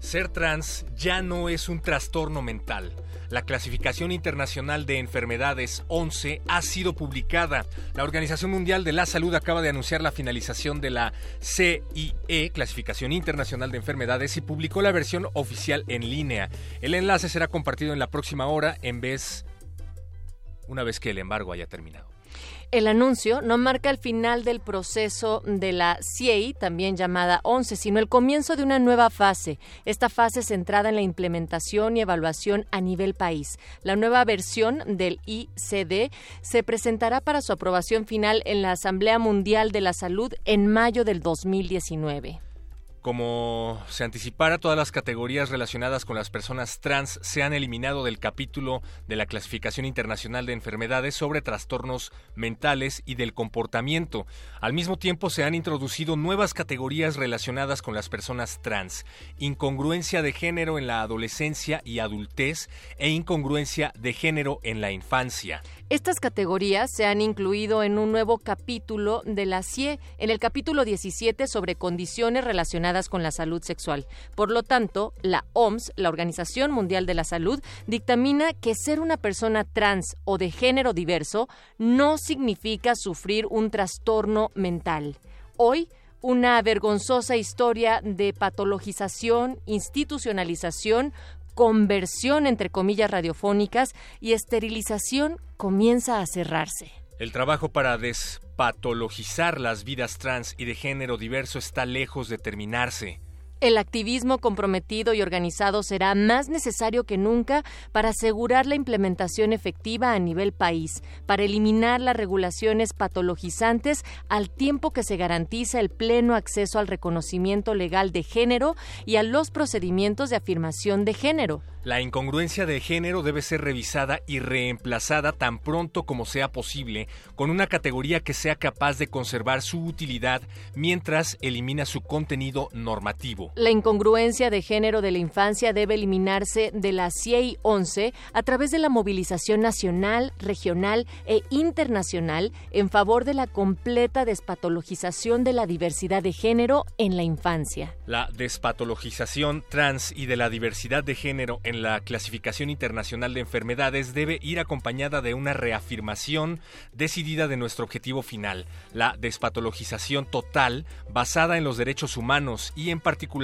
Ser trans ya no es un trastorno mental. La clasificación internacional de enfermedades 11 ha sido publicada. La Organización Mundial de la Salud acaba de anunciar la finalización de la CIE, Clasificación Internacional de Enfermedades, y publicó la versión oficial en línea. El enlace será compartido en la próxima hora en vez una vez que el embargo haya terminado. El anuncio no marca el final del proceso de la CIEI, también llamada 11, sino el comienzo de una nueva fase. Esta fase centrada en la implementación y evaluación a nivel país. La nueva versión del ICD se presentará para su aprobación final en la Asamblea Mundial de la Salud en mayo del 2019. Como se anticipara, todas las categorías relacionadas con las personas trans se han eliminado del capítulo de la Clasificación Internacional de Enfermedades sobre trastornos mentales y del comportamiento. Al mismo tiempo, se han introducido nuevas categorías relacionadas con las personas trans, incongruencia de género en la adolescencia y adultez e incongruencia de género en la infancia. Estas categorías se han incluido en un nuevo capítulo de la CIE, en el capítulo 17 sobre condiciones relacionadas con la salud sexual. Por lo tanto, la OMS, la Organización Mundial de la Salud, dictamina que ser una persona trans o de género diverso no significa sufrir un trastorno mental. Hoy, una vergonzosa historia de patologización, institucionalización, conversión entre comillas radiofónicas y esterilización comienza a cerrarse. El trabajo para despatologizar las vidas trans y de género diverso está lejos de terminarse. El activismo comprometido y organizado será más necesario que nunca para asegurar la implementación efectiva a nivel país, para eliminar las regulaciones patologizantes al tiempo que se garantiza el pleno acceso al reconocimiento legal de género y a los procedimientos de afirmación de género. La incongruencia de género debe ser revisada y reemplazada tan pronto como sea posible con una categoría que sea capaz de conservar su utilidad mientras elimina su contenido normativo. La incongruencia de género de la infancia debe eliminarse de la CIEI 11 a través de la movilización nacional, regional e internacional en favor de la completa despatologización de la diversidad de género en la infancia. La despatologización trans y de la diversidad de género en la clasificación internacional de enfermedades debe ir acompañada de una reafirmación decidida de nuestro objetivo final, la despatologización total basada en los derechos humanos y en particular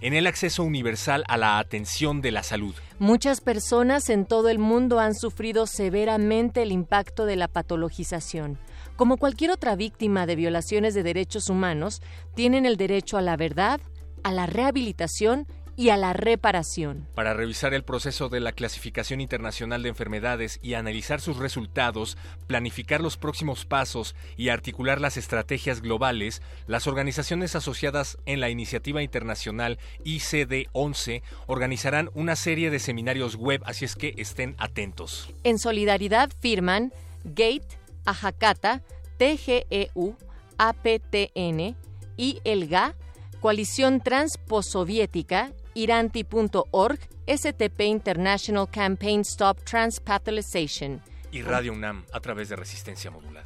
en el acceso universal a la atención de la salud. Muchas personas en todo el mundo han sufrido severamente el impacto de la patologización. Como cualquier otra víctima de violaciones de derechos humanos, tienen el derecho a la verdad, a la rehabilitación y a la reparación. Para revisar el proceso de la clasificación internacional de enfermedades y analizar sus resultados, planificar los próximos pasos y articular las estrategias globales, las organizaciones asociadas en la iniciativa internacional ICD-11 organizarán una serie de seminarios web, así es que estén atentos. En solidaridad firman Gate, Ajacata, TGEU, APTN, ILGA, Coalición Trans Postsoviética, Iranti.org, STP International Campaign Stop Trans Patholization, y Radio UNAM a través de Resistencia Modulada.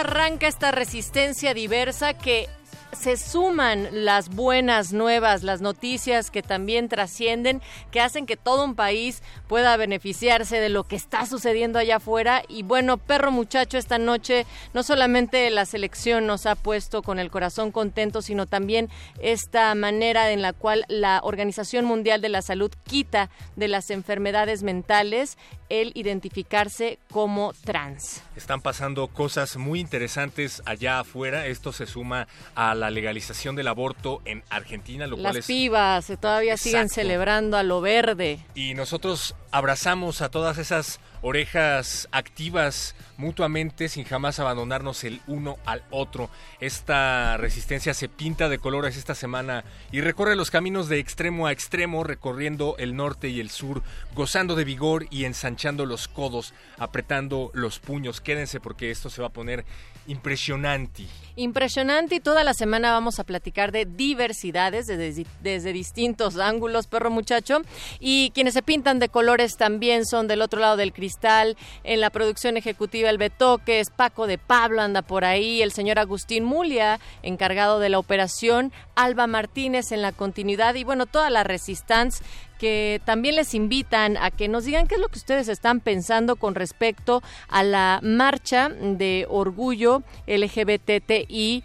Arranca esta resistencia diversa que se suman las buenas nuevas, las noticias que también trascienden, que hacen que todo un país pueda beneficiarse de lo que está sucediendo allá afuera. Y bueno, perro muchacho, esta noche no solamente la selección nos ha puesto con el corazón contento, sino también esta manera en la cual la Organización Mundial de la Salud quita de las enfermedades mentales el identificarse como trans. Están pasando cosas muy interesantes allá afuera. Esto se suma a la legalización del aborto en Argentina, lo cual Las es pibas eh, todavía siguen celebrando a lo verde. Y nosotros abrazamos a todas esas orejas activas mutuamente sin jamás abandonarnos el uno al otro. Esta resistencia se pinta de colores esta semana y recorre los caminos de extremo a extremo, recorriendo el norte y el sur, gozando de vigor y ensanchando los codos, apretando los puños. Quédense porque esto se va a poner impresionante. Impresionante y toda la semana vamos a platicar de diversidades desde, desde distintos ángulos, perro muchacho. Y quienes se pintan de colores también son del otro lado del cristal. En la producción ejecutiva el Betoques, Paco de Pablo anda por ahí, el señor Agustín Mulia, encargado de la operación, Alba Martínez en la continuidad y bueno, toda la Resistance que también les invitan a que nos digan qué es lo que ustedes están pensando con respecto a la marcha de orgullo LGBTIQA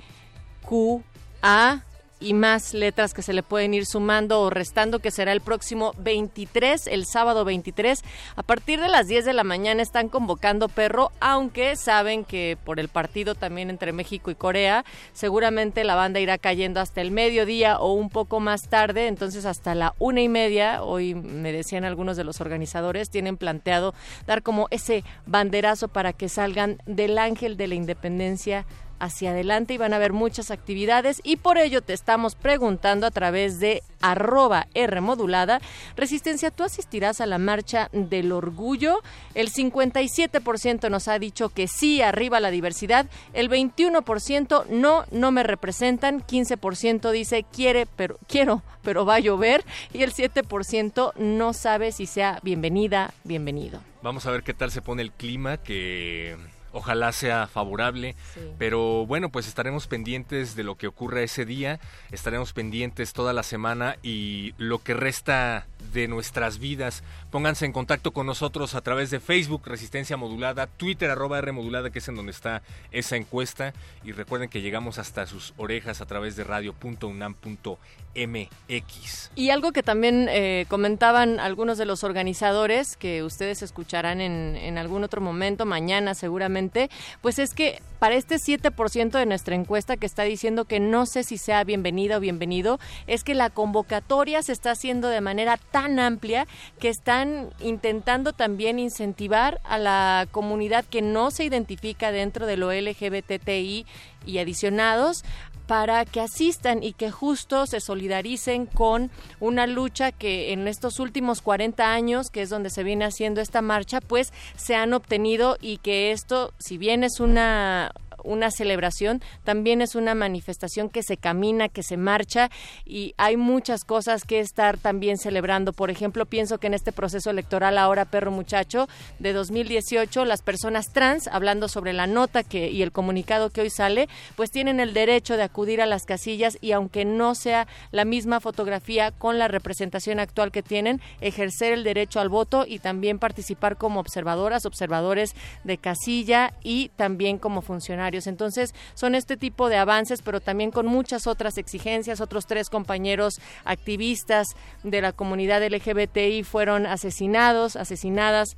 y más letras que se le pueden ir sumando o restando, que será el próximo 23, el sábado 23. A partir de las 10 de la mañana están convocando perro, aunque saben que por el partido también entre México y Corea, seguramente la banda irá cayendo hasta el mediodía o un poco más tarde, entonces hasta la una y media, hoy me decían algunos de los organizadores, tienen planteado dar como ese banderazo para que salgan del ángel de la independencia hacia adelante y van a haber muchas actividades y por ello te estamos preguntando a través de arroba R modulada. Resistencia, ¿tú asistirás a la marcha del orgullo? El 57% nos ha dicho que sí, arriba la diversidad. El 21% no, no me representan. 15% dice quiere, pero quiero, pero va a llover. Y el 7% no sabe si sea bienvenida, bienvenido. Vamos a ver qué tal se pone el clima, que ojalá sea favorable. Pero bueno, pues estaremos pendientes de lo que ocurra ese día, estaremos pendientes toda la semana y lo que resta de nuestras vidas. Pónganse en contacto con nosotros a través de Facebook, Resistencia Modulada, Twitter, arroba R Modulada, que es en donde está esa encuesta. Y recuerden que llegamos hasta sus orejas a través de radio.unam.mx. Y algo que también eh, comentaban algunos de los organizadores, que ustedes escucharán en, en algún otro momento, mañana seguramente, pues es que para este 7% de nuestra encuesta que está diciendo que no sé si sea bienvenida o bienvenido, es que la convocatoria se está haciendo de manera tan amplia que están intentando también incentivar a la comunidad que no se identifica dentro de lo LGBTI y adicionados para que asistan y que justo se solidaricen con una lucha que en estos últimos 40 años, que es donde se viene haciendo esta marcha, pues se han obtenido y que esto, si bien es una una celebración, también es una manifestación que se camina, que se marcha y hay muchas cosas que estar también celebrando. Por ejemplo, pienso que en este proceso electoral ahora, perro muchacho, de 2018, las personas trans, hablando sobre la nota que, y el comunicado que hoy sale, pues tienen el derecho de acudir a las casillas y aunque no sea la misma fotografía con la representación actual que tienen, ejercer el derecho al voto y también participar como observadoras, observadores de casilla y también como funcionarios. Entonces, son este tipo de avances, pero también con muchas otras exigencias. Otros tres compañeros activistas de la comunidad LGBTI fueron asesinados, asesinadas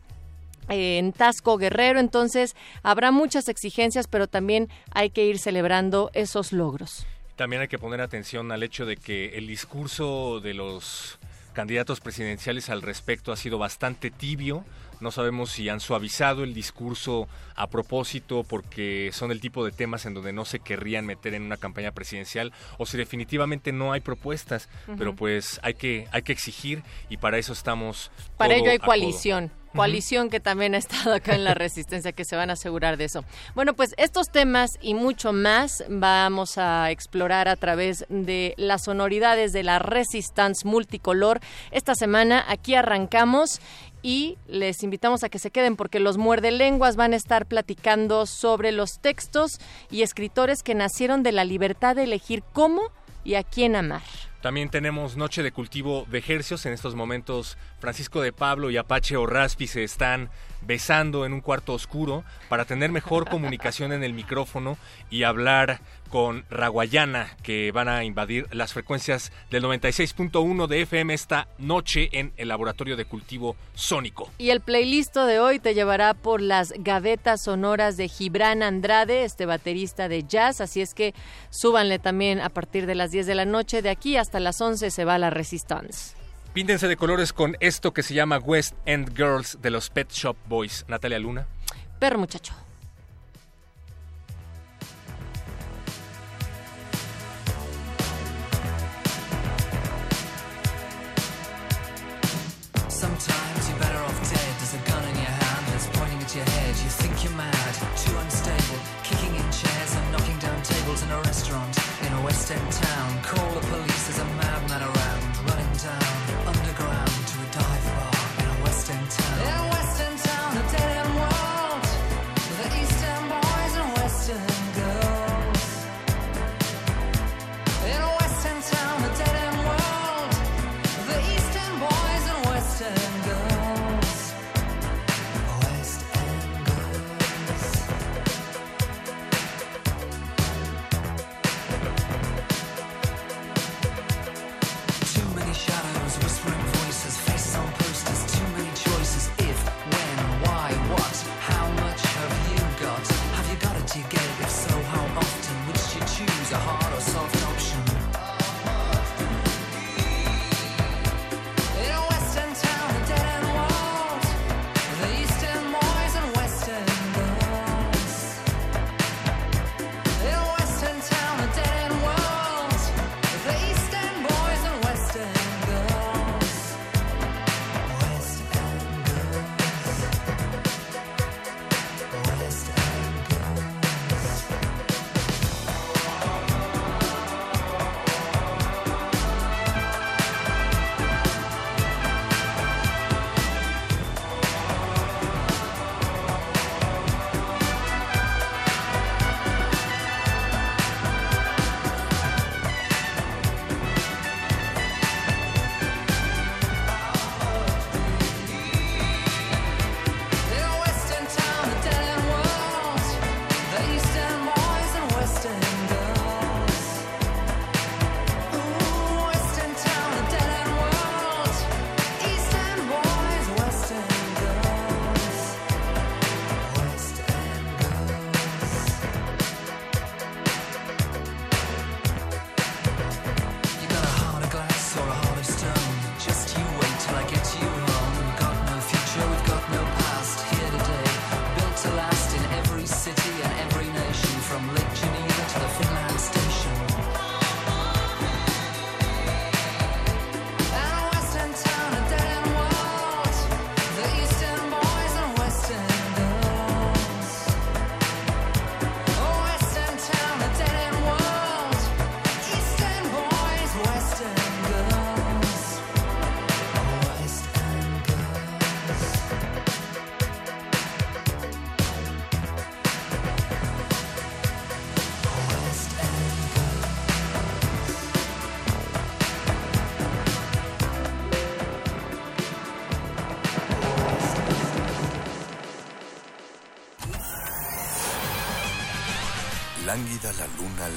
eh, en Tasco Guerrero, entonces habrá muchas exigencias, pero también hay que ir celebrando esos logros. También hay que poner atención al hecho de que el discurso de los candidatos presidenciales al respecto ha sido bastante tibio. No sabemos si han suavizado el discurso a propósito porque son el tipo de temas en donde no se querrían meter en una campaña presidencial o si definitivamente no hay propuestas, pero pues hay que hay que exigir y para eso estamos Para ello hay codo. coalición. Coalición que también ha estado acá en la resistencia, que se van a asegurar de eso. Bueno, pues estos temas y mucho más vamos a explorar a través de las sonoridades de la Resistance multicolor. Esta semana aquí arrancamos y les invitamos a que se queden porque los muerde lenguas van a estar platicando sobre los textos y escritores que nacieron de la libertad de elegir cómo y a quién amar. También tenemos Noche de Cultivo de Ejercios. En estos momentos, Francisco de Pablo y Apache Orraspi se están besando en un cuarto oscuro para tener mejor comunicación en el micrófono y hablar con Raguayana, que van a invadir las frecuencias del 96.1 de FM esta noche en el Laboratorio de Cultivo Sónico. Y el playlist de hoy te llevará por las gavetas sonoras de Gibran Andrade, este baterista de jazz, así es que súbanle también a partir de las 10 de la noche, de aquí hasta las 11 se va la Resistance. Píntense de colores con esto que se llama West End Girls de los Pet Shop Boys. Natalia Luna. Perro muchacho. Sometimes you're better off dead. There's a gun in your hand that's pointing at your head. You think you're mad, too unstable, kicking in chairs and knocking down tables in a restaurant in a West End town. Call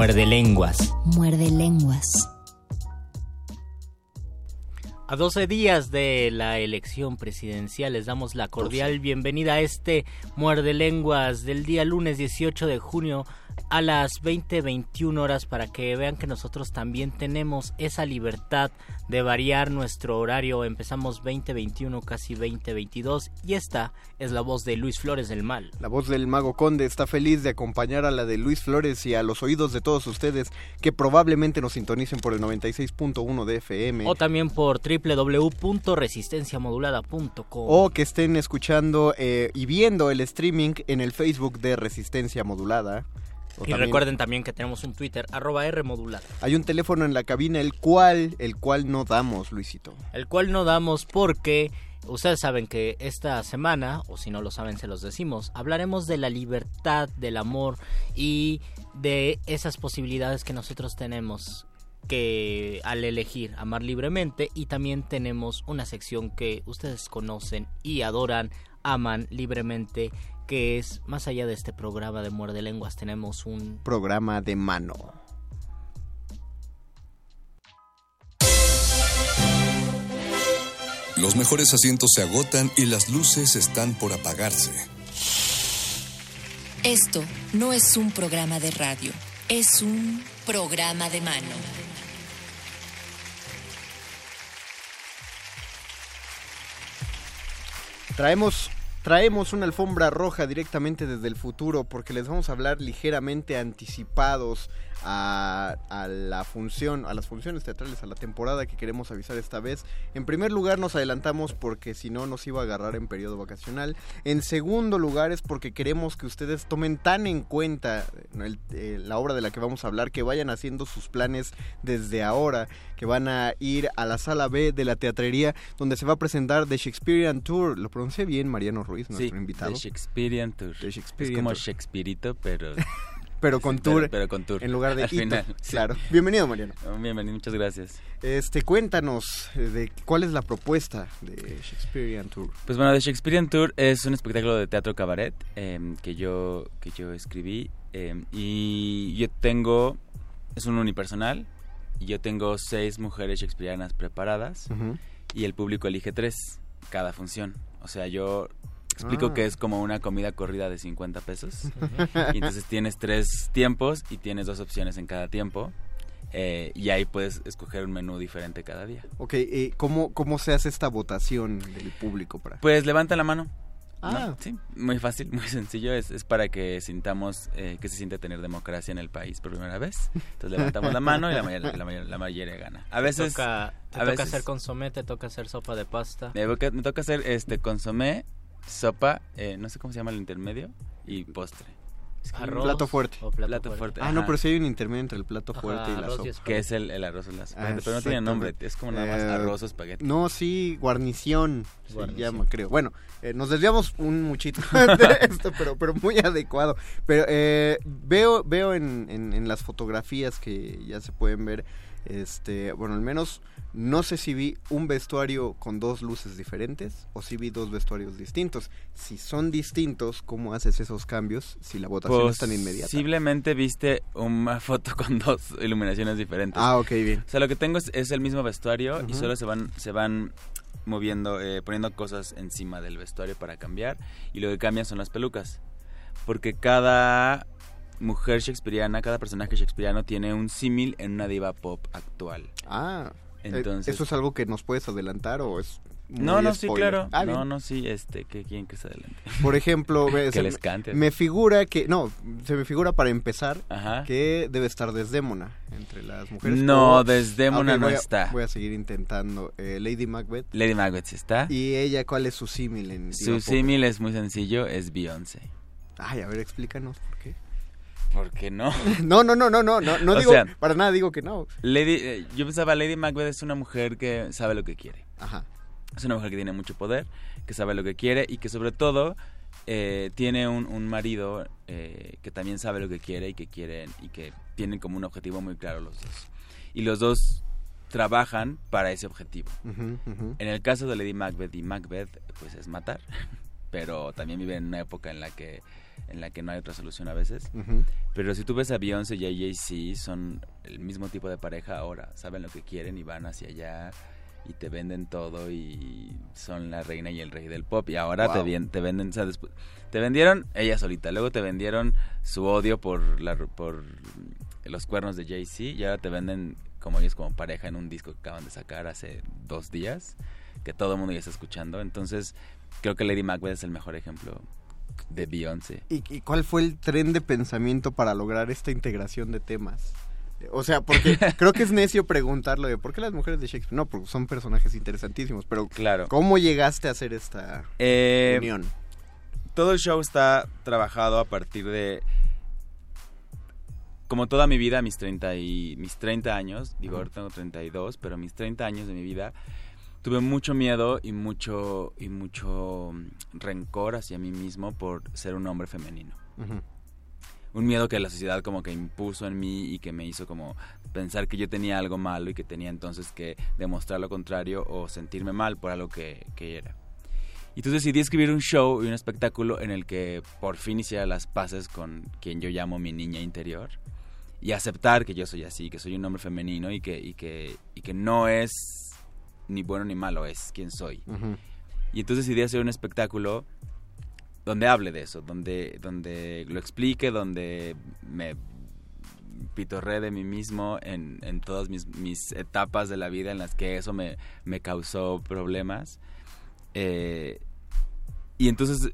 Muerde lenguas. Muerde lenguas. A 12 días de la elección presidencial les damos la cordial bienvenida a este Muerde lenguas del día lunes 18 de junio a las 20-21 horas para que vean que nosotros también tenemos esa libertad de variar nuestro horario. Empezamos 20-21, casi 20-22 y esta es la voz de Luis Flores del Mal. La voz del Mago Conde está feliz de acompañar a la de Luis Flores y a los oídos de todos ustedes que probablemente nos sintonicen por el 96.1 de FM. O también por www.resistenciamodulada.com. O que estén escuchando eh, y viendo el streaming en el Facebook de Resistencia Modulada. O Y también- recuerden también que tenemos un Twitter, arroba R modulada. Hay un teléfono en la cabina el cual, el cual no damos, Luisito. el cual no damos porque ustedes saben que esta semana, o si no lo saben se los decimos, hablaremos de la libertad, del amor y de esas posibilidades que nosotros tenemos que al elegir amar libremente y también tenemos una sección que ustedes conocen y adoran, aman libremente que es más allá de este programa de muerde lenguas tenemos un Programa de mano. Los mejores asientos se agotan y las luces están por apagarse. Esto no es un programa de radio, es un programa de mano. Traemos, traemos una alfombra roja directamente desde el futuro porque les vamos a hablar ligeramente anticipados a, a la función, a las funciones teatrales, a la temporada que queremos avisar esta vez. En primer lugar nos adelantamos porque si no nos iba a agarrar en periodo vacacional. En segundo lugar es porque queremos que ustedes tomen tan en cuenta el- eh, la obra de la que vamos a hablar que vayan haciendo sus planes desde ahora, que van a ir a la sala B de la teatrería donde se va a presentar The Shakespearean Tour. Lo pronuncié bien Mariano Ruiz, nuestro invitado. The Shakespearean Tour. The es como Tour. Shakespeareito, pero... Pero con Sí, tour. Pero, pero con tour. En lugar de Al final, sí. claro. Bienvenido, Mariano. Bienvenido, muchas gracias. Este, cuéntanos eh, de cuál es la propuesta de Shakespearean Tour. Pues bueno, The Shakespearean Tour es un espectáculo de teatro cabaret em, que yo que yo escribí em, y yo tengo es un unipersonal y yo tengo seis mujeres shakespearianas preparadas y el público elige tres cada función. O sea, yo explico Ah. que es como una comida corrida de 50 pesos. y entonces tienes tres tiempos y tienes dos opciones en cada tiempo. eh, y ahí puedes escoger un menú diferente cada día. Ok, eh, ¿cómo, ¿cómo se hace esta votación del público? para Pues levanta la mano. Ah. ¿no? Sí, muy fácil, muy sencillo. Es, es para que sintamos eh, que se siente tener democracia en el país por primera vez. Entonces levantamos la mano y la mayoría, la mayoría- la mayoría gana. A veces... toca, te a toca veces- hacer consomé, te toca hacer sopa de pasta. Me toca, me toca hacer este consomé, sopa, eh, no sé cómo se llama el intermedio, y postre. Es que- Arroz Plato fuerte. o plato, Plato fuerte. fuerte. Ah, no, pero sí hay un intermedio entre el plato Ajá, fuerte y la y sopa. Que es el, el arroz o la espagueti, pero no tiene nombre, es como nada más Eh, arroz o espagueti. No, sí, guarnición, se Guarnición. llama, creo. Bueno, eh, nos desviamos un muchito de esto, pero, pero muy adecuado. Pero eh, veo, veo en, en- en las fotografías que ya se pueden ver, este, bueno, al menos no sé si vi un vestuario con dos luces diferentes o si vi dos vestuarios distintos. Si son distintos, ¿cómo haces esos cambios si la votación es tan inmediata? Posiblemente viste una foto con dos iluminaciones diferentes. Ah, ok, bien. O sea, lo que tengo es, es el mismo vestuario y solo se van, se van moviendo, eh, poniendo cosas encima del vestuario para cambiar. Y lo que cambian son las pelucas. Porque cada mujer shakespeariana, cada personaje shakespeariano tiene un símil en una diva pop actual. Ah, eh, Entonces, ¿eso es algo que nos puedes adelantar o es muy No, no, sí, spoiler. claro. Ah, no, no, sí, este, que quién que está adelante. Por ejemplo, me- que se les cante. Me figura que, no, se me figura para empezar Ajá. que debe estar Desdémona entre las mujeres. No, O- Desdémona Ah, ok, no a- está. Voy a seguir intentando. Eh, Lady Macbeth. Lady Macbeth sí está. ¿Y ella cuál es su símil en Su símil es muy sencillo, es Beyoncé. Ay, a ver, explícanos por qué. ¿Por qué no? No, no, no, no, no, no, no digo, sea- para nada digo que no. Lady, eh, yo pensaba, Lady Macbeth es una mujer que sabe lo que quiere. Ajá. Es una mujer que tiene mucho poder, que sabe lo que quiere y que sobre todo eh, tiene un, un marido eh, que también sabe lo que quiere y que quieren y que tienen como un objetivo muy claro los dos. Y los dos trabajan para ese objetivo. Ujú, ujú. En el caso de Lady Macbeth y Macbeth, pues es matar, pero también vive en una época en la que en la que no hay otra solución a veces. Pero si tú ves a Beyoncé y a Jay-Z, son el mismo tipo de pareja ahora. Saben lo que quieren y van hacia allá y te venden todo y son la reina y el rey del pop. Y ahora te, Wow. vien- te venden, o sea, despu- te vendieron ella solita, luego te vendieron su odio por, la, por los cuernos de Jay-Z y ahora te venden como ellos como pareja en un disco que acaban de sacar hace dos días, que todo el mundo ya está escuchando. Entonces, creo que Lady Macbeth es el mejor ejemplo de Beyoncé. ¿Y, y cuál fue el tren de pensamiento para lograr esta integración de temas? O sea, porque creo que es necio preguntarlo de por qué las mujeres de Shakespeare. No, porque son personajes interesantísimos, pero Claro. ¿cómo llegaste a hacer esta Eh, unión? todo el show está trabajado a partir de como toda mi vida mis 30 y mis 30 años digo ahora tengo 32 pero mis 30 años de mi vida tuve mucho miedo y mucho y mucho mm, rencor hacia mí mismo por ser un hombre femenino un miedo que la sociedad como que impuso en mí y que me hizo como pensar que yo tenía algo malo y que tenía entonces que demostrar lo contrario o sentirme mal por algo que, que era. Y entonces decidí escribir un show y un espectáculo en el que por fin hiciera las paces con quien yo llamo mi niña interior y aceptar que yo soy así, que soy un hombre femenino y que, y que, y que no es ni bueno ni malo, es quien soy. Y entonces decidí hacer un espectáculo donde hable de eso, donde, donde lo explique, donde me pitorré de mí mismo en, en todas mis, mis etapas de la vida en las que eso me, me causó problemas. Eh, y entonces,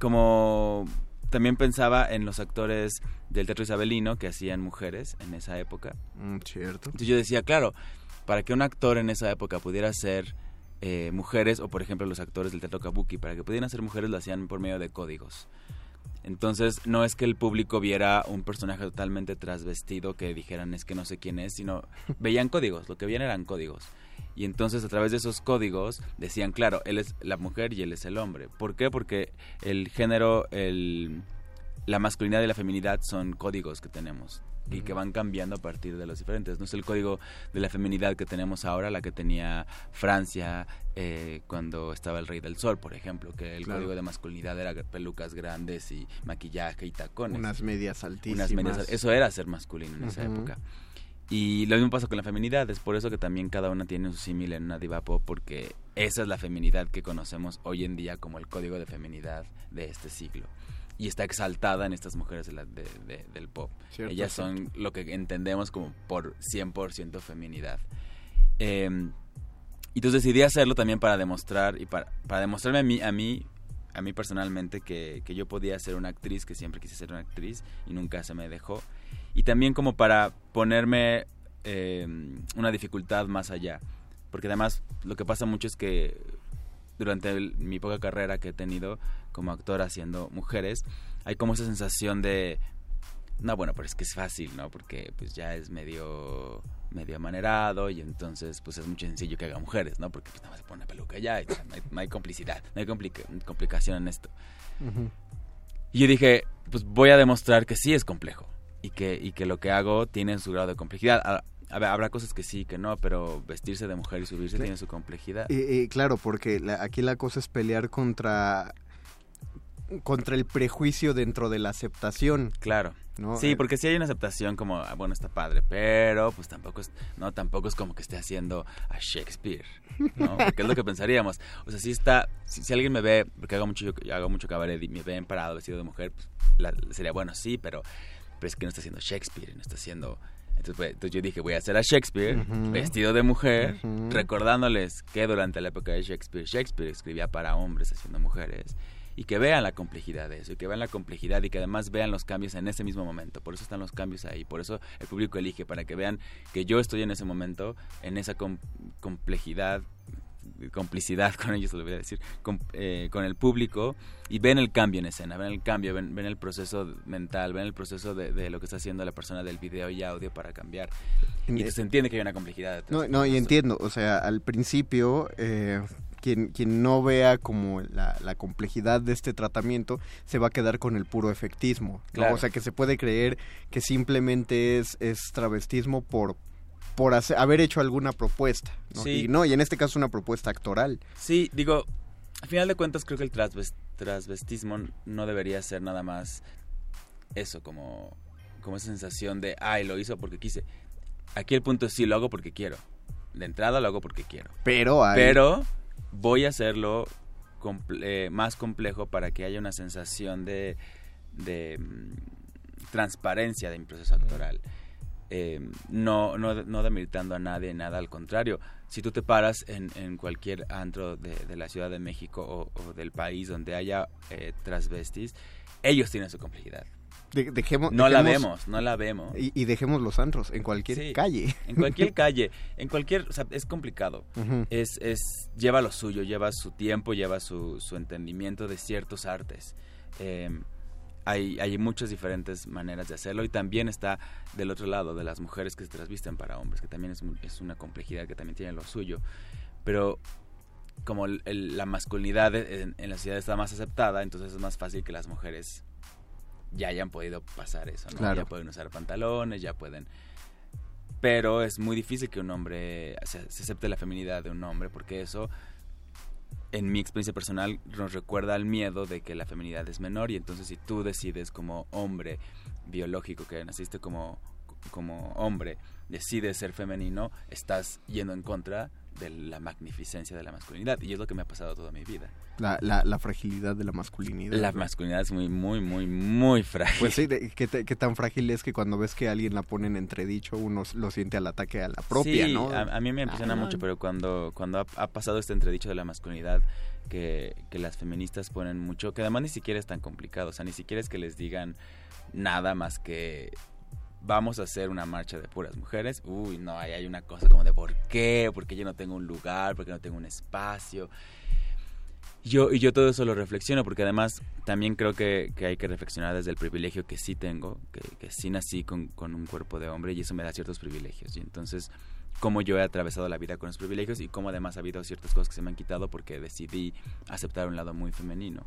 como también pensaba en los actores del teatro isabelino que hacían mujeres en esa época, Mm, cierto. entonces yo decía, claro, para que un actor en esa época pudiera ser eh, mujeres, o por ejemplo los actores del teatro kabuki, para que pudieran ser mujeres lo hacían por medio de códigos. Entonces no es que el público viera un personaje totalmente trasvestido que dijeran es que no sé quién es, sino veían códigos, lo que veían eran códigos. Y entonces a través de esos códigos decían, claro, él es la mujer y él es el hombre. ¿Por qué? Porque el género, el, la masculinidad y la feminidad son códigos que tenemos y que van cambiando a partir de los diferentes. No es el código de la feminidad que tenemos ahora, la que tenía Francia eh, cuando estaba el Rey del Sol, por ejemplo, que el Claro. código de masculinidad era pelucas grandes y maquillaje y tacones. Unas medias altísimas. Unas medias- eso era ser masculino en esa época. Y lo mismo pasa con la feminidad, es por eso que también cada una tiene su símil en una diva pop, porque esa es la feminidad que conocemos hoy en día como el código de feminidad de este siglo. Y está exaltada en estas mujeres de la- de- de- del pop. Cierto, Ellas cierto. son lo que entendemos como por 100% feminidad. Eh, y entonces decidí hacerlo también para demostrar, y para, para demostrarme a mí, a mí, a mí personalmente, que, que yo podía ser una actriz, que siempre quise ser una actriz y nunca se me dejó. Y también como para ponerme eh, una dificultad más allá. Porque además lo que pasa mucho es que durante el- mi poca carrera que he tenido como actor haciendo mujeres, hay como esa sensación de no, bueno, pero es que es fácil, ¿no? Porque pues ya es medio medio amanerado y entonces pues es muy sencillo que haga mujeres, ¿no? Porque pues nada más se pone una peluca ya y ya, no, hay, no hay complicidad, no hay complica- complicación en esto. Ujú. Y yo dije, pues voy a demostrar que sí es complejo y que, y que lo que hago tiene su grado de complejidad. A- a ver, habrá cosas que sí, que no, pero vestirse de mujer y subirse Cla- tiene su complejidad. Y, y claro, porque la- aquí la cosa es pelear contra contra el prejuicio dentro de la aceptación. Claro. ¿no? Sí, Eh, porque sí hay una aceptación como, ah, bueno, está padre, pero pues tampoco es, no, tampoco es como que esté haciendo a Shakespeare, ¿no? Porque es lo que pensaríamos. O sea, si está, si, si alguien me ve, porque hago mucho, yo hago mucho cabaret y me ven parado vestido de mujer, pues, la- sería bueno, sí, pero, pero es que no está haciendo Shakespeare, no está haciendo Entonces, pues, entonces yo dije, voy a hacer a Shakespeare vestido de mujer, recordándoles que durante la época de Shakespeare, Shakespeare escribía para hombres haciendo mujeres. Y que vean la complejidad de eso, y que vean la complejidad y que además vean los cambios en ese mismo momento. Por eso están los cambios ahí, por eso el público elige, para que vean que yo estoy en ese momento, en esa com- complejidad, complicidad con ellos, lo voy a decir, con, eh, con el público y ven el cambio en escena, ven el cambio, ven, ven el proceso mental, ven el proceso de, de lo que está haciendo la persona del video y audio para cambiar. Y entonces se entiende que hay una complejidad. No, no, y entiendo, o sea, al principio, eh, quien, quien no vea como la, la complejidad de este tratamiento, se va a quedar con el puro efectismo, ¿no? Claro. O sea, que se puede creer que simplemente es, es travestismo por por hacer- haber hecho alguna propuesta, ¿no? Sí. Y no, y en este caso una propuesta actoral. Sí, digo, al final de cuentas creo que el transves- transvestismo no debería ser nada más eso, como, como esa sensación de, ay, lo hizo porque quise. Aquí el punto es sí, lo hago porque quiero. De entrada lo hago porque quiero. Pero hay- Pero voy a hacerlo comple- eh, más complejo para que haya una sensación de, de mm, transparencia de mi proceso actoral. Eh, no, no, no demeritando a nadie, nada, al contrario. Si tú te paras en, en cualquier antro de, de la Ciudad de México o, o del país donde haya eh, transvestis, ellos tienen su complejidad. De- dejemos, No la vemos, no la vemos. Y, y dejemos los antros en cualquier Sí, calle. En cualquier calle, en cualquier, o sea, es complicado. Es, es, lleva lo suyo, lleva su tiempo, lleva su, su entendimiento de ciertos artes. Eh, hay, hay muchas diferentes maneras de hacerlo y también está del otro lado de las mujeres que se transvisten para hombres, que también es, es una complejidad que también tiene lo suyo. Pero como el- el- la masculinidad en, en la sociedad está más aceptada, entonces es más fácil que las mujeres ya hayan podido pasar eso, ¿no? Claro. Ya pueden usar pantalones, ya pueden... Pero es muy difícil que un hombre se, se acepte la feminidad de un hombre porque eso, en mi experiencia personal, nos recuerda al miedo de que la feminidad es menor y entonces si tú decides como hombre biológico, que naciste como, como hombre, decides ser femenino, estás yendo en contra de la magnificencia de la masculinidad y es lo que me ha pasado toda mi vida. La, la, la fragilidad de la masculinidad. La ¿no? masculinidad es muy, muy, muy, muy frágil. Pues sí, de- ¿qué, te- qué tan frágil es que cuando ves que alguien la pone en entredicho, uno lo siente al ataque a la propia, Sí, ¿no? A, a mí me impresiona Ah, mucho, pero cuando, cuando ha, ha pasado este entredicho de la masculinidad, que, que las feministas ponen mucho, que además ni siquiera es tan complicado, o sea, ni siquiera es que les digan nada más que vamos a hacer una marcha de puras mujeres. Uy, no, ahí hay una cosa como de por qué, porque yo no tengo un lugar, porque no tengo un espacio. Yo, y yo todo eso lo reflexiono porque además también creo que, que hay que reflexionar desde el privilegio que sí tengo, que, que sí nací con, con un cuerpo de hombre y eso me da ciertos privilegios. Y entonces, cómo yo he atravesado la vida con los privilegios y cómo además ha habido ciertas cosas que se me han quitado porque decidí aceptar un lado muy femenino.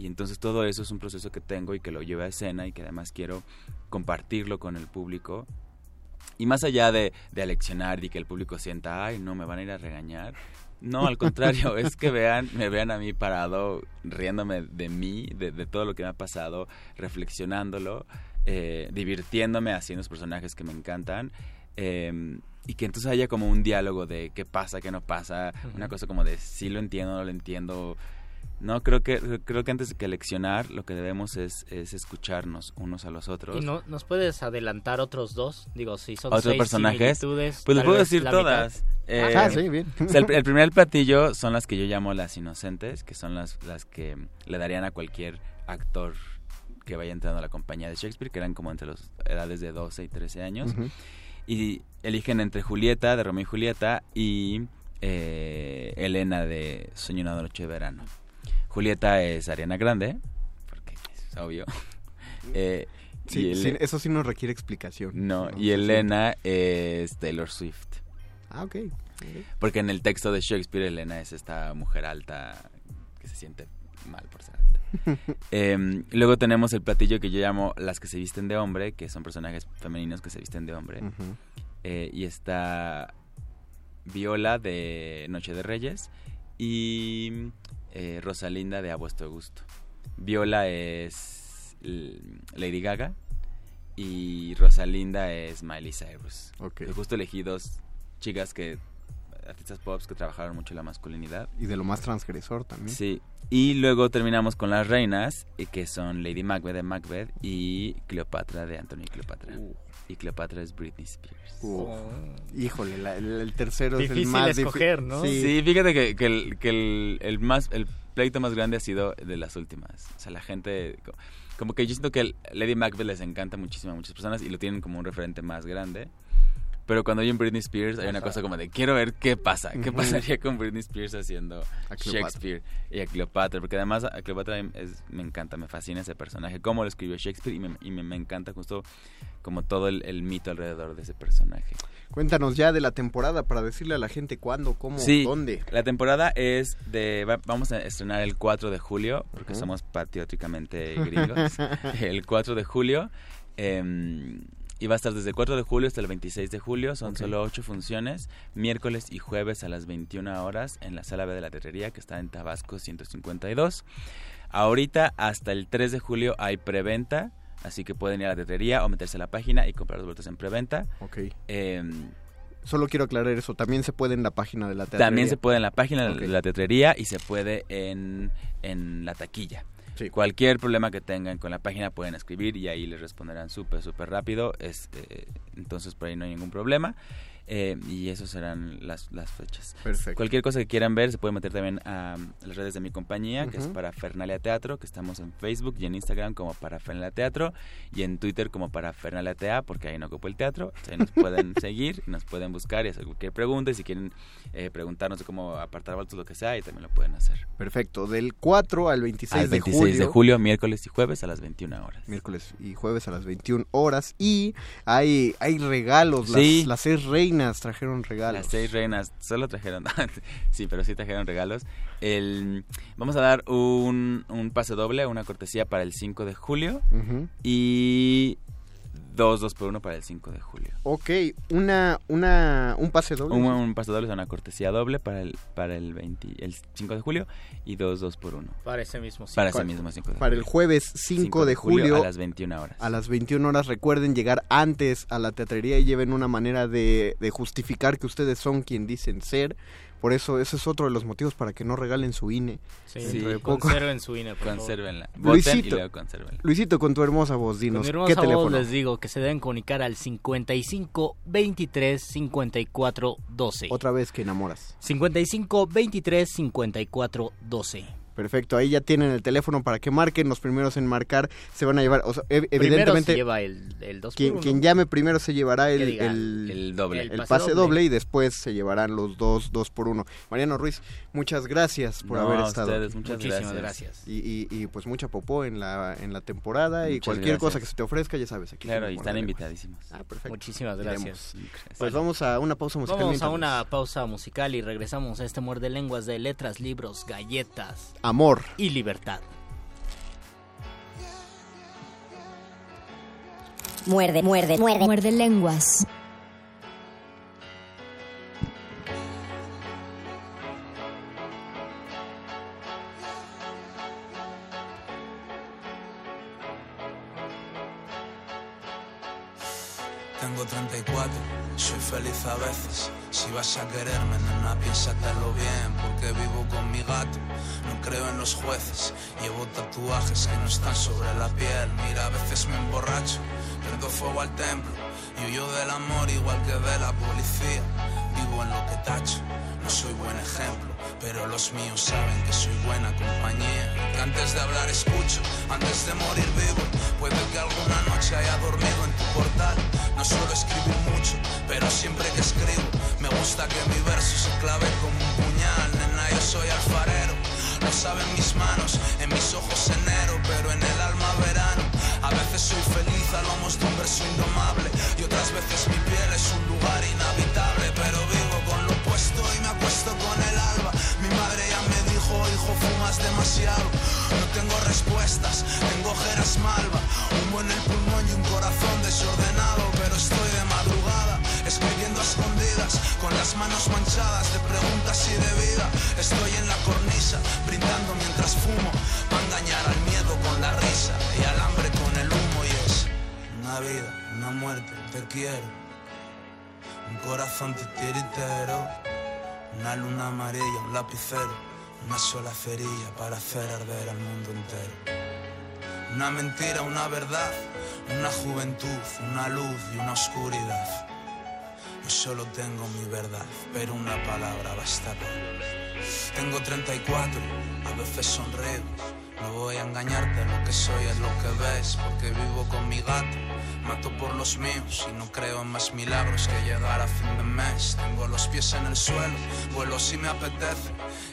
Y entonces todo eso es un proceso que tengo y que lo llevo a escena y que además quiero compartirlo con el público. Y más allá de, de aleccionar y que el público sienta, ay, no, me van a ir a regañar. No, al contrario, es que vean, me vean a mí parado, riéndome de mí, de, de todo lo que me ha pasado, reflexionándolo, eh, divirtiéndome haciendo los personajes que me encantan. eh, y que entonces haya como un diálogo de qué pasa, qué no pasa, una cosa como de si lo entiendo, no lo entiendo. No, creo que, creo que antes que leccionar, lo que debemos es, es escucharnos unos a los otros. ¿Y no, nos puedes adelantar otros dos? Digo, si son ¿Otros seis personajes? similitudes, Pues les puedo decir todas. mitad. Eh, Ah, sí, bien. o sea, el, el primer platillo son las que yo llamo las inocentes, que son las, las que le darían a cualquier actor que vaya entrando a la compañía de Shakespeare, que eran como entre las edades de 12 y 13 años. Y eligen entre Julieta, de Romeo y Julieta, y eh, Elena de Sueño una noche de verano. Julieta es Ariana Grande, porque es obvio. Eh, Sí, y sí, Ele- eso sí nos requiere explicación. no, No, y Elena es Taylor Swift. Ah, ok. Porque en el texto de Shakespeare, Elena es esta mujer alta que se siente mal por ser alta. Em, luego tenemos el platillo que yo llamo las que se visten de hombre, que son personajes femeninos que se visten de hombre. Eh, y está Viola de Noche de Reyes y eh, Rosalinda de A Vuestro Gusto. Viola es Lady Gaga y Rosalinda es Miley Cyrus. Ok. Justo elegí dos chicas que artistas pop que trabajaron mucho la masculinidad. Y de lo más transgresor también. Sí. Y luego terminamos con las reinas, eh, que son Lady Macbeth de Macbeth y Cleopatra de Anthony Cleopatra. Uh. Y Cleopatra es Britney Spears. Uh, Híjole, la- el, el tercero es el Difícil más escoger, ¿no? Sí. Sí, fíjate que, que el, que el, el más el pleito más grande ha sido de las últimas. O sea, la gente co- como que yo siento que Lady Macbeth les encanta muchísimo a muchas personas y lo tienen como un referente más grande. Pero cuando hay en Britney Spears hay una cosa como de quiero ver qué pasa, qué pasaría con Britney Spears haciendo. Shakespeare y a Cleopatra, porque además a Cleopatra es- me encanta, me fascina ese personaje, cómo lo escribió Shakespeare y me, y me, me encanta justo como todo el, el mito alrededor de ese personaje. Cuéntanos ya de la temporada para decirle a la gente cuándo, cómo, Sí, dónde. La temporada es de. va- vamos a estrenar el 4 de julio, porque somos patrióticamente gringos. el 4 de julio. eh, y va a estar desde el 4 de julio hasta el 26 de julio. Son solo 8 funciones. Miércoles y jueves a las 21 horas en la sala B de la Terrería, que está en Tabasco 152. Ahorita, hasta el 3 de julio, hay preventa. Así que pueden ir a la tetería o meterse a la página y comprar los boletos en preventa. Ok. Eh, Solo quiero aclarar eso. También se puede en la página de la teatrería. También se puede en la página de la tetrería y se puede en, en la taquilla. Sí. Cualquier problema que tengan con la página pueden escribir y ahí les responderán súper, súper rápido. Es, eh, entonces por ahí no hay ningún problema. Eh, y esas serán las, las fechas. Perfecto. Cualquier cosa que quieran ver se puede meter también a las redes de mi compañía, que es Ujú. para Fernalia Teatro, que estamos en Facebook y en Instagram como para Fernalia Teatro y en Twitter como para Fernalia Tea, porque ahí no ocupo el teatro. Ahí nos pueden seguir, nos pueden buscar y hacer cualquier pregunta. Y si quieren eh, preguntarnos de cómo apartar boletos, lo que sea, y también lo pueden hacer. Perfecto. Del 4 al 26, Al 26 de julio. de julio, miércoles y jueves a las 21 horas. Miércoles y jueves a las 21 horas. Y hay, hay regalos. Las, Sí. las seis reinas trajeron regalos. Las seis reinas solo trajeron, sí, pero sí trajeron regalos. El, vamos a dar un, un pase doble, una cortesía para el 5 de julio y dos, dos por uno para el 5 de julio. Ok, una, una, un pase doble. Un, un pase doble, o sea, una cortesía doble para el, para el, 20 el 5 de julio y dos, dos por uno. Para ese mismo sí. Para ese mismo 5 de Para el julio. jueves 5 de julio. a las 21 horas. A las 21 horas recuerden llegar antes a la teatrería y lleven una manera de, de justificar que ustedes son quien dicen ser. Por eso, ese es otro de los motivos para que no regalen su INE. Sí, Sí, sí, poco. conserven su INE, por. Consérvenla. Voten y Luisito. luego consérvenla. Luisito, con tu hermosa voz, Con dinos, mi ¿qué hermosa voz teléfono? les digo que se deben comunicar al 55 23 54 12. Otra vez que enamoras. 55 23 54 12. Perfecto, ahí ya tienen el teléfono para que marquen. Los primeros en marcar se van a llevar, o sea, ev- Primero evidentemente, se lleva el, el 2 quien, quien llame primero se llevará el, diga, el, El doble. el el pase, pase doble. doble. y después se llevarán los dos, dos por uno. Mariano Ruiz, muchas gracias por No, haber a estado. ustedes, muchas Muchísimas gracias. gracias. Y, y, y, pues mucha popó en la, en la temporada y cualquier cosa que se te ofrezca, ya sabes, aquí Claro, y están invitadísimos. Ah, perfecto. Muchísimas gracias. Pues vamos a una pausa musical. Vamos a una pausa musical y regresamos a este muerde lenguas de letras, libros, galletas Amor. y libertad. Muerde, muerde, muerde. Muerde lenguas. A veces. Si vas a quererme, nena, piénsatelo bien, porque vivo con mi gato. No creo en los jueces, llevo tatuajes que no están sobre la piel. Mira, a veces me emborracho, prendo fuego al templo. Y huyo del amor igual que de la policía. Vivo en lo que tacho, soy buen ejemplo, pero los míos saben que soy buena compañía. Que antes de hablar escucho, antes de morir vivo. Puede que alguna noche haya dormido en tu portal. No suelo escribir mucho, pero siempre que escribo, me gusta que mi verso se clave como un puñal. Nena, yo soy alfarero, lo saben mis manos, en mis ojos enero, pero en el alma verano. A veces soy feliz a lomos de un verso indomable, y otras veces mi piel es un lugar inhabitable, pero vivo puesto y me acuesto con el alba. Mi madre ya me dijo, hijo, fumas demasiado. No tengo respuestas, tengo ojeras malva, humo en el pulmón y un corazón desordenado, pero estoy de madrugada, escribiendo a escondidas, con las manos manchadas de preguntas y de vida. Estoy en la cornisa, brindando mientras fumo, para engañar al miedo con la risa y al hambre con el humo y es una vida, una muerte, te quiero, un corazón titiritero. Una luna amarilla, un lapicero, una sola cerilla para hacer arder al mundo entero. Una mentira, una verdad, una juventud, una luz y una oscuridad. Yo solo tengo mi verdad, pero una palabra basta. Tengo 34, a veces sonrío. No voy a engañarte, lo que soy es lo que ves, porque vivo con mi gato. Mato por los míos y no creo en más milagros que llegar a fin de mes. Tengo los pies en el suelo, vuelo si me apetece.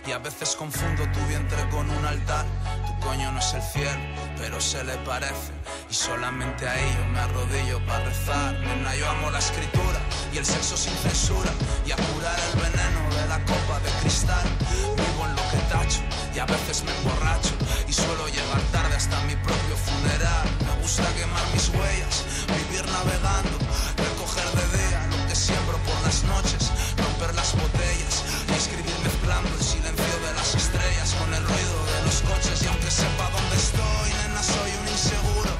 Y a veces confundo tu vientre con un altar. Tu coño no es el cielo, pero se le parece. Y solamente ahí yo me arrodillo para rezar. Nena, yo amo la escritura y el sexo sin censura. Y a curar el veneno de la copa de cristal. Vivo en lo que tacho y a veces me emborracho. Y suelo llegar tarde hasta mi propio funeral. Me gusta quemar mis huellas, vivir navegando. Recoger de día lo que siembro por las noches. Romper las botellas y escribir mezclando el silencio de las estrellas con el ruido de los coches. Y aunque sepa dónde estoy, nena, soy un inseguro.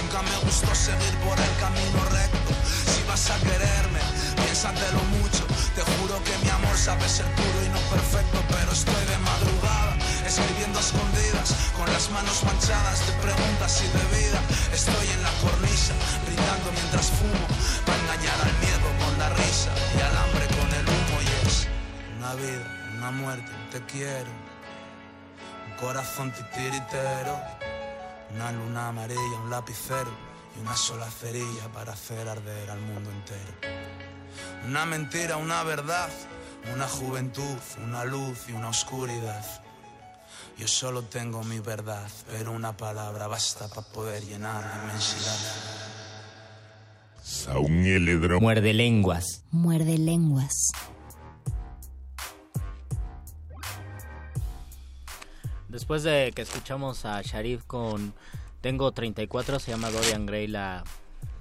Nunca me gustó seguir por el camino recto. Si vas a quererme, piénsatelo mucho. Te juro que mi amor sabe ser puro y no perfecto, pero estoy de madrugada, escribiendo a escondidas, con las manos manchadas de preguntas y de vida. Estoy en la cornisa, brindando mientras fumo, para engañar al miedo con la risa y al hambre con el humo. Y es una vida, una muerte, te quiero, un corazón titiritero, una luna amarilla, un lapicero y una sola cerilla para hacer arder al mundo entero. Una mentira, una verdad, una juventud, una luz y una oscuridad. Yo solo tengo mi verdad, pero una palabra basta para poder llenar la inmensidad. Muerde lenguas. Muerde lenguas. Después de que escuchamos a Sharif con Tengo 34, se llama Dorian Gray la,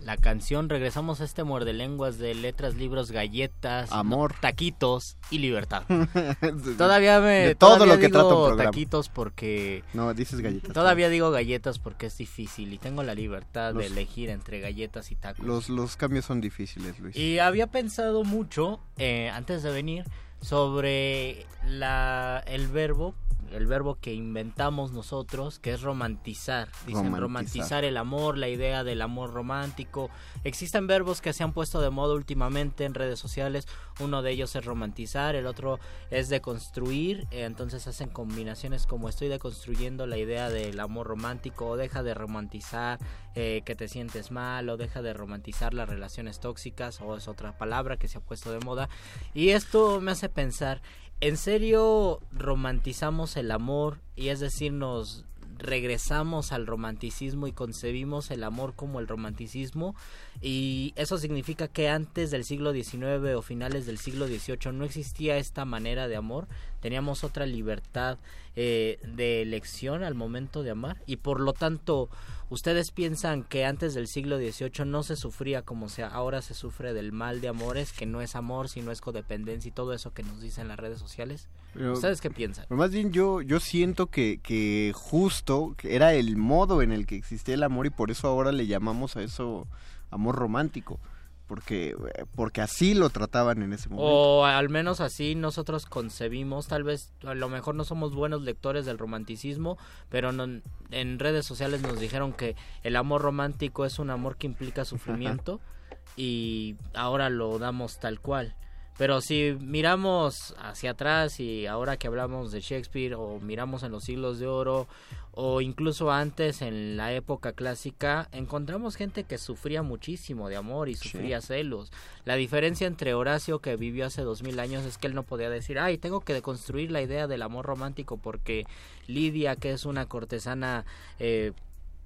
la canción. Regresamos a este muerde lenguas de letras, libros, galletas, Amor. no, taquitos y libertad. Todavía me. De todo todavía lo que digo trata un programa. taquitos porque. No, dices galletas. Todavía digo galletas porque es difícil y tengo la libertad de elegir entre galletas y tacos. Los, los cambios son difíciles, Luis. Y había pensado mucho, eh, antes de venir, sobre la, el verbo, el verbo que inventamos nosotros, que es romantizar. Dicen Romantizar. romantizar el amor, la idea del amor romántico. Existen verbos que se han puesto de moda últimamente en redes sociales. Uno de ellos es romantizar, el otro es deconstruir. entonces hacen combinaciones como estoy deconstruyendo la idea del amor romántico o deja de romantizar eh, que te sientes mal o deja de romantizar las relaciones tóxicas o es otra palabra que se ha puesto de moda. Y esto me hace pensar, ¿en serio romantizamos el amor? Y es decir, nos regresamos al romanticismo y concebimos el amor como el romanticismo y eso significa que antes del siglo XIX o finales del siglo XVIII no existía esta manera de amor, teníamos otra libertad eh, de elección al momento de amar y por lo tanto ustedes piensan que antes del siglo XVIII no se sufría como sea ahora se sufre del mal de amores que no es amor sino es codependencia y todo eso que nos dicen las redes sociales. Pero- ustedes qué piensan Pero más bien yo, yo siento que, que justo era el modo en el que existía el amor y por eso ahora le llamamos a eso amor romántico. Porque, porque así lo trataban en ese momento. O al menos así nosotros concebimos, tal vez a lo mejor no somos buenos lectores del romanticismo, pero no- en redes sociales nos dijeron que el amor romántico es un amor que implica sufrimiento y ahora lo damos tal cual. Pero si miramos hacia atrás y ahora que hablamos de Shakespeare o miramos en los siglos de oro o incluso antes en la época clásica, encontramos gente que sufría muchísimo de amor y sufría celos. La diferencia entre Horacio que vivió hace dos mil años es que él no podía decir, ay, tengo que deconstruir la idea del amor romántico porque Lidia, que es una cortesana eh,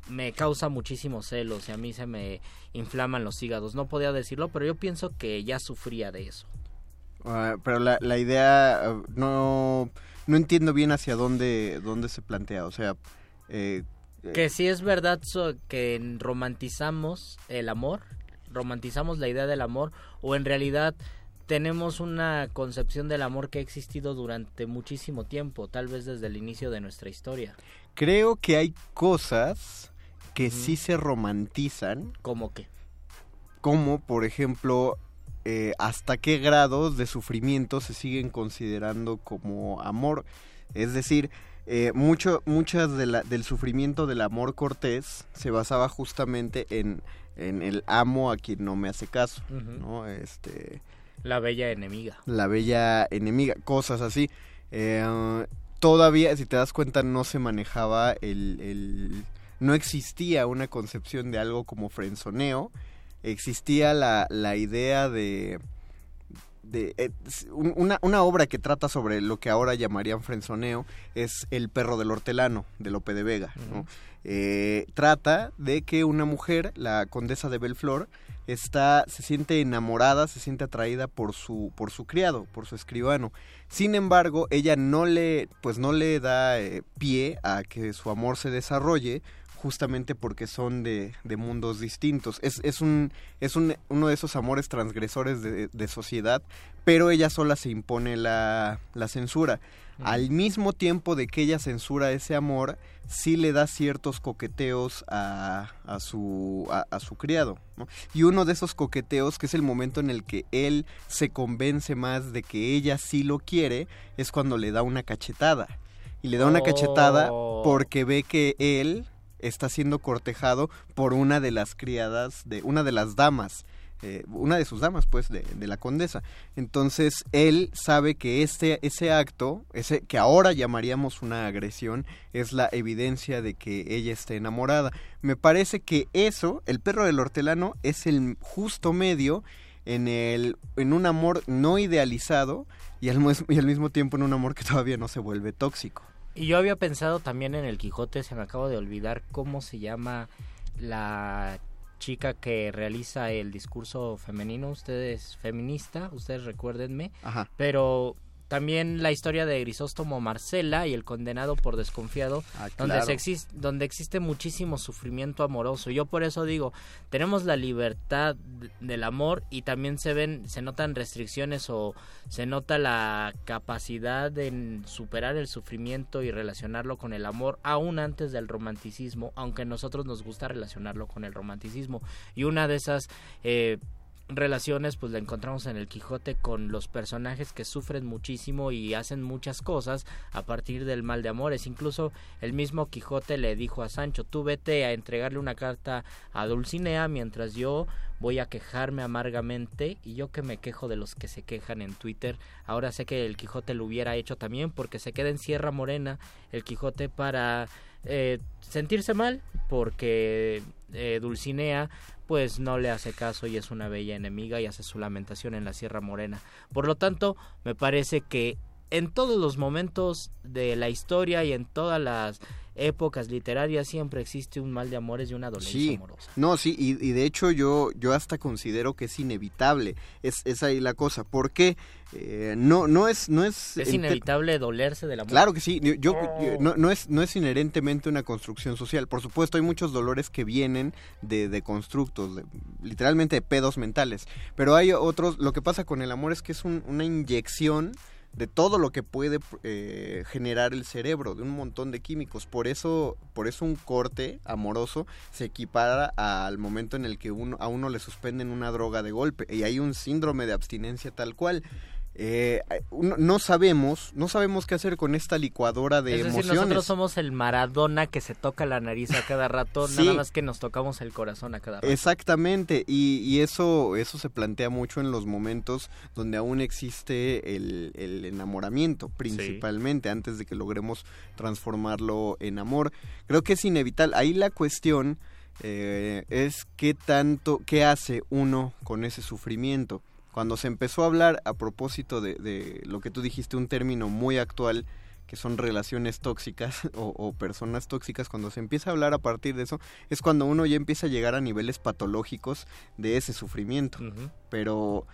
me causa muchísimos celos y a mí se me inflaman los hígados. No podía decirlo, pero yo pienso que ya sufría de eso. Ah, pero la, la idea no, no entiendo bien hacia dónde, dónde se plantea. O sea, eh, eh, Que si es verdad so- que romantizamos el amor, romantizamos la idea del amor, o en realidad tenemos una concepción del amor que ha existido durante muchísimo tiempo, tal vez desde el inicio de nuestra historia. creo que hay cosas que sí se romantizan. ¿Cómo qué? Como, por ejemplo, eh, hasta qué grados de sufrimiento se siguen considerando como amor. Es decir, eh, mucho, muchas de la, del sufrimiento del amor cortés se basaba justamente en, en el amo a quien no me hace caso. ¿no? Este, La bella enemiga. la bella enemiga, cosas así. Eh, todavía, si te das cuenta, no se manejaba el, el- no existía una concepción de algo como frenzoneo, existía la, la idea de... de eh, una, una obra que trata sobre lo que ahora llamarían frenzoneo es El perro del hortelano, de Lope de Vega. ¿no? Eh, trata de que una mujer, la condesa de Belflor, está, se siente enamorada, se siente atraída por su, por su criado, por su escribano. Sin embargo, ella no le, pues no le da eh, pie a que su amor se desarrolle, justamente porque son de, de mundos distintos. Es, es, un, es un, uno de esos amores transgresores de, de sociedad, pero ella sola se impone la, la censura. Al mismo tiempo de que ella censura ese amor, sí le da ciertos coqueteos a, a su, a, a su criado. ¿no? Y uno de esos coqueteos, que es el momento en el que él se convence más de que ella sí lo quiere, es cuando le da una cachetada. Y le da una cachetada Oh. porque ve que él está siendo cortejado por una de las criadas, de una de las damas eh, una de sus damas, pues, de, de la condesa. Entonces, él sabe que este, ese acto, ese que ahora llamaríamos una agresión, es la evidencia de que ella está enamorada. Me parece que eso, el perro del hortelano, es el justo medio en, el, en un amor no idealizado y al, y al mismo tiempo en un amor que todavía no se vuelve tóxico. Y yo había pensado también en el Quijote, se me acaba de olvidar cómo se llama la chica que realiza el discurso femenino. Usted es feminista, ustedes recuérdenme. Ajá. Pero también la historia de Grisóstomo Marcela y el condenado por desconfiado, donde, claro. se donde existe muchísimo sufrimiento amoroso. Yo por eso digo, tenemos la libertad del amor y también se ven, se notan restricciones o se nota la capacidad de superar el sufrimiento y relacionarlo con el amor aún antes del romanticismo, aunque a nosotros nos gusta relacionarlo con el romanticismo. Y una de esas eh, relaciones pues la encontramos en el Quijote con los personajes que sufren muchísimo y hacen muchas cosas a partir del mal de amores. Incluso el mismo Quijote le dijo a Sancho, tú vete a entregarle una carta a Dulcinea mientras yo voy a quejarme amargamente y yo que me quejo de los que se quejan en Twitter. Ahora sé que el Quijote lo hubiera hecho también porque se queda en Sierra Morena el Quijote para eh, sentirse mal porque eh, Dulcinea pues no le hace caso y es una bella enemiga y hace su lamentación en la Sierra Morena. Por lo tanto, me parece que en todos los momentos de la historia y en todas las épocas literarias siempre existe un mal de amores y una dolencia Sí, amorosa. no, sí, y, y de hecho yo, yo hasta considero que es inevitable, es, es ahí la cosa, porque eh, no, no es, no es, Es inevitable dolerse del amor. Claro que sí, yo, yo- Oh. yo- no, no es, no es inherentemente una construcción social. Por supuesto, hay muchos dolores que vienen de, de constructos, de- literalmente de pedos mentales. Pero hay otros, lo que pasa con el amor es que es un- una inyección de todo lo que puede eh, generar el cerebro, de un montón de químicos. Por eso, por eso un corte amoroso se equipara al momento en el que uno, a uno le suspenden una droga de golpe. Y hay un síndrome de abstinencia tal cual. Eh, uno- no sabemos, no sabemos qué hacer con esta licuadora de es decir, emociones. nosotros somos el Maradona que se toca la nariz a cada rato, Sí. nada más que nos tocamos el corazón a cada rato. Exactamente, y, y eso, eso se plantea mucho en los momentos donde aún existe el, el enamoramiento, principalmente, antes de que logremos transformarlo en amor. Creo que es inevitable. Ahí la cuestión eh, es qué tanto, qué hace uno con ese sufrimiento. Cuando se empezó a hablar a propósito de, de lo que tú dijiste, un término muy actual, que son relaciones tóxicas o, o personas tóxicas, cuando se empieza a hablar a partir de eso, es cuando uno ya empieza a llegar a niveles patológicos de ese sufrimiento. Pero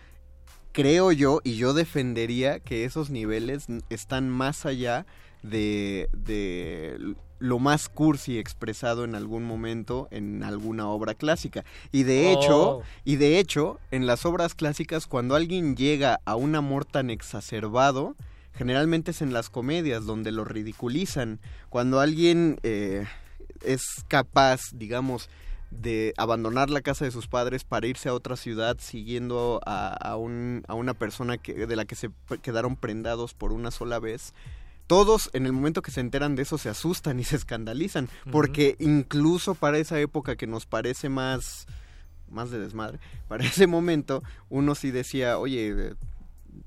creo yo, y yo defendería que esos niveles están más allá de, de lo más cursi expresado en algún momento en alguna obra clásica. Y de hecho, Oh. y de hecho, en las obras clásicas, cuando alguien llega a un amor tan exacerbado, generalmente es en las comedias donde lo ridiculizan. Cuando alguien eh, es capaz, digamos, de abandonar la casa de sus padres para irse a otra ciudad siguiendo a, a un, a una persona que, de la que se quedaron prendados por una sola vez. Todos en el momento que se enteran de eso se asustan y se escandalizan, porque incluso para esa época que nos parece más, más de desmadre, para ese momento uno sí decía, oye,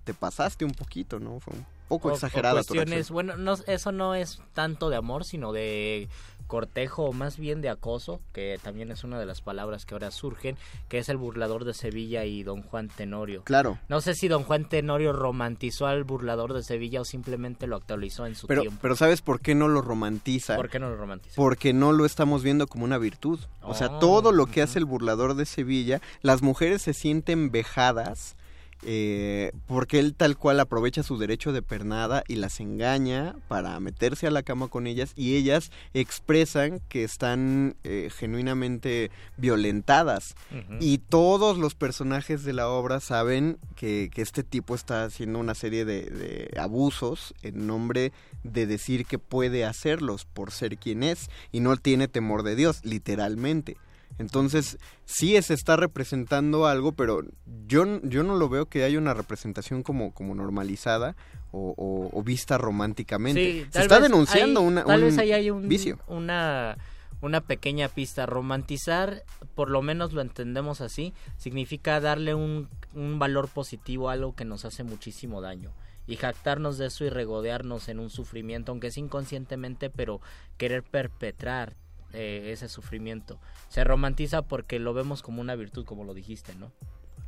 te pasaste un poquito, ¿no? Fue un poco O- o exagerada cuestiones, reacción. bueno, no, eso no es tanto de amor, sino de cortejo o más bien de acoso, que también es una de las palabras que ahora surgen, que es el burlador de Sevilla y don Juan Tenorio. Claro. No sé si don Juan Tenorio romantizó al burlador de Sevilla o simplemente lo actualizó en su Pero, tiempo. pero ¿sabes por qué no lo romantiza? ¿Por qué no lo romantiza? Porque no lo estamos viendo como una virtud. O sea, Oh, todo lo que hace el burlador de Sevilla, las mujeres se sienten vejadas eh, porque él tal cual aprovecha su derecho de pernada y las engaña para meterse a la cama con ellas y ellas expresan que están eh, genuinamente violentadas. Y todos los personajes de la obra saben que, que este tipo está haciendo una serie de, de abusos en nombre de decir que puede hacerlos por ser quien es y no tiene temor de Dios, literalmente. Entonces, sí se está representando algo, pero yo, yo no lo veo que haya una representación como, como normalizada o, o- o vista románticamente. Sí, se está denunciando una, tal un vez ahí hay un vicio. una una pequeña pista romantizar por lo menos lo entendemos así significa darle un, un valor positivo a algo que nos hace muchísimo daño y jactarnos de eso y regodearnos en un sufrimiento aunque es inconscientemente pero querer perpetrar eh, ese sufrimiento se romantiza porque lo vemos como una virtud como lo dijiste no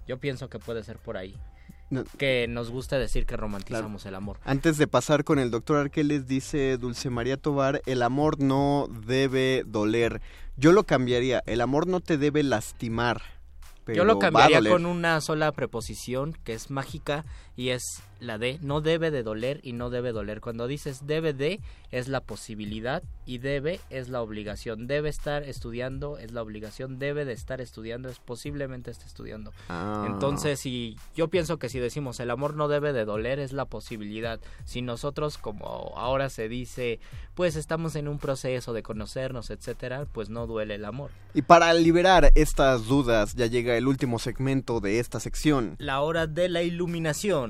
yo pienso que puede ser por ahí No. que nos gusta decir que romantizamos el amor Antes de pasar con el doctor Arqueles, dice Dulce María Tobar, el amor no debe doler. Yo lo cambiaría, el amor no te debe lastimar. Pero Yo lo cambiaría con una sola preposición que es mágica y es la de no debe de doler y no debe doler. Cuando dices debe de es la posibilidad y debe es la obligación. Debe estar estudiando es la obligación. Debe de estar estudiando es posiblemente esté estudiando. Ah. Entonces, si yo pienso que si decimos el amor no debe de doler es la posibilidad. Si nosotros como ahora se dice, pues estamos en un proceso de conocernos, etcétera, pues no duele el amor. Y para liberar estas dudas, ya llega el último segmento de esta sección. La hora de la iluminación.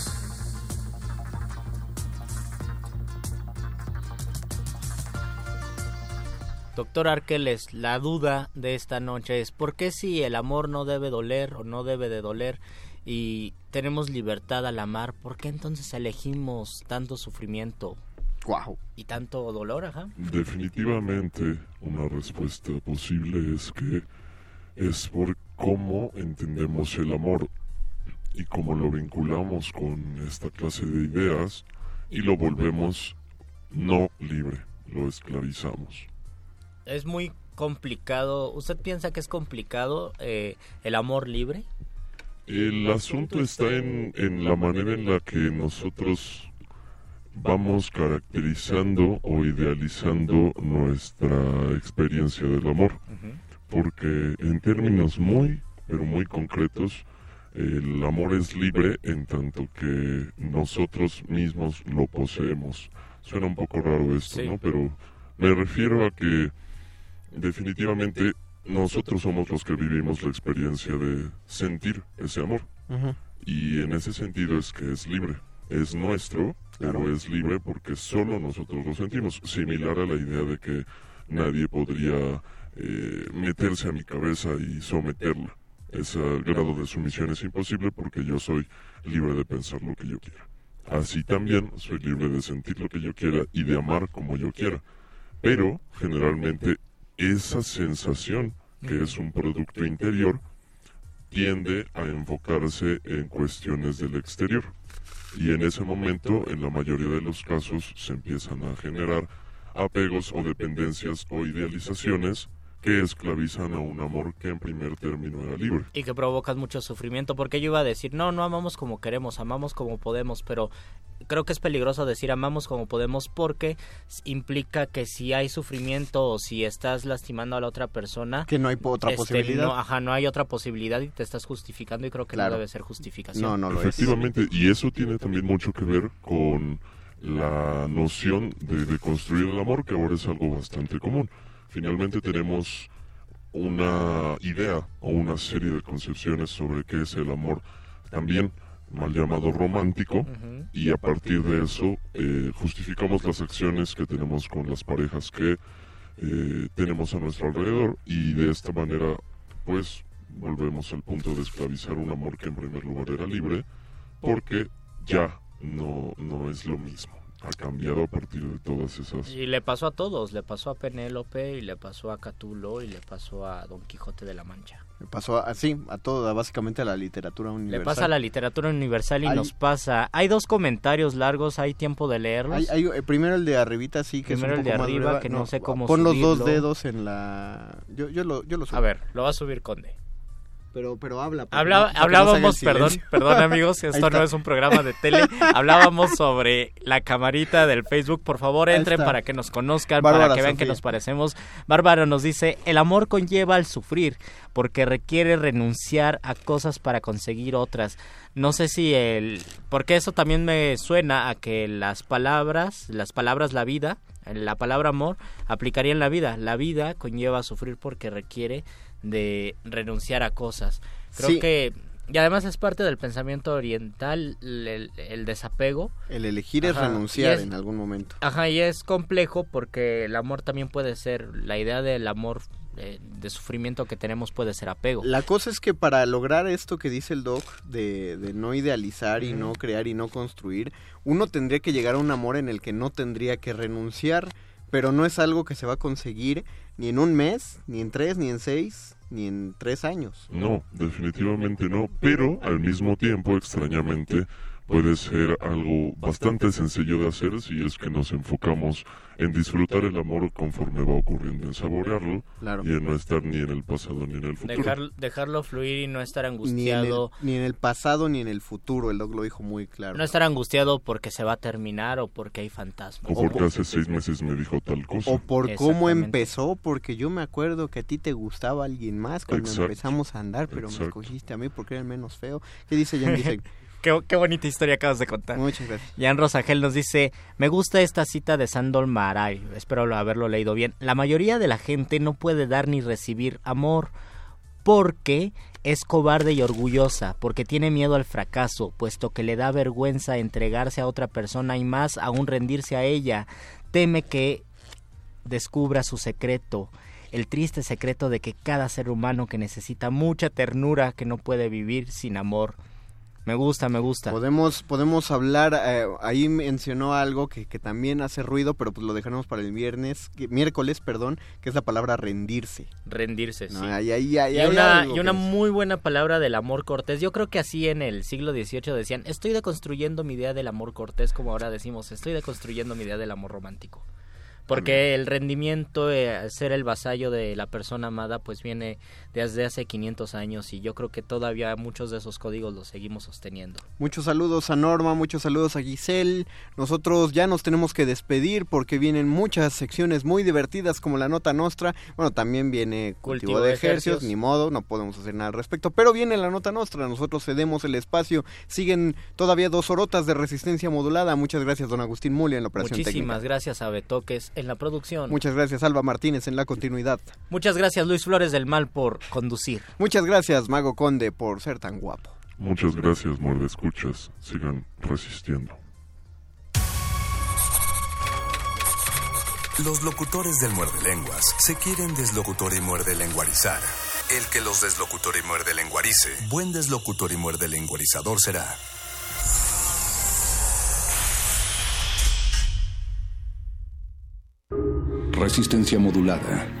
Doctor Arqueles, la duda de esta noche es ¿por qué si el amor no debe doler o no debe de doler y tenemos libertad al amar, ¿por qué entonces elegimos tanto sufrimiento? Wow. Y tanto dolor, ajá. Definitivamente una respuesta posible es que es por cómo entendemos el amor y cómo lo vinculamos con esta clase de ideas y lo volvemos no libre, lo esclavizamos. Es muy complicado. ¿Usted piensa que es complicado eh, el amor libre? El asunto está en, en la manera en la que nosotros vamos caracterizando o idealizando nuestra experiencia del amor. Porque en términos muy, pero muy concretos, el amor es libre en tanto que nosotros mismos lo poseemos. Suena un poco raro esto. ¿no? Pero me refiero a que definitivamente nosotros somos los que vivimos la experiencia de sentir ese amor. Y en ese sentido es que es libre. Es nuestro, pero es libre porque solo nosotros lo sentimos. Similar a la idea de que nadie podría eh, meterse a mi cabeza y someterla. Ese grado de sumisión es imposible porque yo soy libre de pensar lo que yo quiera. Así también soy libre de sentir lo que yo quiera y de amar como yo quiera. Pero generalmente esa sensación, que es un producto interior, tiende a enfocarse en cuestiones del exterior. Y en ese momento, en la mayoría de los casos, se empiezan a generar apegos o dependencias o idealizaciones que esclavizan a un amor que en primer término era libre. Y que provocan mucho sufrimiento, porque yo iba a decir, no, no amamos como queremos, amamos como podemos, pero creo que es peligroso decir amamos como podemos porque implica que si hay sufrimiento o si estás lastimando a la otra persona... Que no hay po- otra este, posibilidad. no, ajá, no hay otra posibilidad y te estás justificando y creo que Claro. no debe ser justificación. Efectivamente, y eso tiene también mucho que ver con la noción de, de construir el amor, que ahora es algo bastante común. Finalmente tenemos una idea o una serie de concepciones sobre qué es el amor, también mal llamado romántico, y a partir de eso eh, justificamos las acciones que tenemos con las parejas que eh, tenemos a nuestro alrededor. Y de esta manera pues volvemos al punto de esclavizar un amor que en primer lugar era libre porque ya no, no es lo mismo. Ha cambiado a partir de todas esas... Y le pasó a todos, le pasó a Penélope y le pasó a Catulo y le pasó a Don Quijote de la Mancha. Le pasó así a toda, básicamente a la literatura universal. Le pasa a la literatura universal y Hay- nos pasa. Hay dos comentarios largos, hay tiempo de leerlos. Hay- hay- eh, primero el de arribita, sí, que Primero es el un de poco más arriba, breve. que no sé cómo Pon los dos subirlo. dedos en la... Yo, yo, lo, yo lo subo. A ver, lo va a subir Conde. Pero, pero habla. no- no hablábamos, perdón, perdón amigos, esto no es un programa de tele. Hablábamos sobre la camarita del Facebook. Por favor, entren para que nos conozcan, Bárbara para que vean que nos parecemos. Bárbara nos dice, el amor conlleva al sufrir, porque requiere renunciar a cosas para conseguir otras. No sé si el... Porque eso también me suena a que las palabras, las palabras la vida, la palabra amor, aplicaría en la vida. La vida conlleva a sufrir porque requiere de renunciar a cosas. Creo Sí. que... Y además es parte del pensamiento oriental el, el desapego. El elegir es renunciar es- en algún momento. Ajá, y es complejo porque el amor también puede ser, la idea del amor eh, de sufrimiento que tenemos puede ser apego. La cosa es que para lograr esto que dice el doc, de, de no idealizar y no crear y no construir, uno tendría que llegar a un amor en el que no tendría que renunciar, pero no es algo que se va a conseguir ni en un mes, ni en tres, ni en seis, ni en tres años. No, definitivamente no, pero al mismo tiempo, extrañamente, puede ser algo bastante sencillo de hacer si es que nos enfocamos en disfrutar el amor conforme va ocurriendo, en saborearlo Claro. y en no estar ni en el pasado ni en el futuro. Dejar, dejarlo fluir y no estar Ni en, el, angustiado. ni en el pasado ni en el futuro, el doc lo dijo muy claro. No estar angustiado porque se va a terminar o porque hay fantasmas. O porque hace seis meses me dijo tal cosa. O por cómo empezó, porque yo me acuerdo que a ti te gustaba alguien más cuando Exacto. empezamos a andar, pero me escogiste a mí porque era el menos feo. ¿Qué dice Jan Gisek? Qué, qué bonita historia acabas de contar. Muchas gracias. Jan Rosagel nos dice, me gusta esta cita de Sandor Maray, espero lo- haberlo leído bien. La mayoría de la gente no puede dar ni recibir amor porque es cobarde y orgullosa, porque tiene miedo al fracaso, puesto que le da vergüenza entregarse a otra persona y más aún rendirse a ella. Teme que descubra su secreto, el triste secreto de que cada ser humano que necesita mucha ternura que no puede vivir sin amor. Me gusta, me gusta. Podemos, podemos hablar, eh, ahí mencionó algo que, que también hace ruido, pero pues lo dejaremos para el viernes, que- miércoles, perdón, que es la palabra rendirse. Rendirse, No, sí. ahí- ahí- ahí y hay una, y una muy buena palabra del amor cortés. Yo creo que así en el siglo XVIII decían, estoy deconstruyendo mi idea del amor cortés, como ahora decimos, estoy deconstruyendo mi idea del amor romántico. Porque el rendimiento, eh, ser el vasallo de la persona amada, pues viene desde hace 500 años y yo creo que todavía muchos de esos códigos los seguimos sosteniendo. Muchos saludos a Norma, muchos saludos a Giselle. Nosotros ya nos tenemos que despedir porque vienen muchas secciones muy divertidas como la nota nostra. Bueno, también viene cultivo, Cultivo de ejercicios, ni modo, no podemos hacer nada al respecto. Pero viene la nota nostra, nosotros cedemos el espacio. Siguen todavía dos horotas de resistencia modulada. Muchas gracias, don Agustín Muli, en la operación Muchísimas técnica. gracias a Betoques en la producción. Muchas gracias, Alba Martínez, en la continuidad. Muchas gracias Luis Flores del Mal por conducir. Muchas gracias, Mago Conde, por ser tan guapo. Muchas gracias, muerde escuchas. Sigan resistiendo. Los locutores del muerde lenguas se quieren deslocutor y muerde lenguarizar. El que los deslocutor y muerde lenguarice, buen deslocutor y muerde lenguarizador será. Resistencia modulada.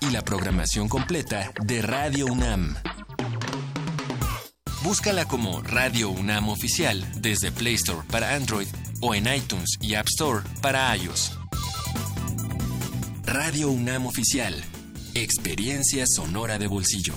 Y la programación completa de Radio UNAM. Búscala como Radio UNAM Oficial desde Play Store para Android o en iTunes y App Store para iOS. Radio UNAM Oficial. Experiencia sonora de bolsillo.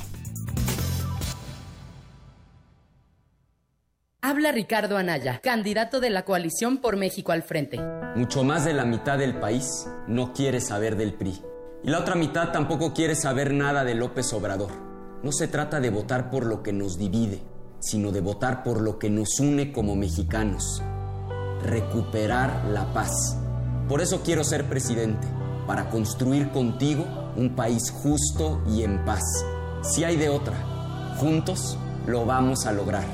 Habla Ricardo Anaya, candidato de la coalición por México al frente. Mucho más de la mitad del país no quiere saber del PRI. Y la otra mitad tampoco quiere saber nada de López Obrador. No se trata de votar por lo que nos divide, sino de votar por lo que nos une como mexicanos. Recuperar la paz. Por eso quiero ser presidente, para construir contigo un país justo y en paz. Si hay de otra, juntos lo vamos a lograr.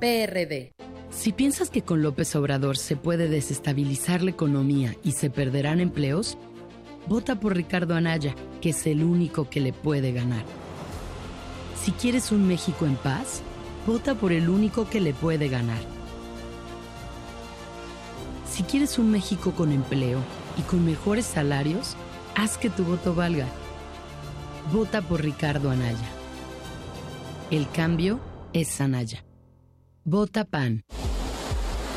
PRD. Si piensas que con López Obrador se puede desestabilizar la economía y se perderán empleos, vota por Ricardo Anaya, que es el único que le puede ganar. Si quieres un México en paz, vota por el único que le puede ganar. Si quieres un México con empleo y con mejores salarios, haz que tu voto valga. Vota por Ricardo Anaya. El cambio es Anaya. Vota PAN.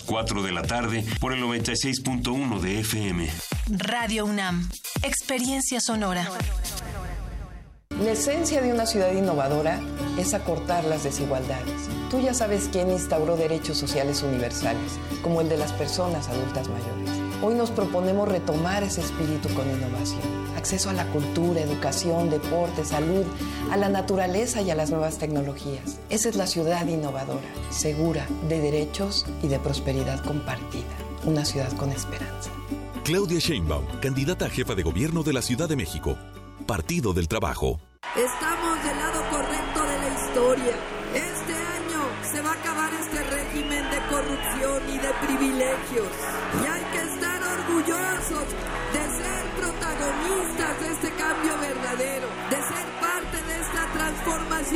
4 de la tarde por el 96.1 de FM. Radio UNAM. Experiencia sonora. La esencia de una ciudad innovadora es acortar las desigualdades. Tú ya sabes quién instauró derechos sociales universales, como el de las personas adultas mayores. Hoy nos proponemos retomar ese espíritu con innovación. Acceso a la cultura, educación, deporte, salud, a la naturaleza y a las nuevas tecnologías. Esa es la ciudad innovadora, segura, de derechos y de prosperidad compartida. Una ciudad con esperanza. Claudia Sheinbaum, candidata a jefa de gobierno de la Ciudad de México. Partido del Trabajo. Estamos del lado correcto de la historia. Este año se va a acabar este régimen de corrupción y de privilegios.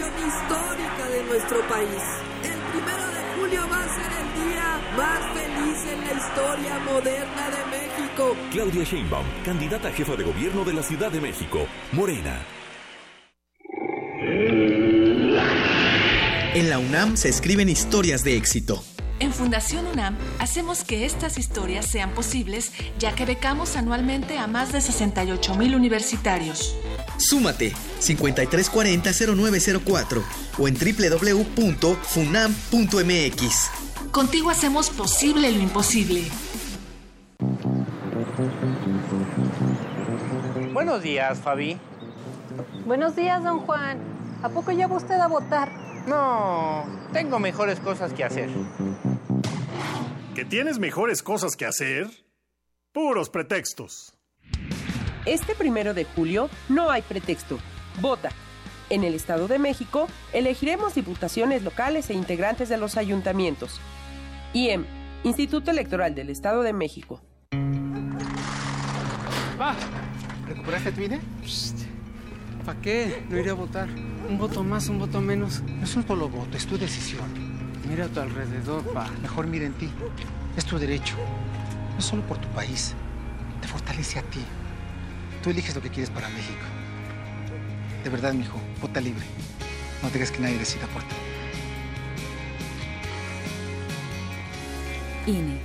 Histórica de nuestro país. El primero de julio va a ser el día más feliz en la historia moderna de México. Claudia Sheinbaum, candidata a jefa de gobierno de la Ciudad de México. Morena. En la UNAM se escriben historias de éxito. En Fundación UNAM hacemos que estas historias sean posibles, ya que becamos anualmente a más de 68 mil universitarios. Súmate 5340-0904 o en www.funam.mx. Contigo hacemos posible lo imposible. Buenos días, Fabi. Buenos días, don Juan. ¿A poco ya va usted a votar? No, tengo mejores cosas que hacer. ¿Que tienes mejores cosas que hacer? Puros pretextos. Este primero de julio no hay pretexto. Vota. En el Estado de México elegiremos diputaciones locales e integrantes de los ayuntamientos. IEM, Instituto Electoral del Estado de México. Va, ¿recuperaste tu INE? ¿Para qué? No iré a votar. Un voto más, un voto menos. No es un solo voto, es tu decisión. Mira a tu alrededor, pa. Mejor mira en ti. Es tu derecho. No solo por tu país. Te fortalece a ti. Tú eliges lo que quieres para México. De verdad, mijo, vota libre. No dejes que nadie decida por ti. INE.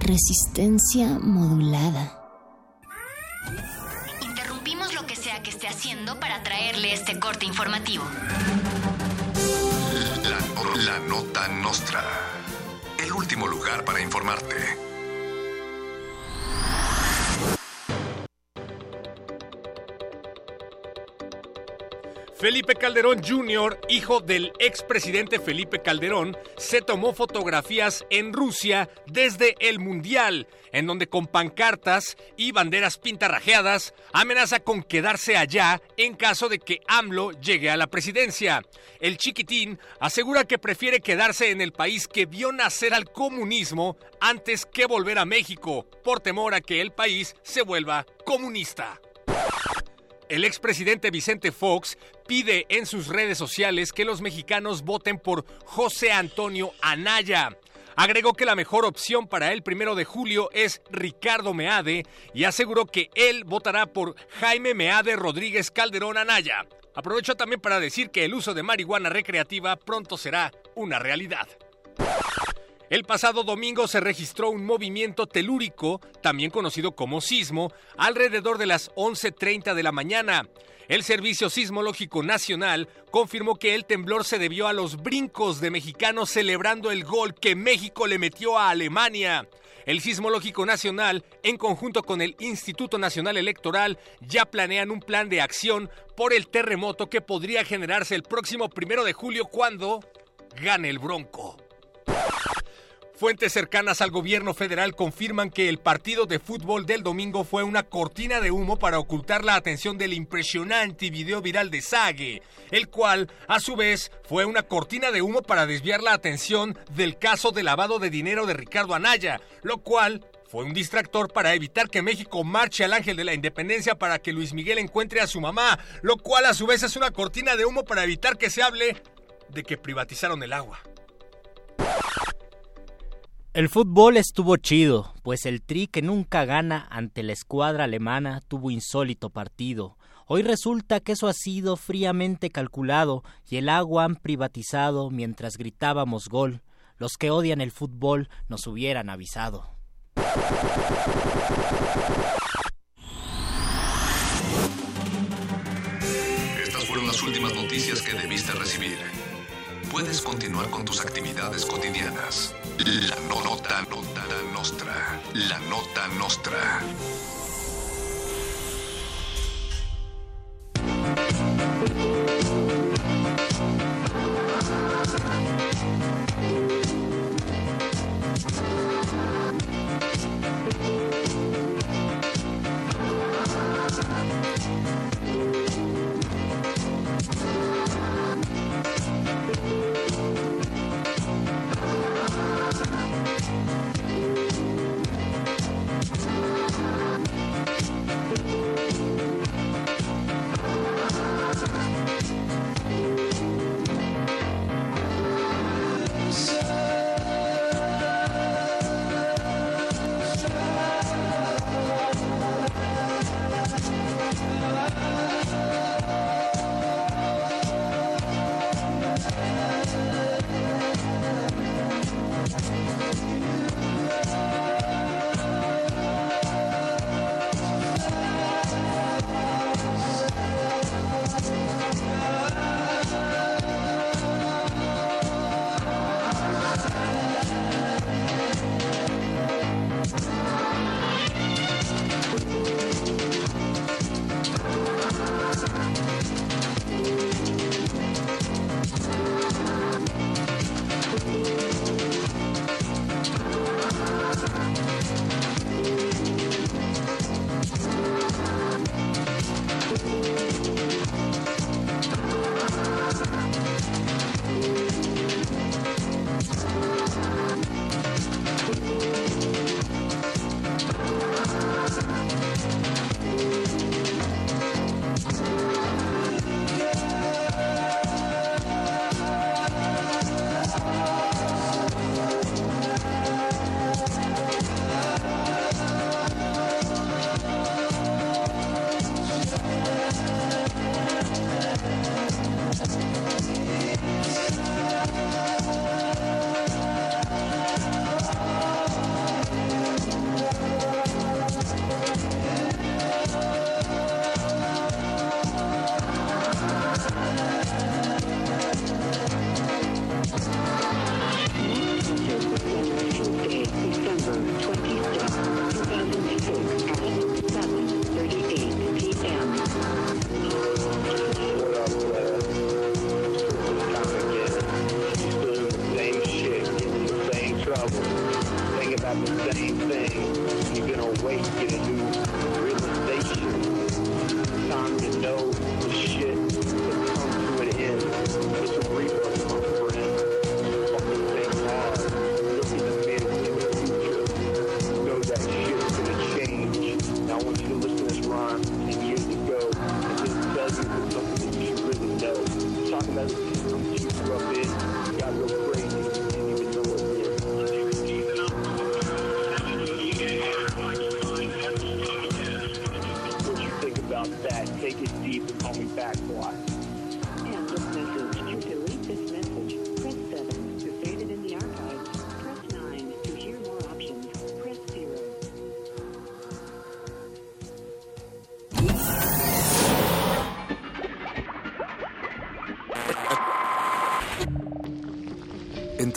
Resistencia modulada. Lo que sea que esté haciendo para traerle este corte informativo. La nota nostra. El último lugar para informarte. Felipe Calderón Jr., hijo del expresidente Felipe Calderón, se tomó fotografías en Rusia desde el Mundial, en donde con pancartas y banderas pintarrajeadas amenaza con quedarse allá en caso de que AMLO llegue a la presidencia. El chiquitín asegura que prefiere quedarse en el país que vio nacer al comunismo antes que volver a México, por temor a que el país se vuelva comunista. El expresidente Vicente Fox pide en sus redes sociales que los mexicanos voten por José Antonio Anaya. Agregó que la mejor opción para el primero de julio es Ricardo Meade y aseguró que él votará por Jaime Meade Rodríguez Calderón Anaya. Aprovecho también para decir que el uso de marihuana recreativa pronto será una realidad. El pasado domingo se registró un movimiento telúrico, también conocido como sismo, alrededor de las 11.30 de la mañana. El Servicio Sismológico Nacional confirmó que el temblor se debió a los brincos de mexicanos celebrando el gol que México le metió a Alemania. El Sismológico Nacional, en conjunto con el Instituto Nacional Electoral, ya planean un plan de acción por el terremoto que podría generarse el próximo primero de julio cuando gane el Bronco. Fuentes cercanas al gobierno federal confirman que el partido de fútbol del domingo fue una cortina de humo para ocultar la atención del impresionante video viral de Sage, el cual, a su vez, fue una cortina de humo para desviar la atención del caso de lavado de dinero de Ricardo Anaya, lo cual fue un distractor para evitar que México marche al ángel de la independencia para que Luis Miguel encuentre a su mamá, lo cual a su vez es una cortina de humo para evitar que se hable de que privatizaron el agua. El fútbol estuvo chido, pues el Tri que nunca gana ante la escuadra alemana tuvo insólito partido. Hoy resulta que eso ha sido fríamente calculado y el agua han privatizado mientras gritábamos gol. Los que odian el fútbol nos hubieran avisado. Estas fueron las últimas noticias que debiste recibir puedes continuar con tus actividades cotidianas. La nota, nota, la nostra. La nota nostra.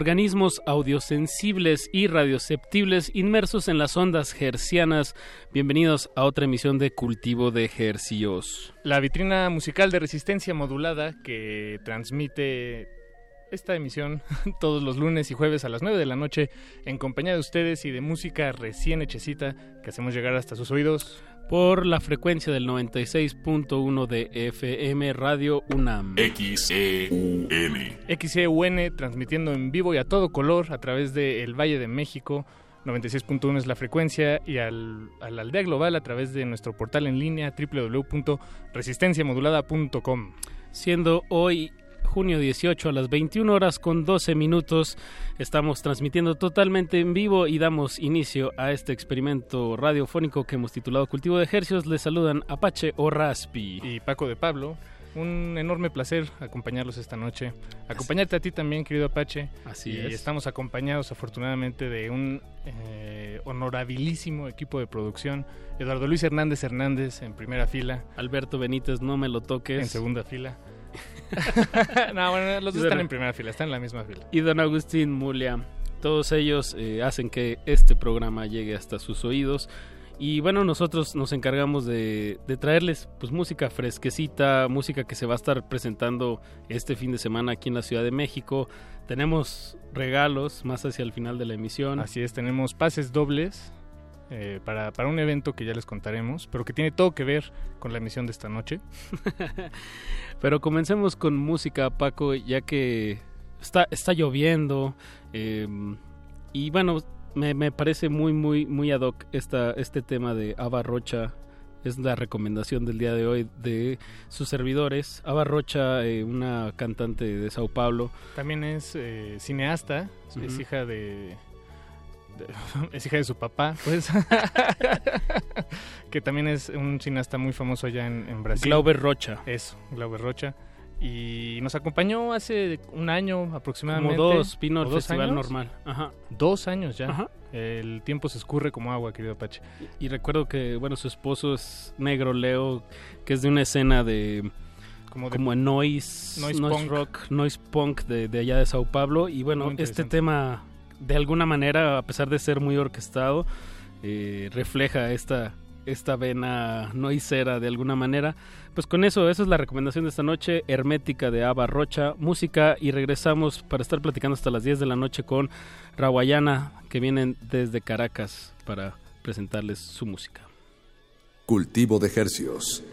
Organismos audiosensibles y radioceptibles inmersos en las ondas hercianas. Bienvenidos a otra emisión de Cultivo de Hercios. La vitrina musical de resistencia modulada que transmite esta emisión todos los lunes y jueves a las 9 de la noche en compañía de ustedes y de música recién hechecita que hacemos llegar hasta sus oídos por la frecuencia del 96.1 de FM Radio UNAM. XEUN. XEUN transmitiendo en vivo y a todo color a través del el Valle de México. 96.1 es la frecuencia y al, a la aldea global a través de nuestro portal en línea www.resistenciamodulada.com. Siendo hoy junio 18 a las 21 horas con 12 minutos. Estamos transmitiendo totalmente en vivo y damos inicio a este experimento radiofónico que hemos titulado Cultivo de Ejercios. Les saludan Apache o Raspi. Y Paco de Pablo. Un enorme placer acompañarlos esta noche. Acompañarte a ti también, querido Apache. Así y es. estamos acompañados afortunadamente de un eh, honorabilísimo equipo de producción. Eduardo Luis Hernández Hernández en primera fila. Alberto Benítez, no me lo toques. En segunda fila. no, bueno, los dos están en primera fila, están en la misma fila. Y don Agustín Mulia. Todos ellos eh, hacen que este programa llegue hasta sus oídos. Y bueno, nosotros nos encargamos de, de, traerles pues música fresquecita, música que se va a estar presentando este fin de semana aquí en la Ciudad de México. Tenemos regalos más hacia el final de la emisión. Así es, tenemos pases dobles eh, para, para, un evento que ya les contaremos, pero que tiene todo que ver con la emisión de esta noche. pero comencemos con música, Paco, ya que está, está lloviendo. Eh, y bueno, me, me, parece muy, muy, muy ad hoc esta, este tema de Ava Rocha. Es la recomendación del día de hoy de sus servidores. Ava Rocha, eh, una cantante de Sao Paulo. También es eh, cineasta, uh -huh. es hija de, es hija de su papá, pues. que también es un cineasta muy famoso allá en, en, Brasil. Glauber Rocha. Eso, Glauber Rocha. Y nos acompañó hace un año aproximadamente. Como dos, vino al festival años? normal. Ajá. Dos años ya. Ajá. El tiempo se escurre como agua, querido Apache. Y, y, recuerdo que, bueno, su esposo es negro, Leo, que es de una escena de... Como, de, como noise, noise, noise punk. rock, noise punk de, de allá de Sao Paulo. Y bueno, este tema de alguna manera, a pesar de ser muy orquestado, eh, refleja esta, esta vena noisera de alguna manera. Pues con eso, esa es la recomendación de esta noche, Hermética de Ava Rocha, música, y regresamos para estar platicando hasta las 10 de la noche con Rawayana, que vienen desde Caracas para presentarles su música. Cultivo de Hercios.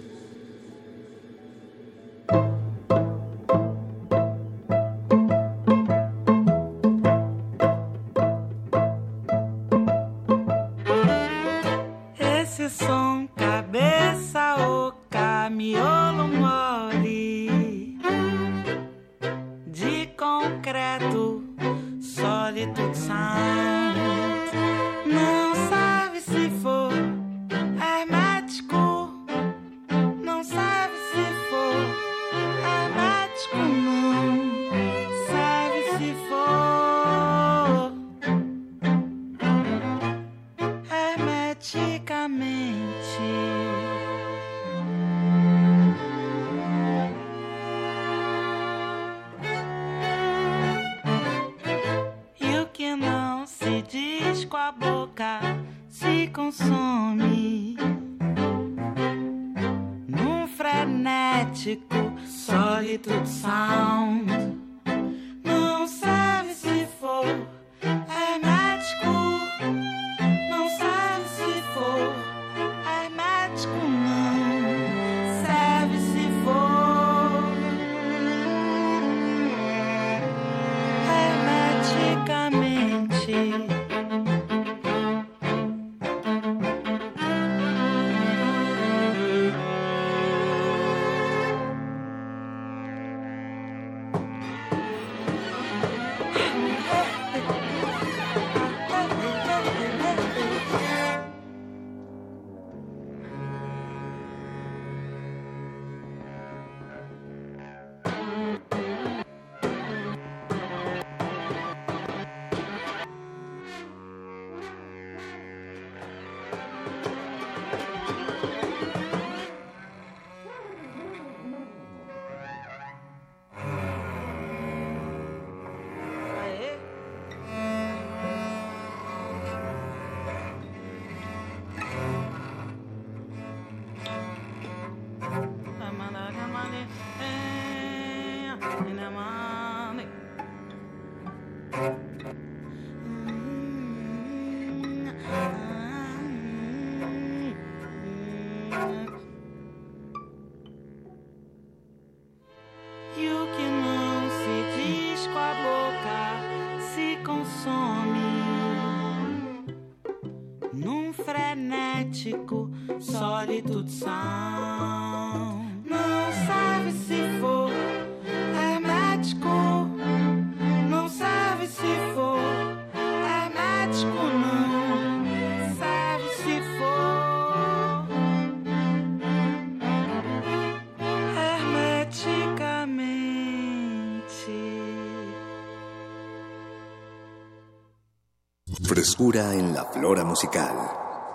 En la flora musical.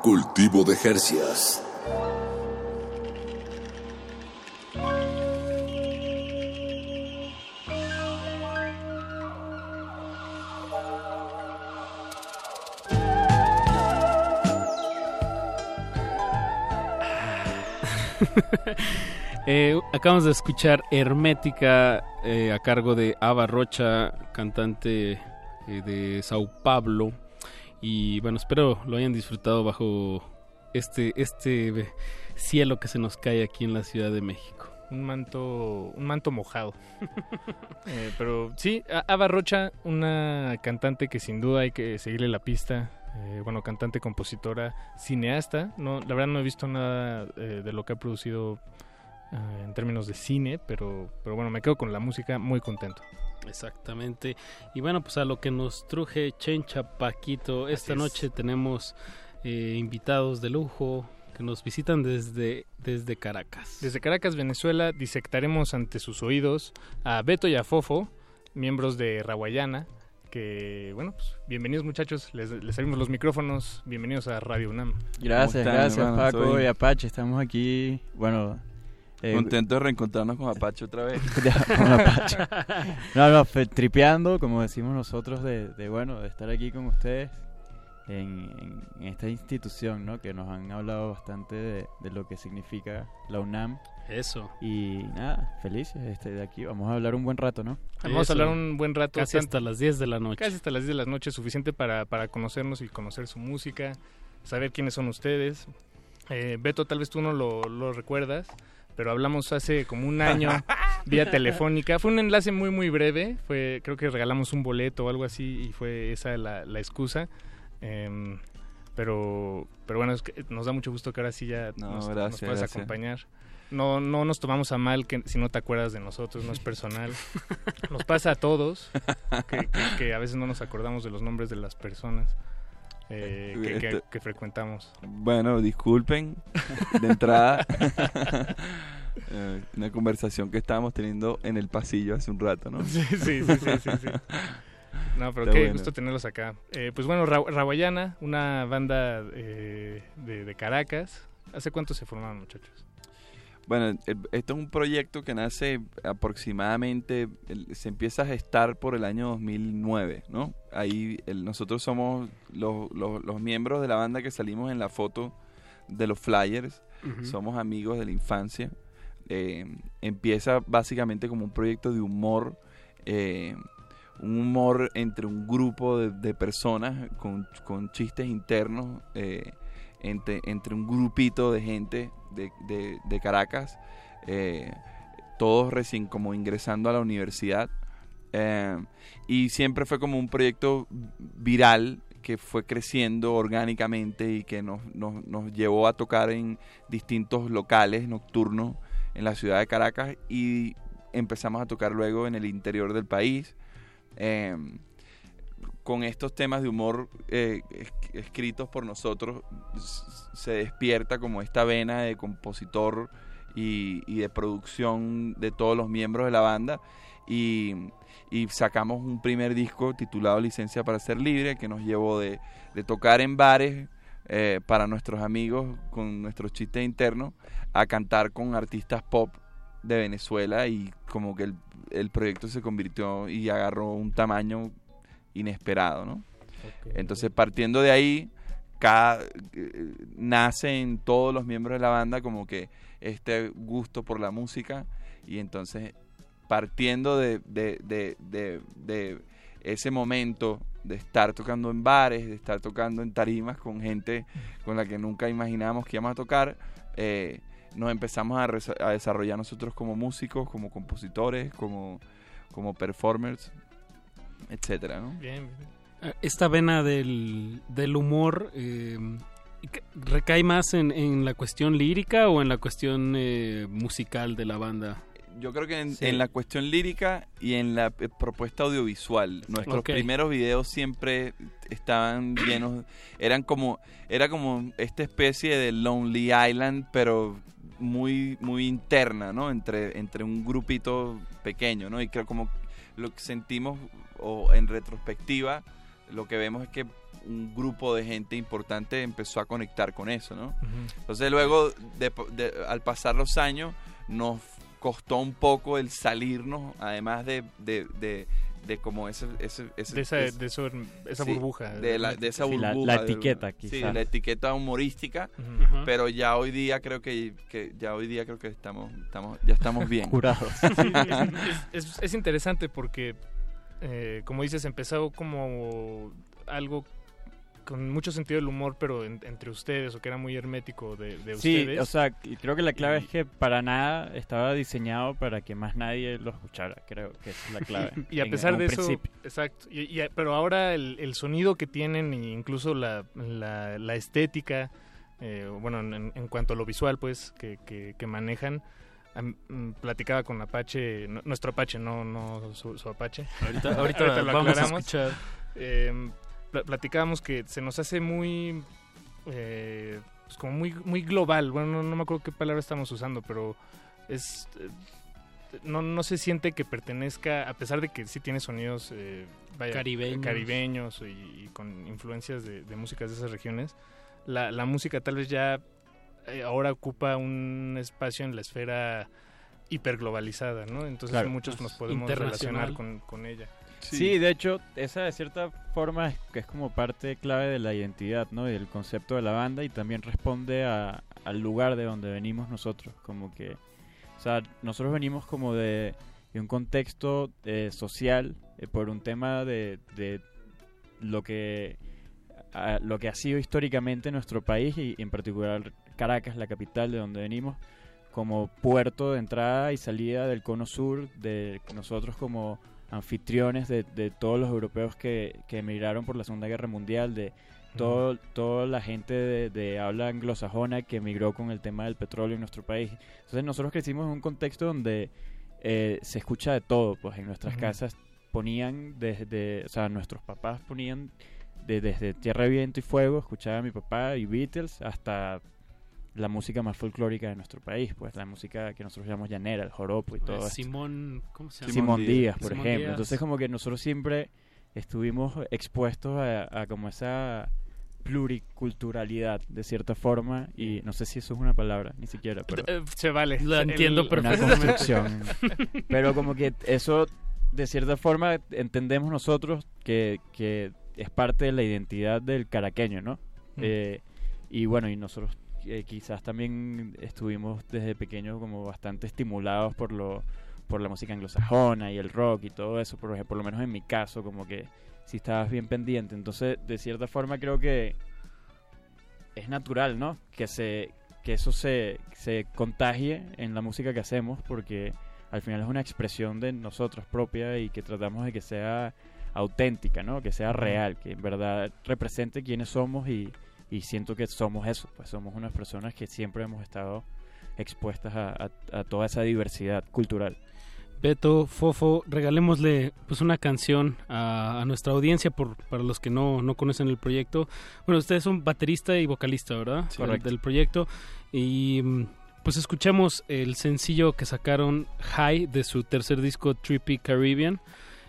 Cultivo de Jercias. Eh, acabamos de escuchar Hermética eh, a cargo de Ava Rocha, cantante eh, de Sao Paulo. Y bueno, espero lo hayan disfrutado bajo este, este cielo que se nos cae aquí en la Ciudad de México. Un manto, un manto mojado. Eh, pero sí, Ava Rocha, una cantante que sin duda hay que seguirle la pista. Eh, bueno, cantante, compositora, cineasta. No, la verdad no he visto nada eh, de lo que ha producido en términos de cine, pero, pero bueno, me quedo con la música muy contento. Exactamente. Y bueno, pues a lo que nos truje Chencha Paquito, esta es. noche tenemos eh, invitados de lujo que nos visitan desde, desde Caracas. Desde Caracas, Venezuela, disectaremos ante sus oídos a Beto y a Fofo, miembros de Rawayana, que, bueno, pues bienvenidos muchachos, les, les abrimos los micrófonos, bienvenidos a Radio UNAM. Gracias, gracias hermano? Paco Soy- y Apache. Estamos aquí, bueno... eh, Contento de reencontrarnos con Apache otra vez. Ya, con Apache. No, no, tripeando, como decimos nosotros, de, de, bueno, de estar aquí con ustedes en, en- en esta institución, ¿no? Que nos han hablado bastante de, de lo que significa la UNAM. Eso. Y nada, felices de estar de aquí. Vamos a hablar un buen rato, ¿no? Vamos a hablar un buen rato. Casi hasta las 10 de la noche. Casi hasta las 10 de la noche, suficiente para, para conocernos y conocer su música, saber quiénes son ustedes. Eh, Beto, tal vez tú no lo, lo recuerdas, pero hablamos hace como un año vía telefónica. Fue un enlace muy, muy breve. Fue, creo que regalamos un boleto o algo así y fue esa la, la excusa. Em, pero, pero bueno, es que nos da mucho gusto que ahora sí ya No, nos, puedas gracias. acompañar. No, no nos tomamos a mal que si no te acuerdas de nosotros, no es personal. Nos pasa a todos que, que- que a veces no nos acordamos de los nombres de las personas eh, que, que- Este- que frecuentamos. Bueno, disculpen de entrada. Eh, una conversación que estábamos teniendo en el pasillo hace un rato, ¿no? Sí, sí, sí, sí, sí, sí. No, pero Está qué bueno. gusto tenerlos acá. Eh, pues bueno, Ra- Rawayana, una banda eh, de, de Caracas. ¿Hace cuánto se formaron, muchachos? Bueno, esto es un proyecto que nace aproximadamente, se empieza a gestar por el año 2009, ¿no? Ahí el- nosotros somos los, los- los miembros de la banda que salimos en la foto de los flyers, somos amigos de la infancia. Eh, empieza básicamente como un proyecto de humor, eh, un humor entre un grupo de, de personas con, con chistes internos, eh, entre, entre un grupito de gente de, de- Caracas, eh, todos recién como ingresando a la universidad. Eh, y siempre fue como un proyecto viral que fue creciendo orgánicamente y que nos, nos, nos llevó a tocar en distintos locales nocturnos en la ciudad de Caracas y empezamos a tocar luego en el interior del país. Eh, con estos temas de humor eh, es- escritos por nosotros se despierta como esta vena de compositor y, de producción de todos los miembros de la banda. Y, y sacamos un primer disco titulado Licencia para Ser Libre que nos llevó de, de tocar en bares eh, para nuestros amigos con nuestros chistes internos a cantar con artistas pop de Venezuela. Y como que el, el proyecto se convirtió y agarró un tamaño inesperado, ¿no? Entonces partiendo de ahí, cada, eh, nace en todos los miembros de la banda como que este gusto por la música y entonces partiendo de, de, de, de- de ese momento de estar tocando en bares, de estar tocando en tarimas con gente con la que nunca imaginábamos que íbamos a tocar, eh, nos empezamos a, desarrollar nosotros como músicos, como compositores, como, como performers, etcétera, ¿no? Bien, Eh, Esta vena del, del humor eh, que- recae más en, en la cuestión lírica o en la cuestión eh, musical de la banda. Yo creo que en, Sí. en la cuestión lírica y en la eh, propuesta audiovisual, nuestros primeros videos siempre estaban llenos, eran como, era como esta especie de Lonely Island, pero muy, muy interna, ¿no? Entre, entre un grupito pequeño, ¿no? Y creo como lo que sentimos, o en retrospectiva, lo que vemos es que un grupo de gente importante empezó a conectar con eso, ¿no? Entonces luego, de- de- al pasar los años, nos costó un poco el salirnos, además de, de, de, de como ese... ese, ese- De esa- ese- de eso- esa sí, burbuja. De, la, de esa Sí, la- burbuja. la de- etiqueta, Sí, la etiqueta humorística, pero ya hoy día creo que, que ya hoy día creo que estamos, estamos ya estamos bien. Curados. Sí, es, es- es interesante porque, eh, como dices, empezó como algo con mucho sentido del humor, pero en- entre ustedes, o que era muy hermético de, de Sí, ustedes. o sea, creo que la clave es que para nada estaba diseñado para que más nadie lo escuchara. Creo que es la clave. y a pesar en de eso, principio. exacto. Y, y- pero ahora el, el sonido que tienen, e incluso la, la, la estética, eh, bueno, en, en cuanto a lo visual, pues, que, que, que manejan. Mm, platicaba con Apache, nuestro Apache, no, no su, su Apache. Ahorita- ahorita lo vamos a aclaramos. escuchar. Eh, pla- platicábamos que se nos hace muy eh, pues como muy muy global bueno no, no me acuerdo qué palabra estamos usando pero es eh, no, no se siente que pertenezca a pesar de que sí tiene sonidos eh, vaya, Caribeños. caribeños y, y con influencias de, de músicas de esas regiones la, la música tal vez ya ahora ocupa un espacio en la esfera hiperglobalizada, ¿no? Entonces Claro. muchos nos podemos Internacional. relacionar con, con ella. Sí. de hecho, esa de cierta forma es, que es como parte clave de la identidad, ¿no? Y del concepto de la banda y también responde a- al lugar de donde venimos nosotros, como que, o sea, nosotros venimos como de, de un contexto eh, social eh, por un tema de, de lo que a- lo que ha sido históricamente nuestro país y en particular Caracas, la capital de donde venimos, como puerto de entrada y salida del cono sur, de nosotros como anfitriones de, de todos los europeos que, que emigraron por la Segunda Guerra Mundial, de todo, toda la gente de, de habla anglosajona que emigró con el tema del petróleo en nuestro país. Entonces nosotros crecimos en un contexto donde eh, se escucha de todo, pues en nuestras casas ponían desde, o sea, nuestros papás ponían de- desde Tierra, Viento y Fuego, escuchaba a mi papá y Beatles hasta la música más folclórica de nuestro país, pues la música que nosotros llamamos llanera, el joropo y todo. Simón, ¿cómo se llama? Simón Díaz, por Simón ejemplo. Díaz. Entonces como que nosotros siempre estuvimos expuestos a, a como esa pluriculturalidad de cierta forma y no sé si eso es una palabra ni siquiera pero Eh, se vale. Lo entiendo una perfectamente. construcción pero como que eso de cierta forma entendemos nosotros que, que es parte de la identidad del caraqueño no Mm. Eh, y bueno y nosotros eh, quizás también estuvimos desde pequeños como bastante estimulados por lo por la música anglosajona y el rock y todo eso. Por por lo menos en mi caso como que si estabas bien pendiente. Entonces de cierta forma creo que es natural no que se que eso se, se contagie en la música que hacemos porque al final es una expresión de nosotros propia y que tratamos de que sea auténtica, ¿no? Que sea real, que en verdad represente quiénes somos y, y siento que somos eso, pues somos unas personas que siempre hemos estado expuestas a, a- a toda esa diversidad cultural. Beto, Fofo, regalémosle pues una canción a, a nuestra audiencia por para los que no, no conocen el proyecto. Bueno, ustedes son baterista y vocalista, ¿verdad? Sí. Correcto. Del proyecto. Y mm, pues escuchemos el sencillo que sacaron High de su tercer disco Trippy Caribbean.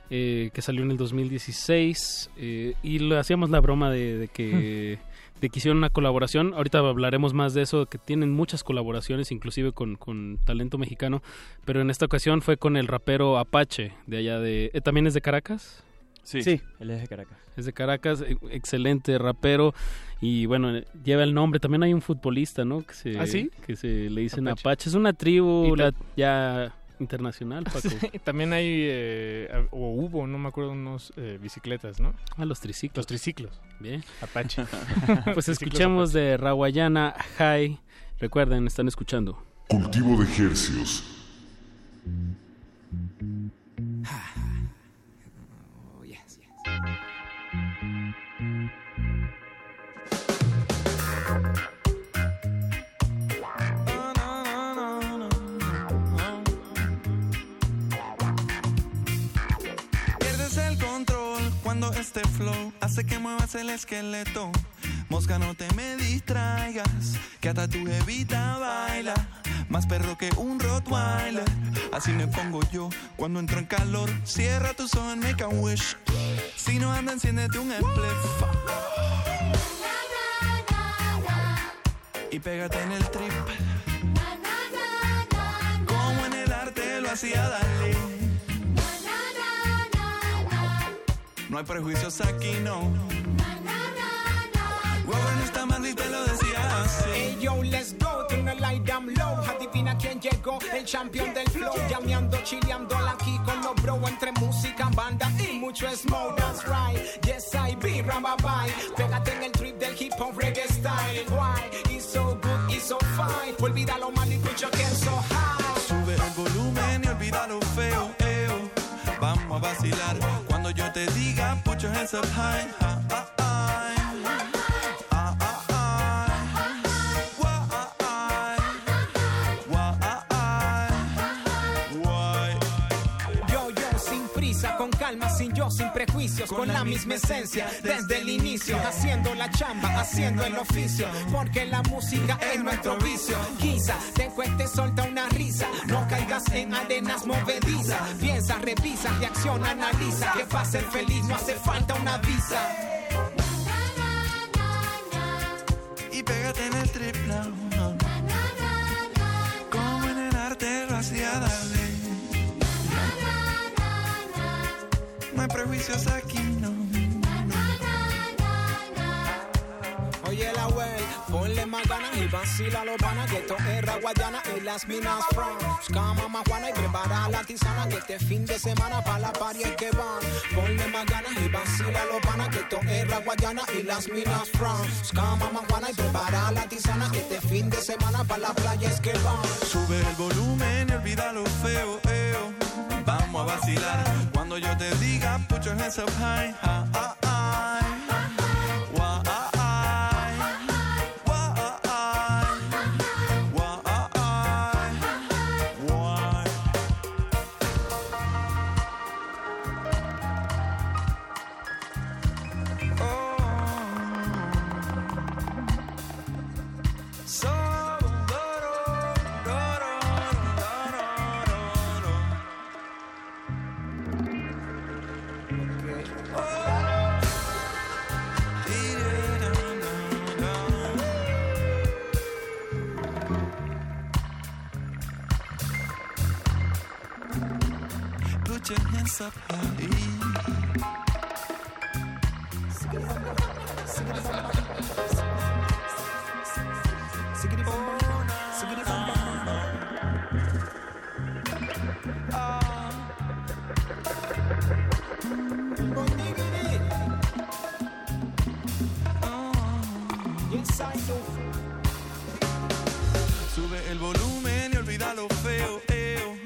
eh, que salió en el 2016 eh, y le hacíamos la broma de, de que de que hicieron una colaboración. Ahorita hablaremos más de eso, que tienen muchas colaboraciones, inclusive con, con talento mexicano. Pero en esta ocasión fue con el rapero Apache, de allá de... eh, ¿También es de Caracas? Sí. Sí, él es de Caracas. Es de Caracas, e- excelente rapero. Y bueno, eh, lleva el nombre. También hay un futbolista, ¿no? Que se, ¿Ah, sí? Que se le dicen Apache. Apache. Es una tribu la- ya internacional, Paco. Sí, también hay, eh, o hubo, no me acuerdo, unos eh, bicicletas, ¿no? Ah, los triciclos. Los triciclos. Bien. Apache. Pues escuchamos de Rawayana High. Recuerden, están escuchando. Cultivo de ejercios. Este flow hace que muevas el esqueleto. Mosca, no te me distraigas, que hasta tu jevita baila. Más perro que un Rottweiler. Así me pongo yo cuando entro en calor. Cierra tus ojos, make a wish. Si no anda, enciéndete un spliff. Y pégate en el trip. Como en el arte lo hacía Dalí. No hay prejuicios aquí, no. No está mal y te lo decía así. Hey yo, let's go, turn light down low. Adivina quién llegó, el champion del flow. Llameando, chileando aquí con los bro. Entre música, banda y mucho smoke. That's right, yes I be bye. Pégate en el trip del hip hop reggae style. Why? It's so good, it's so fine. Olvida lo malo y put your hands so high. Sube el volumen y olvida lo feo, vacilar cuando yo te diga, put your hands up high. Ah, ah, prejuicios, con, la misma esencia, desde el inicio, haciendo la chamba, haciendo el oficio, porque la música es nuestro vicio. Quizá te cueste solta una risa, no caigas en arenas movedizas, piensa, revisa, reacciona, analiza, que para ser feliz no hace falta una visa. Y pégate en el trip now. Como en el arte lo No prejuicios aquí, no. Ponle más ganas y vacila los panas que esto es Raguayana y las minas France. Cama más juana y prepara la tisana que este fin de semana para la es que van. Ponle más ganas y vacila los panas que esto es Raguayana y las minas France. Cama más juana y prepara la tisana que este fin de semana para la playa es que van. Sube el volumen y olvida lo feo, eo. Vamos a vacilar cuando yo te diga, put your hands up high. Ah, ah, ah. Sube el volumen y olvida lo feo, eo.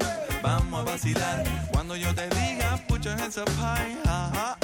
Vamos a vacilar yo te diga put your hands up high.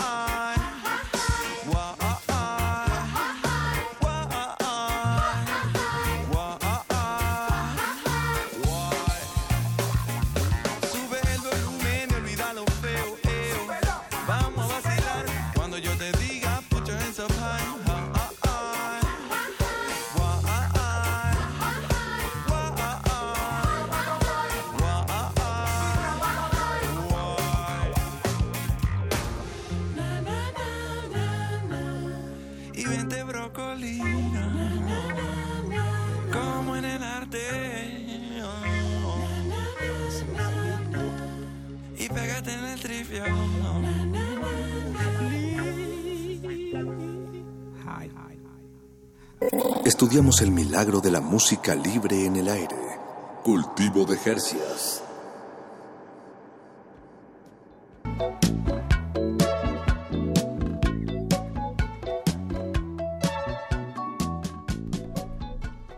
Estudiamos el milagro de la música libre en el aire. Cultivo de Jercias.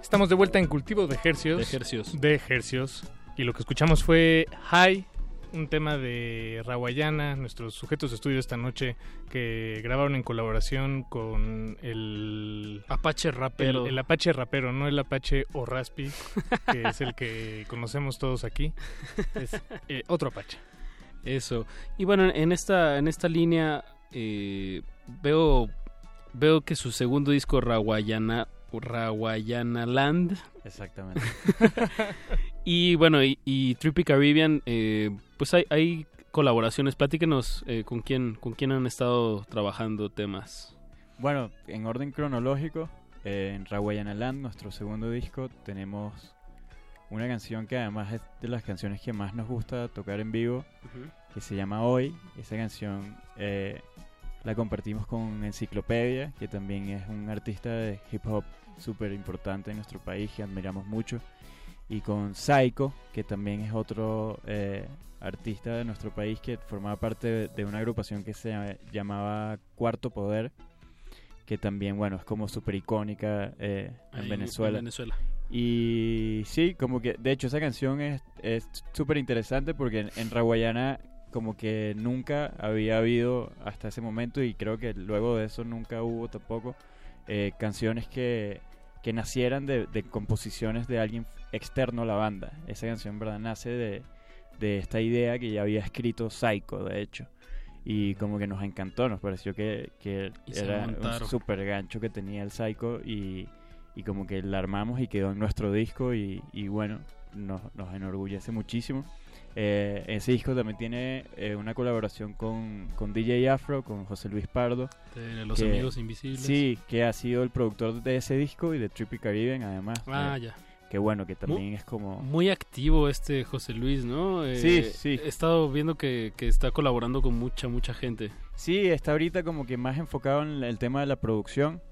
Estamos de vuelta en Cultivo de Hercios. De Hercios. De Hercios. Y lo que escuchamos fue High, un tema de Rawayana, nuestros sujetos de estudio esta noche, que grabaron en colaboración con el... Apache rapero. El, el Apache rapero, no el Apache o Raspi, que es el que conocemos todos aquí. Es eh, otro Apache. Eso. Y bueno, en esta, en esta línea eh, veo, veo que su segundo disco, Rawayana, Rawayana Land. Exactamente. y bueno, y, y Trippy Caribbean, eh, pues hay, hay colaboraciones. Platíquenos eh, con quién, con quién han estado trabajando temas. Bueno, en orden cronológico, eh, en Rawayana Land, nuestro segundo disco, tenemos una canción que además es de las canciones que más nos gusta tocar en vivo, que se llama Hoy. Esa canción eh, la compartimos con Enciclopedia, que también es un artista de hip hop súper importante en nuestro país que admiramos mucho. Y con Psycho, que también es otro eh, artista de nuestro país que formaba parte de, una agrupación que se llama- llamaba Cuarto Poder, que también, bueno, es como súper icónica eh, en en Venezuela. Y sí, como que, de hecho, esa canción es es súper interesante porque en, en Rawayana como que nunca había habido hasta ese momento y creo que luego de eso nunca hubo tampoco eh, canciones que, que nacieran de, de composiciones de alguien externo a la banda. Esa canción, verdad, nace de, de esta idea que ya había escrito Psycho, de hecho. Y como que nos encantó, nos pareció que, que era un super gancho que tenía el Psycho y, y como que la armamos y quedó en nuestro disco y, y bueno, nos, nos enorgullece muchísimo. Eh, ese disco también tiene eh, una colaboración con, con DJ Afro, con José Luis Pardo. De Los Amigos Invisibles. Sí, que ha sido el productor de ese disco y de Trippy Caribbean además. Ah, ya. Que bueno, que también Mu- es como... Muy activo este José Luis, ¿no? Eh, Sí, sí. He estado viendo que, que está colaborando con mucha, mucha gente. Sí, está ahorita como que más enfocado en el tema de la producción.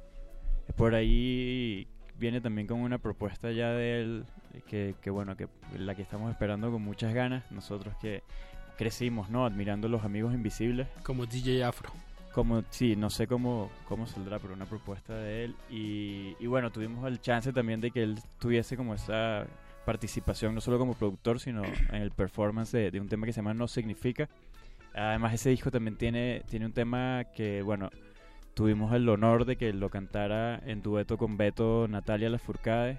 Por ahí viene también con una propuesta ya de él, que, que bueno, que la que estamos esperando con muchas ganas. Nosotros que crecimos, ¿no? Admirando los amigos invisibles. Como DJ Afro. Como, sí, no sé cómo, cómo saldrá, pero una propuesta de él. Y, y bueno, tuvimos el chance también de que él tuviese como esa participación, no solo como productor, sino en el performance de, de un tema que se llama No Significa. Además, ese disco también tiene, tiene un tema que, bueno, tuvimos el honor de que lo cantara en dueto con Beto Natalia Lafourcade.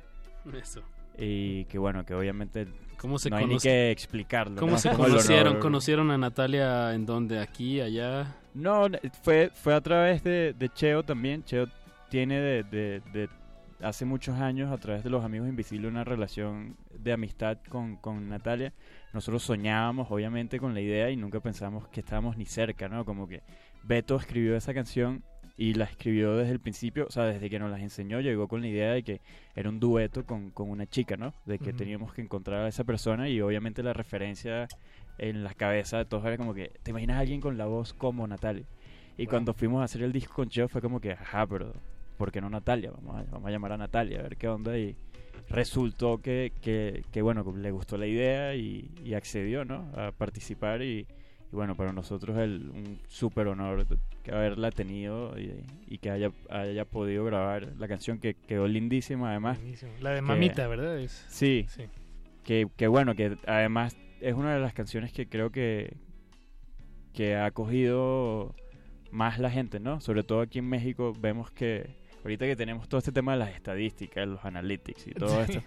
Eso. Y que bueno, que obviamente ¿Cómo se no hay ni que explicarlo. ¿Cómo ¿no? se conocieron? ¿Conocieron a Natalia en dónde? ¿Aquí? ¿Allá? No, fue, fue a través de, de Cheo también. Cheo tiene de, de- de hace muchos años, a través de los Amigos Invisibles, una relación de amistad con, con Natalia. Nosotros soñábamos, obviamente, con la idea y nunca pensamos que estábamos ni cerca, ¿no? Como que Beto escribió esa canción y la escribió desde el principio, o sea, desde que nos las enseñó, llegó con la idea de que era un dueto con, con una chica, ¿no? De que teníamos que encontrar a esa persona y obviamente la referencia en la cabeza de todos era como que, ¿te imaginas a alguien con la voz como Natalia? Y cuando fuimos a hacer el disco con Cheo fue como que, ajá, pero ¿por qué no Natalia? Vamos a, vamos a llamar a Natalia a ver qué onda. Y resultó que, que, que bueno, le gustó la idea y, y accedió, ¿no? A participar y, y bueno, para nosotros el, un súper honor que haberla tenido y, y que haya, haya podido grabar la canción que quedó lindísima además. Buenísimo. La de Que- Mamita, ¿verdad? Es- Sí, sí. Que, que bueno, que además es una de las canciones que creo que, que ha cogido más la gente, ¿no? Sobre todo aquí en México vemos que ahorita que tenemos todo este tema de las estadísticas, los analytics y todo Sí. esto,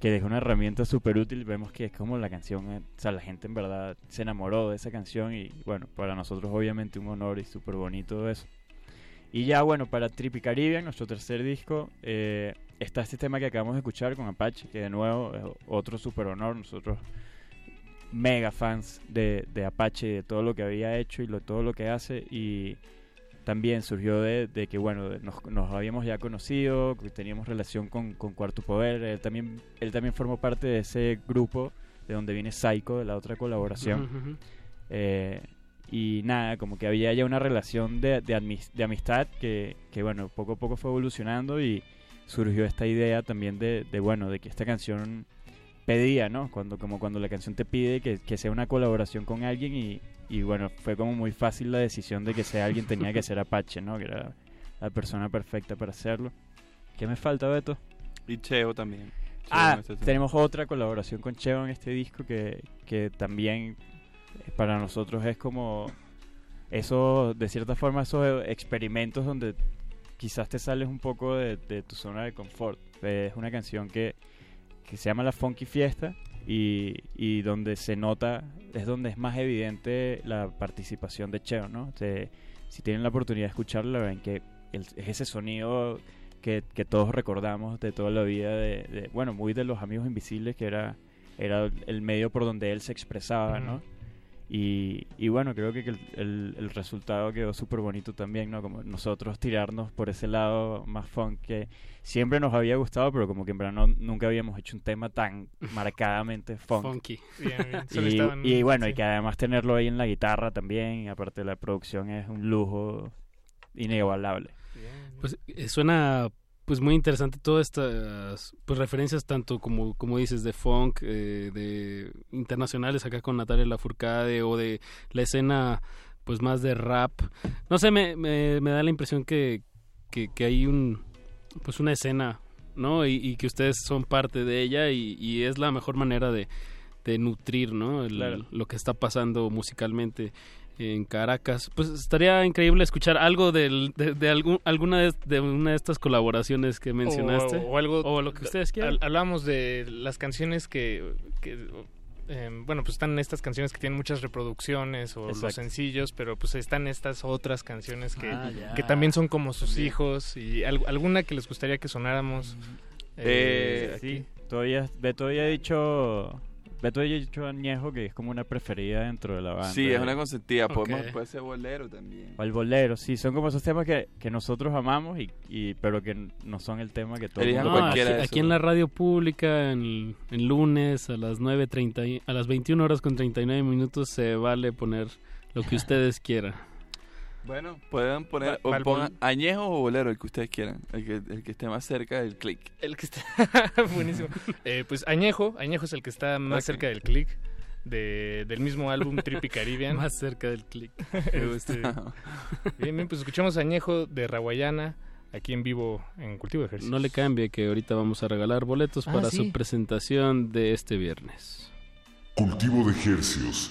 que es una herramienta súper útil, vemos que es como la canción, eh, o sea, la gente en verdad se enamoró de esa canción y bueno, para nosotros obviamente un honor y súper bonito eso. Y ya bueno, para Trippy Caribbean, nuestro tercer disco, eh, está este tema que acabamos de escuchar con Apache, que de nuevo es otro súper honor, nosotros mega fans de, de Apache, de todo lo que había hecho y lo, todo lo que hace. Y también surgió de, de que bueno nos, nos habíamos ya conocido teníamos relación con, con Cuarto Poder. Él también él también formó parte de ese grupo de donde viene Psycho de la otra colaboración. Eh, y nada como que había ya una relación de, de, de amistad que, que bueno poco a poco fue evolucionando y surgió esta idea también de, de bueno de que esta canción pedía, ¿no? Cuando, como cuando la canción te pide que, que sea una colaboración con alguien y, y bueno, fue como muy fácil la decisión de que sea alguien tenía que ser Apache, ¿no? Que era la persona perfecta para hacerlo. ¿Qué me falta, Beto? Y Cheo también. Cheo Ah, este tenemos otra colaboración con Cheo en este disco que, que también eh, para nosotros es como eso, de cierta forma, esos experimentos donde quizás te sales un poco de, de tu zona de confort. Es una canción que, que se llama La Funky Fiesta y, y donde se nota, es donde es más evidente la participación de Cheo, ¿no? Si tienen la oportunidad de escucharla, ven que es ese sonido que, que todos recordamos de toda la vida, de, de- bueno, muy de los Amigos Invisibles, que era, era el medio por donde él se expresaba, ¿no? Y, y bueno, creo que el, el- el resultado quedó súper bonito también, ¿no? Como nosotros tirarnos por ese lado más funk que siempre nos había gustado, pero como que en verdad no- nunca habíamos hecho un tema tan marcadamente funk. Funky. Bien, bien. Solo Y, estaban- y bueno, y que además tenerlo ahí en la guitarra también, y aparte la producción es un lujo inigualable. Pues eh, suena pues muy interesante todas estas pues referencias tanto como como dices de funk eh, de internacionales acá con Natalia Lafourcade o de la escena pues más de rap. No sé me, me, me da la impresión que, que, que hay un pues una escena no y, y que ustedes son parte de ella y, y es la mejor manera de, de nutrir no El- Claro. lo que está pasando musicalmente en Caracas. Pues estaría increíble escuchar algún, de, de algún, alguna de, de una de estas colaboraciones que mencionaste. O, o algo. O lo que ustedes quieran. Hab- Hablamos de las canciones que. que, eh, bueno, pues están estas canciones que tienen muchas reproducciones o los sencillos, pero pues están estas otras canciones que, Ah, que también son como sus También. hijos y al- alguna que les gustaría que sonáramos. Eh, aquí. sí, todavía, Beto había dicho, Beto dicho Añejo que es como una preferida dentro de la banda. Sí, es una consentida. Ok. Podemos, puede ser bolero también. O el bolero, sí, son como esos temas que, que nosotros amamos, y, y pero que no son el tema que todo el Elijan mundo No, aquí, aquí en la radio pública, en, en lunes a las 9.30, y- a las 21 horas con 39 minutos, se vale poner lo que ustedes quieran. Bueno, pueden poner o pongan añejo o bolero, el que ustedes quieran. El que, el que esté más cerca del click. El que está. Buenísimo. Eh, pues Añejo. Añejo es el que está más cerca del click. De, del mismo álbum Trippy Caribbean. Más cerca del click. Este, bien, bien, pues escuchamos Añejo de Raguayana aquí en vivo en Cultivo de Ejercicios. No le cambie que ahorita vamos a regalar boletos Ah, para sí. su presentación de este viernes. Cultivo de Hercios.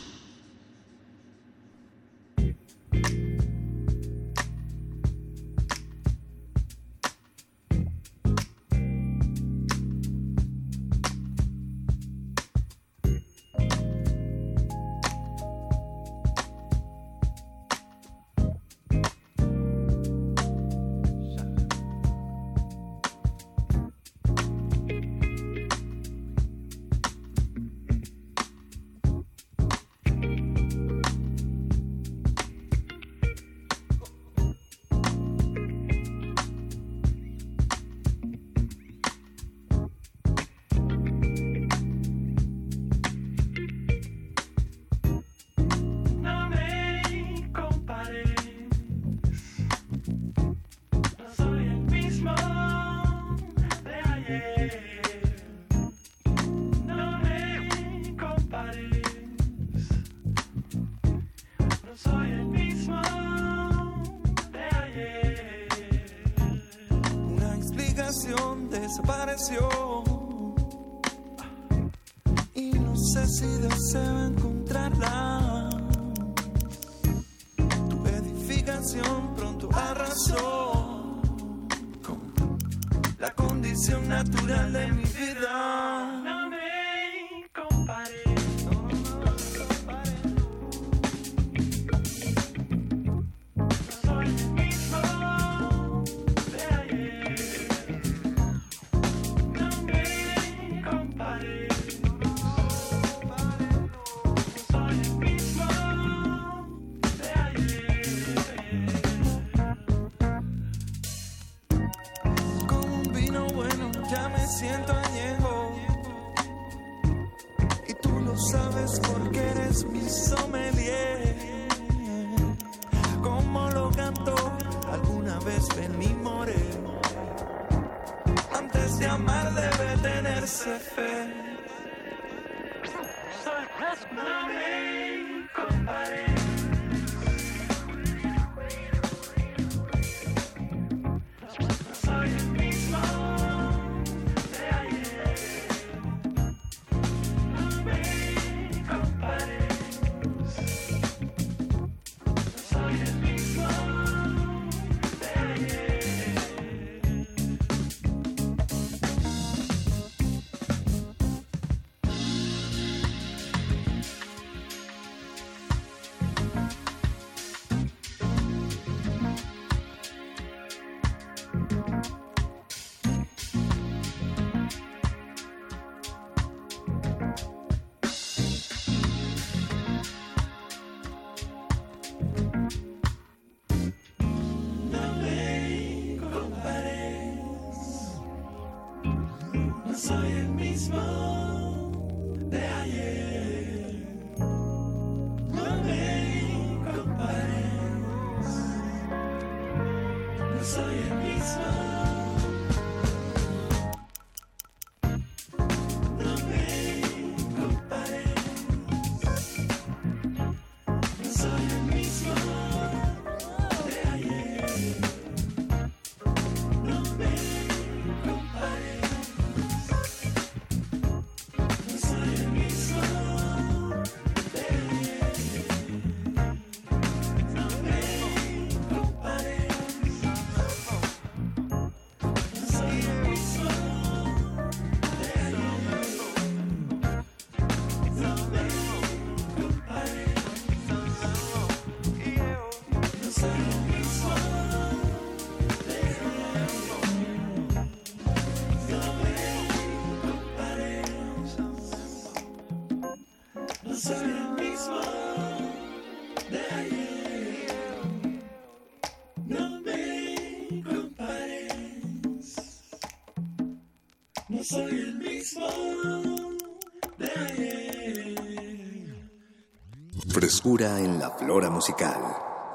Frescura en la flora musical.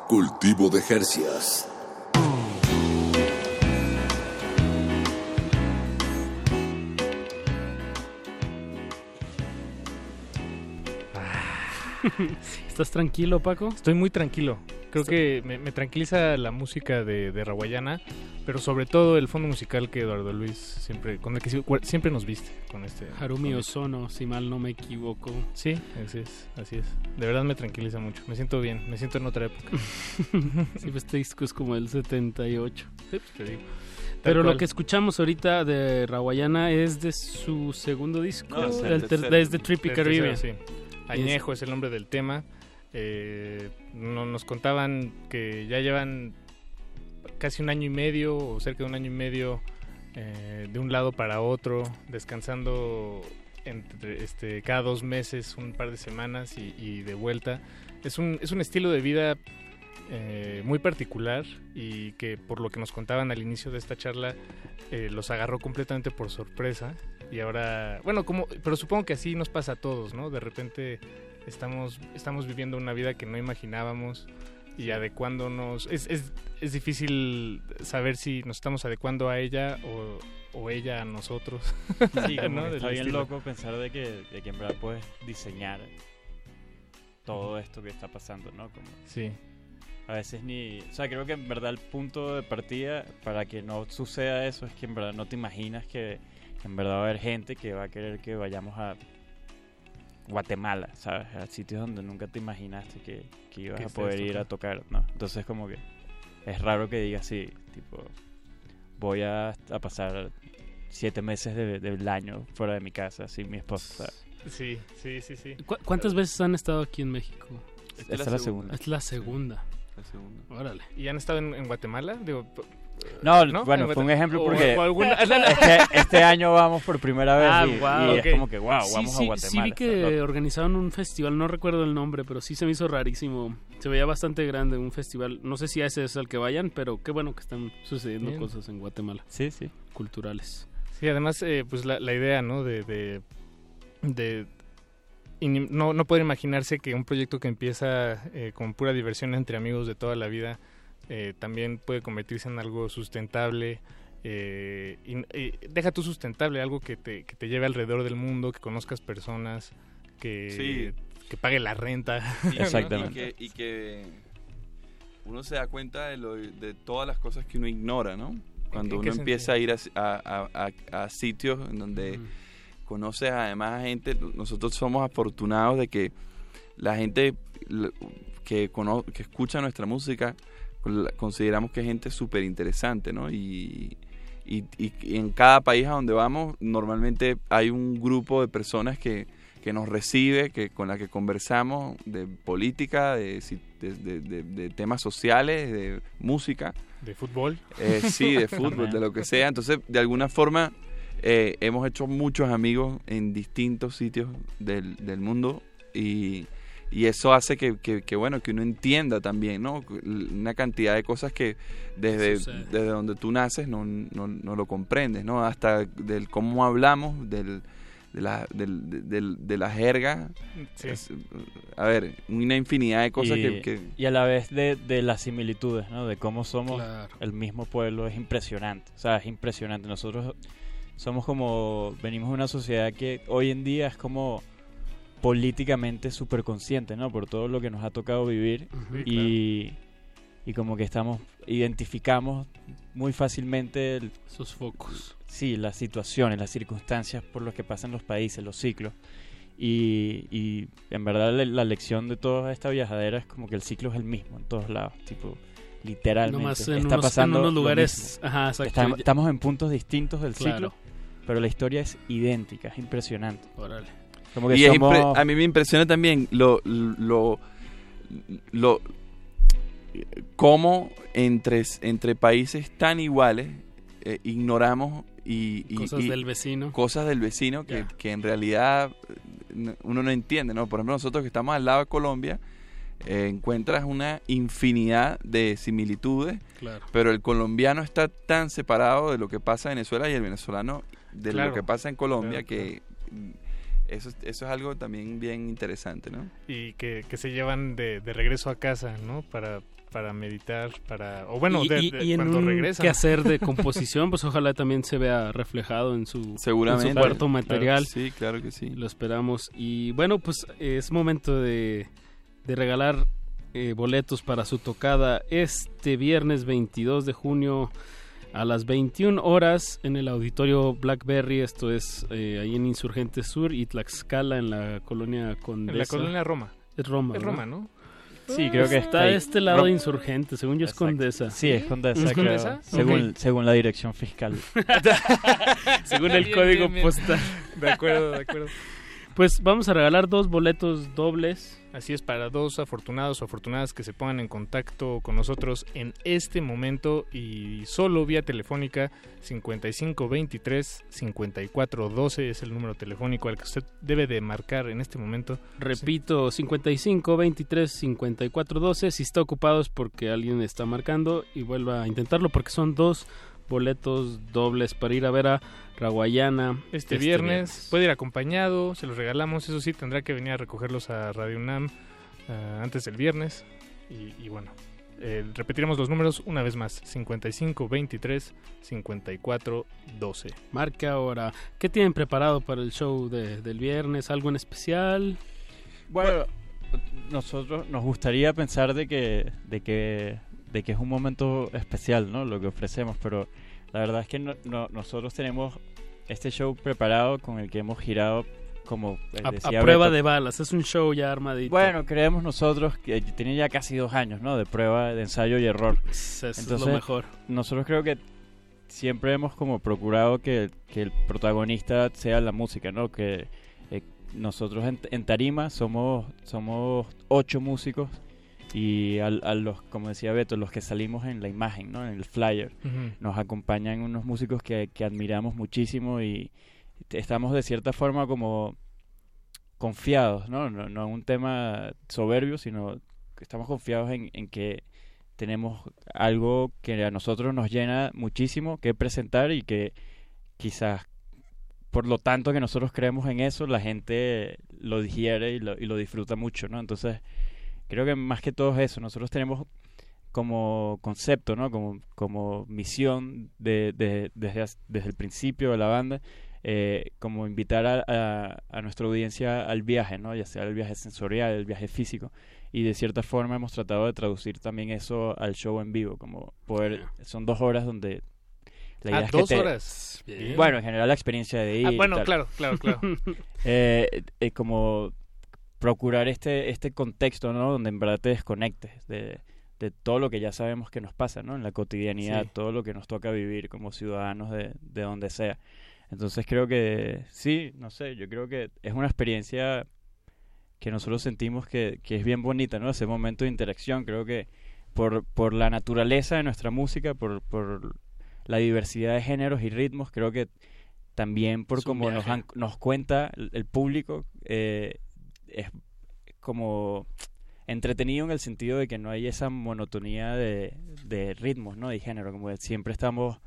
Cultivo de Jercias. ¿Estás tranquilo, Paco? Estoy muy tranquilo. Creo que me, me tranquiliza la música de, de Rawayana, pero sobre todo el fondo musical que Eduardo Luis siempre, con el que si- siempre nos viste con este. Harumi con este- Ozono, si mal no me equivoco. Sí, así es, así es. De verdad me tranquiliza mucho. Me siento bien, me siento en otra época. sí, pues este disco es como el 78. Sí, pues te digo. Tal Pero lo que escuchamos ahorita de Rawayana es de su segundo disco, No, es el desde Trippy Caribbean. sí. Añejo es el nombre del tema. Eh, no- nos contaban que ya llevan casi un año y medio o cerca de un año y medio eh, de un lado para otro, descansando entre, este, cada dos meses, un par de semanas y, de vuelta. Es un, es un estilo de vida eh, muy particular y que por lo que nos contaban al inicio de esta charla eh, los agarró completamente por sorpresa y ahora bueno como pero supongo que así nos pasa a todos no de repente estamos estamos viviendo una vida que no imaginábamos y adecuándonos es, es, es difícil saber si nos estamos adecuando a ella o, o ella a nosotros Sí, como ¿no? está bien loco pensar de que, de que en verdad puedes diseñar todo esto que está pasando, ¿no? Como Sí. a veces ni... O sea, creo que en verdad el punto de partida para que no suceda eso es que en verdad no te imaginas que, que en verdad va a haber gente que va a querer que vayamos a Guatemala, ¿sabes? A sitios donde nunca te imaginaste que, que ibas a poder ir a tocar, ¿no? Entonces como que es raro que digas así, tipo, voy a, a pasar siete meses de- del año fuera de mi casa sin mi esposa. ¿sabes? Sí, sí, sí, sí. ¿Cu- ¿Cuántas veces han estado aquí en México? Esta es la segunda. Es la segunda. La segunda. Órale. ¿Y han estado en, en Guatemala? Digo, No, ¿no? bueno, En fue un ejemplo porque o alguna- este, este año vamos por primera vez Ah, y, guau, y es como que, wow, vamos sí, a Guatemala. Sí vi que loco. organizaron un festival, no recuerdo el nombre, pero sí se me hizo rarísimo. Se veía bastante grande un festival. No sé si a ese es al que vayan, pero qué bueno que están sucediendo Bien. cosas en Guatemala. Sí, sí. Culturales. Sí, además, eh, pues la, la idea, ¿no? De, de, no, no poder imaginarse que un proyecto que empieza eh, con pura diversión entre amigos de toda la vida eh, también puede convertirse en algo sustentable. eh, y, y deja tú sustentable, algo que te, que te lleve alrededor del mundo, que conozcas personas, que, que pague la renta. Y- Exactamente. Y que, y que uno se da cuenta de, lo- de todas las cosas que uno ignora, ¿no? Cuando uno empieza a ir a, a- a- a- a sitios en donde conoces además a gente, nosotros somos afortunados de que la gente que, cono- que escucha nuestra música consideramos que es gente súper interesante, ¿no? Y, y- y- en cada país a donde vamos normalmente hay un grupo de personas que, que nos recibe, que con la que conversamos de política, de, de- de- de- de temas sociales, de música. De fútbol. Eh, sí, de fútbol, de lo que sea. Entonces, de alguna forma, eh, hemos hecho muchos amigos en distintos sitios del, del mundo y, y eso hace que, que- que, bueno, que uno entienda también, ¿no? Una cantidad de cosas que desde, desde donde tú naces no, no, no lo comprendes, ¿no? Hasta del cómo hablamos, del, de, la, del, de, del- de la jerga. Sí. Es, a ver, una infinidad de cosas y, que, que- y a la vez de, de las similitudes, ¿no? De cómo somos Claro. el mismo pueblo es impresionante. O sea, es impresionante. Nosotros somos como, venimos de una sociedad que hoy en día es como políticamente súper consciente, ¿no? Por todo lo que nos ha tocado vivir. Ujú. y, y como que estamos, identificamos muy fácilmente el- Sus focos. sí, las situaciones, las circunstancias por las que pasan los países, los ciclos. Y, y en verdad la, la lección de toda esta viajadera es como que el ciclo es el mismo en todos lados, tipo literalmente Nomás en está unos- en pasando unos lo lugares- ajá, exacto. Estamos, estamos en puntos distintos del Claro. ciclo, pero la historia es idéntica, es impresionante. Órale. Como que y es somos- impre- a mí me impresiona también lo, lo, lo cómo entre, entre países tan iguales eh, ignoramos y, y- Cosas y- del vecino. cosas del vecino que, que en realidad uno no entiende, ¿no? Por ejemplo, nosotros que estamos al lado de Colombia, eh, encuentras una infinidad de similitudes, Claro. pero el colombiano está tan separado de lo que pasa en Venezuela y el venezolano de Claro. lo que pasa en Colombia Claro, que eso, es- eso es algo también bien interesante, ¿no? y que, que se llevan de, de regreso a casa, ¿no? Para, para meditar, para... O bueno, y, de, de- y en cuando un regresan. quehacer de composición, pues ojalá también se vea reflejado en su, Seguramente. en su cuarto Claro, material. sí, claro que sí. Lo esperamos. Y bueno, pues es momento de, de regalar eh, boletos para su tocada este viernes 22 de junio a las 21 horas en el auditorio Blackberry. Esto es eh, ahí en Insurgente Sur y Tlaxcala en la colonia Condesa. En la colonia Roma. Es Roma. Es ¿no? Roma, ¿no? Sí, creo que está ahí. de este lado de Insurgente, según yo es Exacto. Condesa. Sí, es Condesa, ¿Es creo, Condesa? según, Ok. según la dirección fiscal. según el Bien, código bien, bien. postal. De acuerdo, de acuerdo. Pues vamos a regalar dos boletos dobles. Así es, para dos afortunados o afortunadas que se pongan en contacto con nosotros en este momento y solo vía telefónica 5523-5412 es el número telefónico al que usted debe de marcar en este momento. Repito, 55 23 54 12. Si está ocupado es porque alguien está marcando y vuelva a intentarlo porque son dos boletos dobles para ir a ver a Raguayana Este, viernes, puede ir acompañado, se los regalamos, eso sí, tendrá que venir a recogerlos a Radio UNAM ah, antes del viernes y, y bueno. eh, repetiremos los números una vez más: 55 23 54 12. Marca ahora. ¿Qué tienen preparado para el show de- del viernes? ¿Algo en especial? Bueno, nosotros nos gustaría pensar de que, de que, de que es un momento especial, ¿no? Lo que ofrecemos, pero la verdad es que no- no- nosotros tenemos este show preparado con el que hemos girado como A, prueba Beto. de balas, es un show ya armadito. Bueno, creemos nosotros que tiene ya casi dos años, ¿no? De prueba, de ensayo y error. es lo mejor. Nosotros creo que siempre hemos como procurado que, que el protagonista sea la música, ¿no? Que eh, nosotros en, en Tarima somos somos ocho músicos y al- a, los, como decía Beto, los que salimos en la imagen, ¿no? En el flyer, nos acompañan unos músicos que, que admiramos muchísimo y estamos de cierta forma como confiados, ¿no? No, no un tema soberbio, sino que estamos confiados en, en que tenemos algo que a nosotros nos llena muchísimo que presentar y que quizás por lo tanto que nosotros creemos en eso, la gente lo digiere y lo, y lo disfruta mucho, ¿no? Entonces, creo que más que todo es eso, nosotros tenemos como concepto, ¿no? Como, como misión de, de- desde, desde el principio de la banda, eh, como invitar a, a- a nuestra audiencia al viaje, ¿no? Ya sea el viaje sensorial, el viaje físico, y de cierta forma hemos tratado de traducir también eso al show en vivo, como poder, son dos horas donde la Ah, idea que dos te- horas. Bien. Bueno, en general la experiencia de ir. Ah, bueno, claro, claro, claro. Eh, eh, como procurar este, este contexto, ¿no? Donde en verdad te desconectes de, de todo lo que ya sabemos que nos pasa, ¿no? En la cotidianidad, Sí. todo lo que nos toca vivir como ciudadanos de, de donde sea. Entonces creo que sí, no sé, yo creo que es una experiencia que nosotros sentimos que, que es bien bonita, ¿no? Ese momento de interacción, creo que por, por la naturaleza de nuestra música, por, por la diversidad de géneros y ritmos, creo que también por como nos, han- nos cuenta el, el público, eh, es como entretenido en el sentido de que no hay esa monotonía de, de ritmos, ¿no? Y género, como que siempre estamos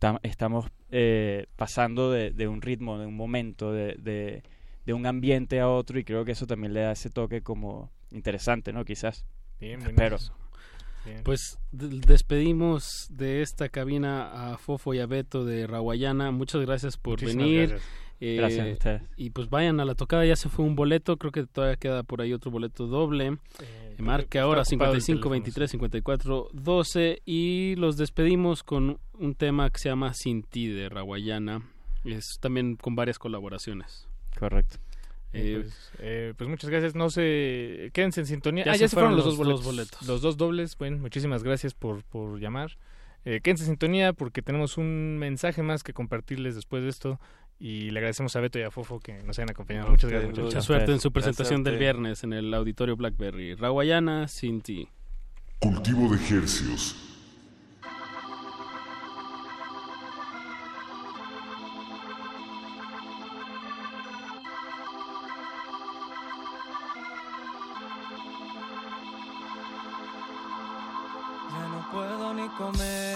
tam- estamos eh, pasando de, de un ritmo, de un momento, de, de, de un ambiente a otro y creo que eso también le da ese toque como interesante, ¿no? Quizás. Bien, buenazo. Bien. Pues despedimos de esta cabina a Fofo y a Beto de Raguayana. Muchas gracias por Muchísimas venir. gracias. Eh, Gracias a ustedes. Y pues vayan a la tocada, ya se fue un boleto, creo que todavía queda por ahí otro boleto doble. creo Marque que ahora está ocupado el 55 teléfono, 23 54 12 y los despedimos con un tema que se llama Sin ti de Raguayana. Es también con varias colaboraciones. Correcto. Eh, pues, eh, pues muchas gracias. No sé, quédense en sintonía. Ya ah, se ya se fueron fueron los, los dos boletos. dos boletos. Los dos dobles. Bueno, muchísimas gracias por, por llamar. Eh, quédense en sintonía porque tenemos un mensaje más que compartirles después de esto. Y le agradecemos a Beto y a Fofo que nos hayan acompañado. Muchas gracias, Mucha suerte en su presentación del viernes en el Auditorio Blackberry. Raguayana, Sin ti. Cultivo de hercios. Ya no puedo ni comer.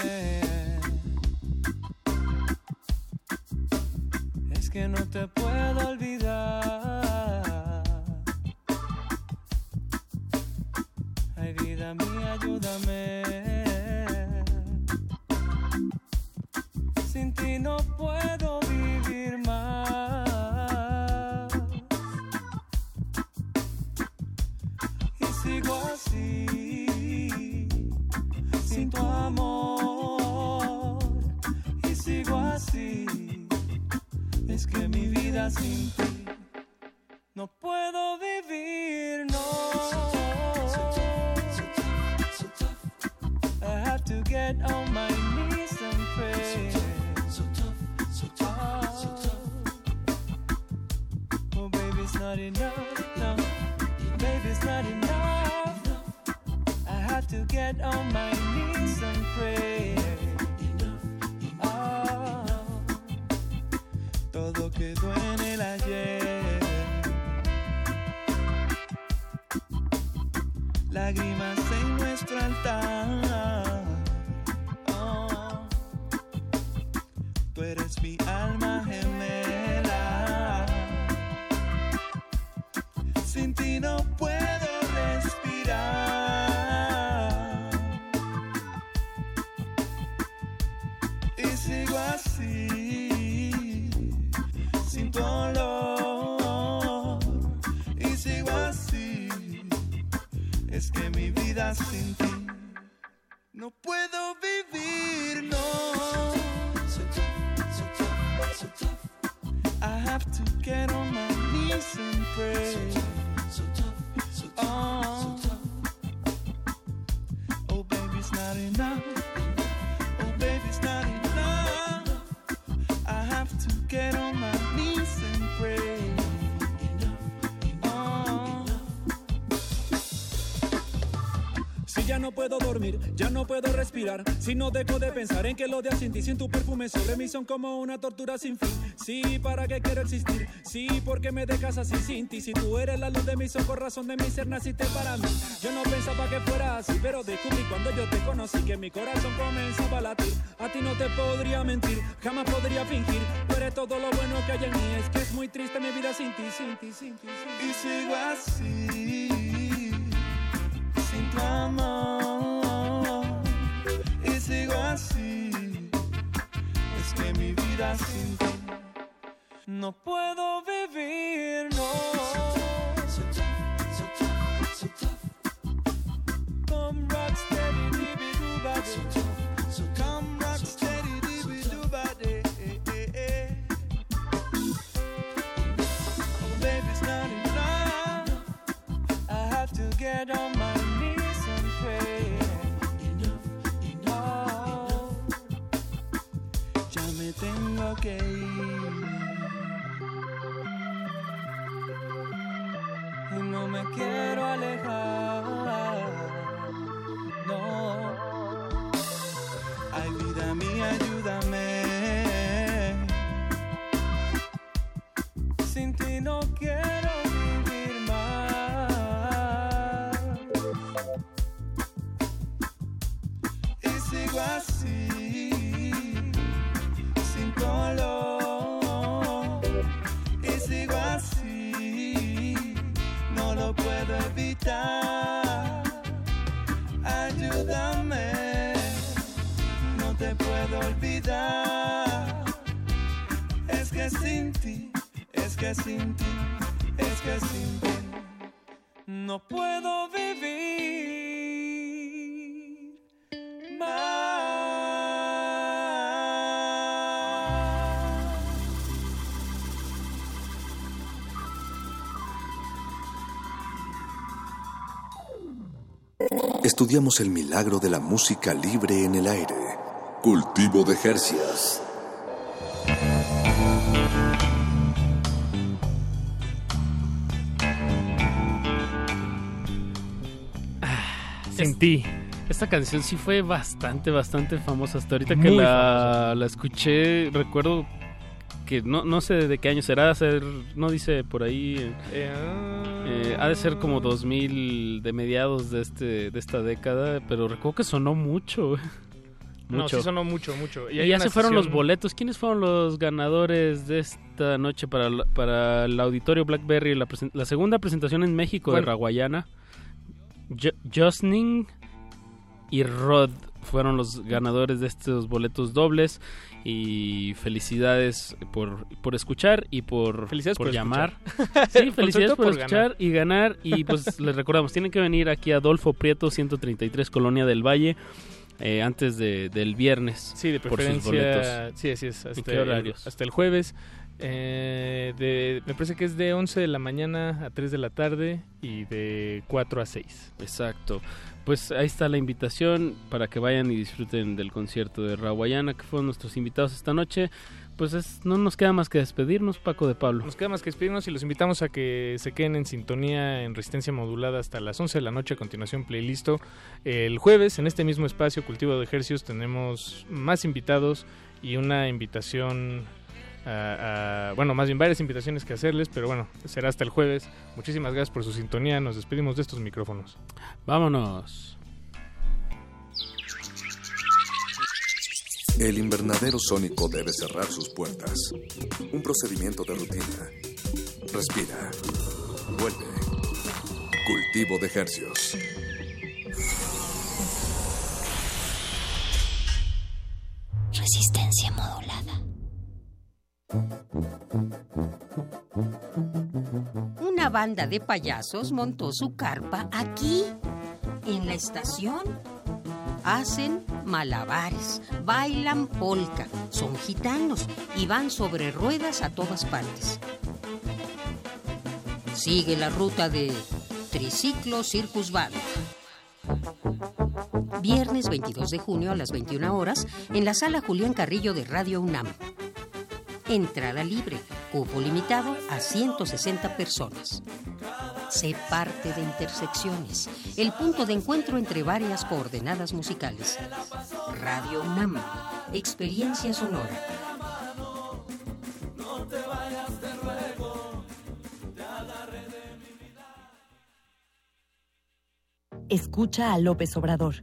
Que no te puedo olvidar. Ay, vida mía, ayúdame. Sin ti no puedo vivir más. Y sigo así sin ti puedo dormir, ya no puedo respirar. Si no dejo de pensar en que los días sin ti, sin tu perfume sobre mí son como una tortura sin fin. Sí, ¿para qué quiero existir? Sí, porque me dejas así sin ti. Si tú eres la luz de mis ojos, razón de mi ser, naciste para mí. Yo no pensaba que fuera así, pero descubrí cuando yo te conocí que mi corazón comenzaba a latir. A ti no te podría mentir, jamás podría fingir. Tú eres todo lo bueno que hay en mí. Es que es muy triste mi vida sin ti, sin ti, sin ti. Sin ti. Y sigo así, sin tu amor. No puedo ir. Y no me quiero olvidar. Es que sin ti, es que sin ti, es que sin ti, no puedo vivir más. Estudiamos el milagro de la música libre en el aire. Cultivo de Jercias. Sin ti. Esta canción sí fue bastante, bastante famosa. Hasta ahorita que la, la escuché, recuerdo que no, no sé de qué año será, ser, no dice por ahí. eh, eh, ha de ser como 2000 de mediados de este de esta década, pero recuerdo que sonó mucho. No, sí sonó mucho, mucho. Y, ya se fueron los boletos. ¿Quiénes fueron los ganadores de esta noche para, para el auditorio Blackberry? La, segunda presentación en México de. Raguayana. Jo- Josning y Rod fueron los ganadores de estos boletos dobles. Y felicidades por, por escuchar y por, Felicidades por llamar. Sí, felicidades por, por escuchar ganar. y ganar. Y pues les recordamos, tienen que venir aquí a Adolfo Prieto, 133, Colonia del Valle, eh, antes de, del viernes. Sí, de por sus preferencia. boletos. Sí, así es. ¿En Hasta el- hasta el jueves. Eh, de, me parece que es de 11 de la mañana a 3 de la tarde y de 4 a 6. Exacto. Pues ahí está la invitación para que vayan y disfruten del concierto de Raguayana, que fueron nuestros invitados esta noche. Pues es- no nos queda más que despedirnos, Paco de Pablo. Nos queda más que despedirnos y los invitamos a que se queden en sintonía en resistencia modulada hasta las 11 de la noche. A continuación, playlisto. El jueves, en este mismo espacio, Cultivo de Ejercicios, tenemos más invitados y una invitación. a- a- bueno, más bien varias invitaciones que hacerles, pero bueno, será hasta el jueves. Muchísimas gracias por su sintonía. Nos despedimos de estos micrófonos. Vámonos. El invernadero sónico debe cerrar sus puertas. Un procedimiento de rutina. Respira. Vuelve. Cultivo de hercios. Resistencia modulada. Una banda de payasos montó su carpa aquí. en la estación hacen malabares, bailan polka, son gitanos y van sobre ruedas a todas partes. Sigue la ruta de Triciclo Circus Band. Viernes 22 de junio a las 21 horas en la sala Julián Carrillo de Radio UNAM. Entrada libre, cupo limitado a 160 personas. Sé parte de Intersecciones, el punto de encuentro entre varias coordenadas musicales. Radio UNAM, experiencia sonora. Escucha a López Obrador.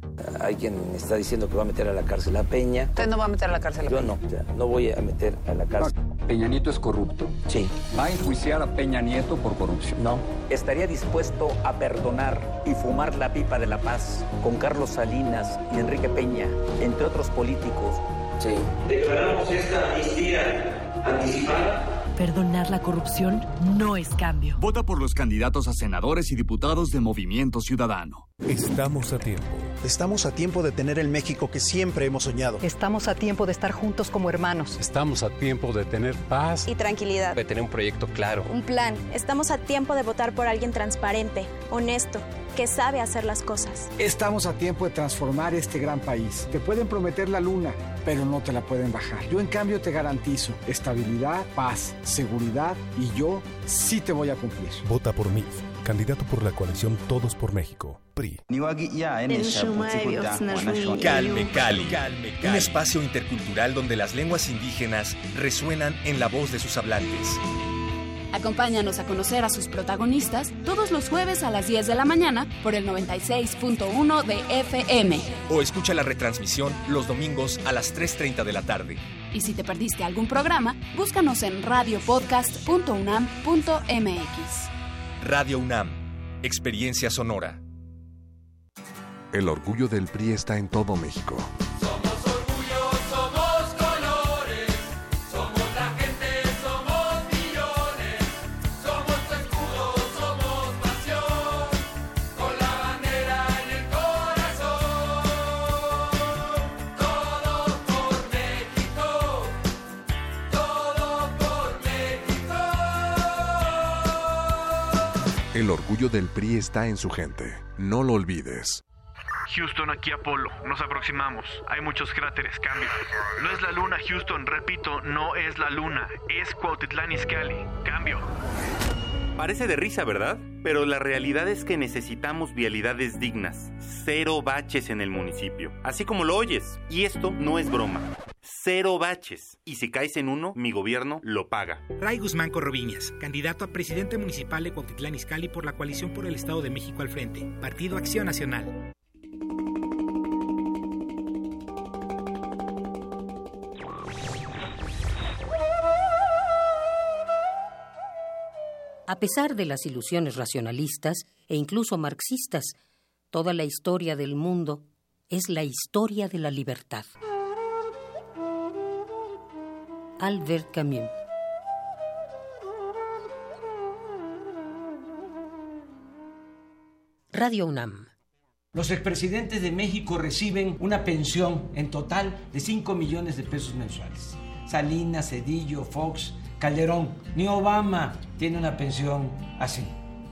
Hay quien está diciendo que va a meter a la cárcel a Peña. Usted no va a meter a la cárcel a Yo Peña. no, o sea, no voy a meter a la cárcel. ¿Peña Nieto es corrupto? Sí. ¿Va a enjuiciar a Peña Nieto por corrupción? No. ¿Estaría dispuesto a perdonar y fumar la pipa de la paz con Carlos Salinas y Enrique Peña, entre otros políticos? Sí. Declaramos esta amnistía anticipada Perdonar la corrupción no es cambio. Vota por los candidatos a senadores y diputados de Movimiento Ciudadano. Estamos a tiempo. Estamos a tiempo de tener el México que siempre hemos soñado. Estamos a tiempo de estar juntos como hermanos. Estamos a tiempo de tener paz y tranquilidad. De tener un proyecto claro. Un plan. Estamos a tiempo de votar por alguien transparente, honesto, que sabe hacer las cosas. Estamos a tiempo de transformar este gran país. Te pueden prometer la luna, pero no te la pueden bajar. Yo en cambio te garantizo estabilidad, paz, seguridad y yo sí te voy a cumplir. Vota por mí. Candidato por la coalición Todos por México. PRI. Calme Cali. Un espacio intercultural donde las lenguas indígenas resuenan en la voz de sus hablantes. Acompáñanos a conocer a sus protagonistas todos los jueves a las 10 de la mañana por el 96.1 de FM. O escucha la retransmisión los domingos a las 3.30 de la tarde. Y si te perdiste algún programa, búscanos en radiopodcast.unam.mx. Radio UNAM. Experiencia sonora. El orgullo del PRI está en todo México. El orgullo del PRI está en su gente. No lo olvides. Houston, aquí Apolo. Nos aproximamos. Hay muchos cráteres. Cambio. No es la luna, Houston. Repito, no es la luna. Es Cuautitlán Izcalli. Cambio. Parece de risa, ¿verdad? Pero la realidad es que necesitamos vialidades dignas. Cero baches en el municipio. Así como lo oyes. Y esto no es broma. Cero baches. Y si caes en uno, mi gobierno lo paga. Ray Guzmán Corroviñas, candidato a presidente municipal de Cuautitlán Izcalli por la coalición por el Estado de México al frente. Partido Acción Nacional. A pesar de las ilusiones racionalistas e incluso marxistas, toda la historia del mundo es la historia de la libertad. Albert Camus Radio UNAM Los expresidentes de México reciben una pensión en total de 5 millones de pesos mensuales. Salinas, Cedillo, Fox, Calderón, ni Obama tiene una pensión así.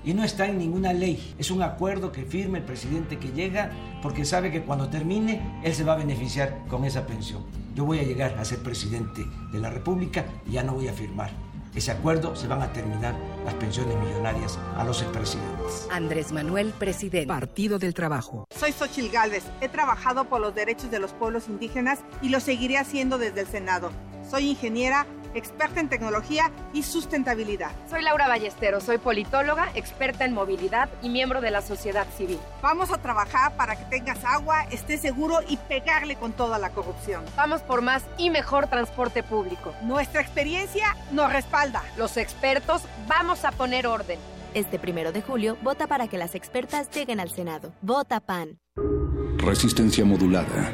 Y no está en ninguna ley. Es un acuerdo que firma el presidente que llega porque sabe que cuando termine él se va a beneficiar con esa pensión. Yo voy a llegar a ser presidente de la República y ya no voy a firmar ese acuerdo se van a terminar las pensiones millonarias a los expresidentes. Andrés Manuel, presidente. Partido del Trabajo. Soy Xochil Gálvez. He trabajado por los derechos de los pueblos indígenas y lo seguiré haciendo desde el Senado. Soy ingeniera, experta en tecnología y sustentabilidad. Soy Laura Ballesteros, soy politóloga, experta en movilidad y miembro de la sociedad civil. Vamos a trabajar para que tengas agua, estés seguro y pegarle con toda la corrupción. Vamos por más y mejor transporte público. Nuestra experiencia nos respalda. Los expertos vamos a poner orden. Este primero de julio, vota para que las expertas lleguen al Senado. Vota PAN. Resistencia modulada.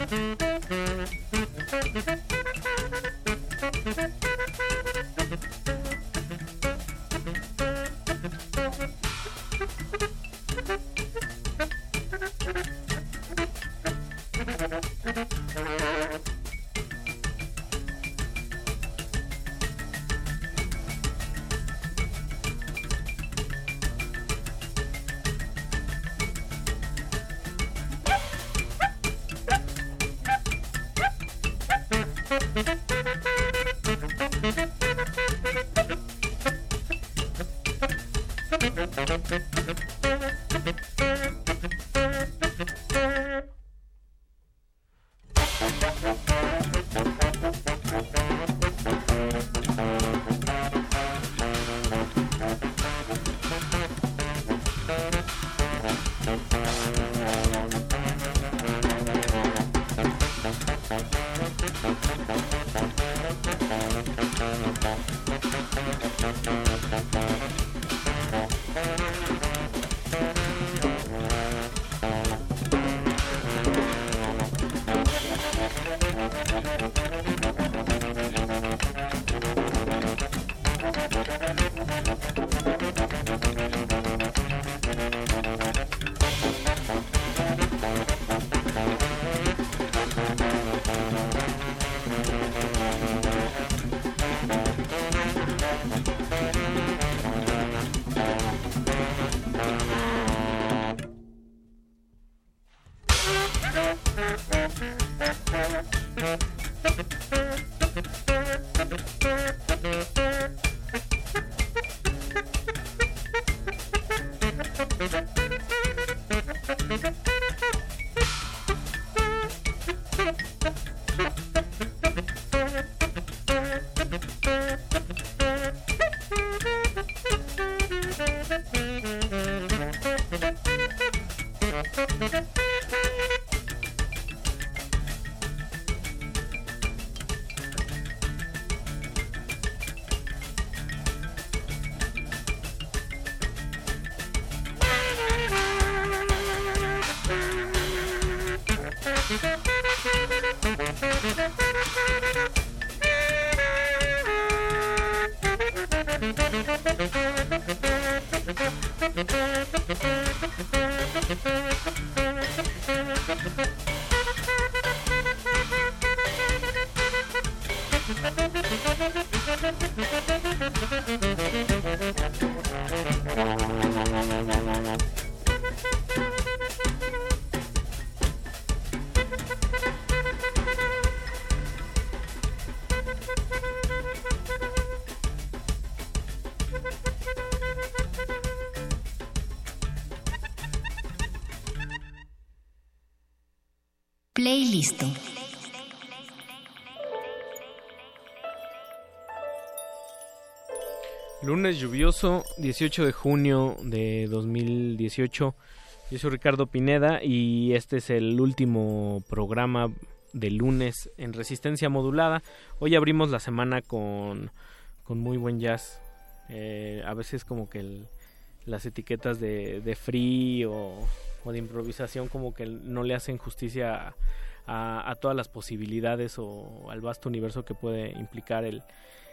Thank you. Playlist. Lunes lluvioso, 18 de junio de 2018. Yo soy Ricardo Pineda y este es el último programa de lunes en resistencia modulada. Hoy abrimos la semana con, con muy buen jazz. Eh, a veces como que las etiquetas de, de free o, o, de improvisación como que no le hacen justicia a, a, todas las posibilidades o al vasto universo que puede implicar el,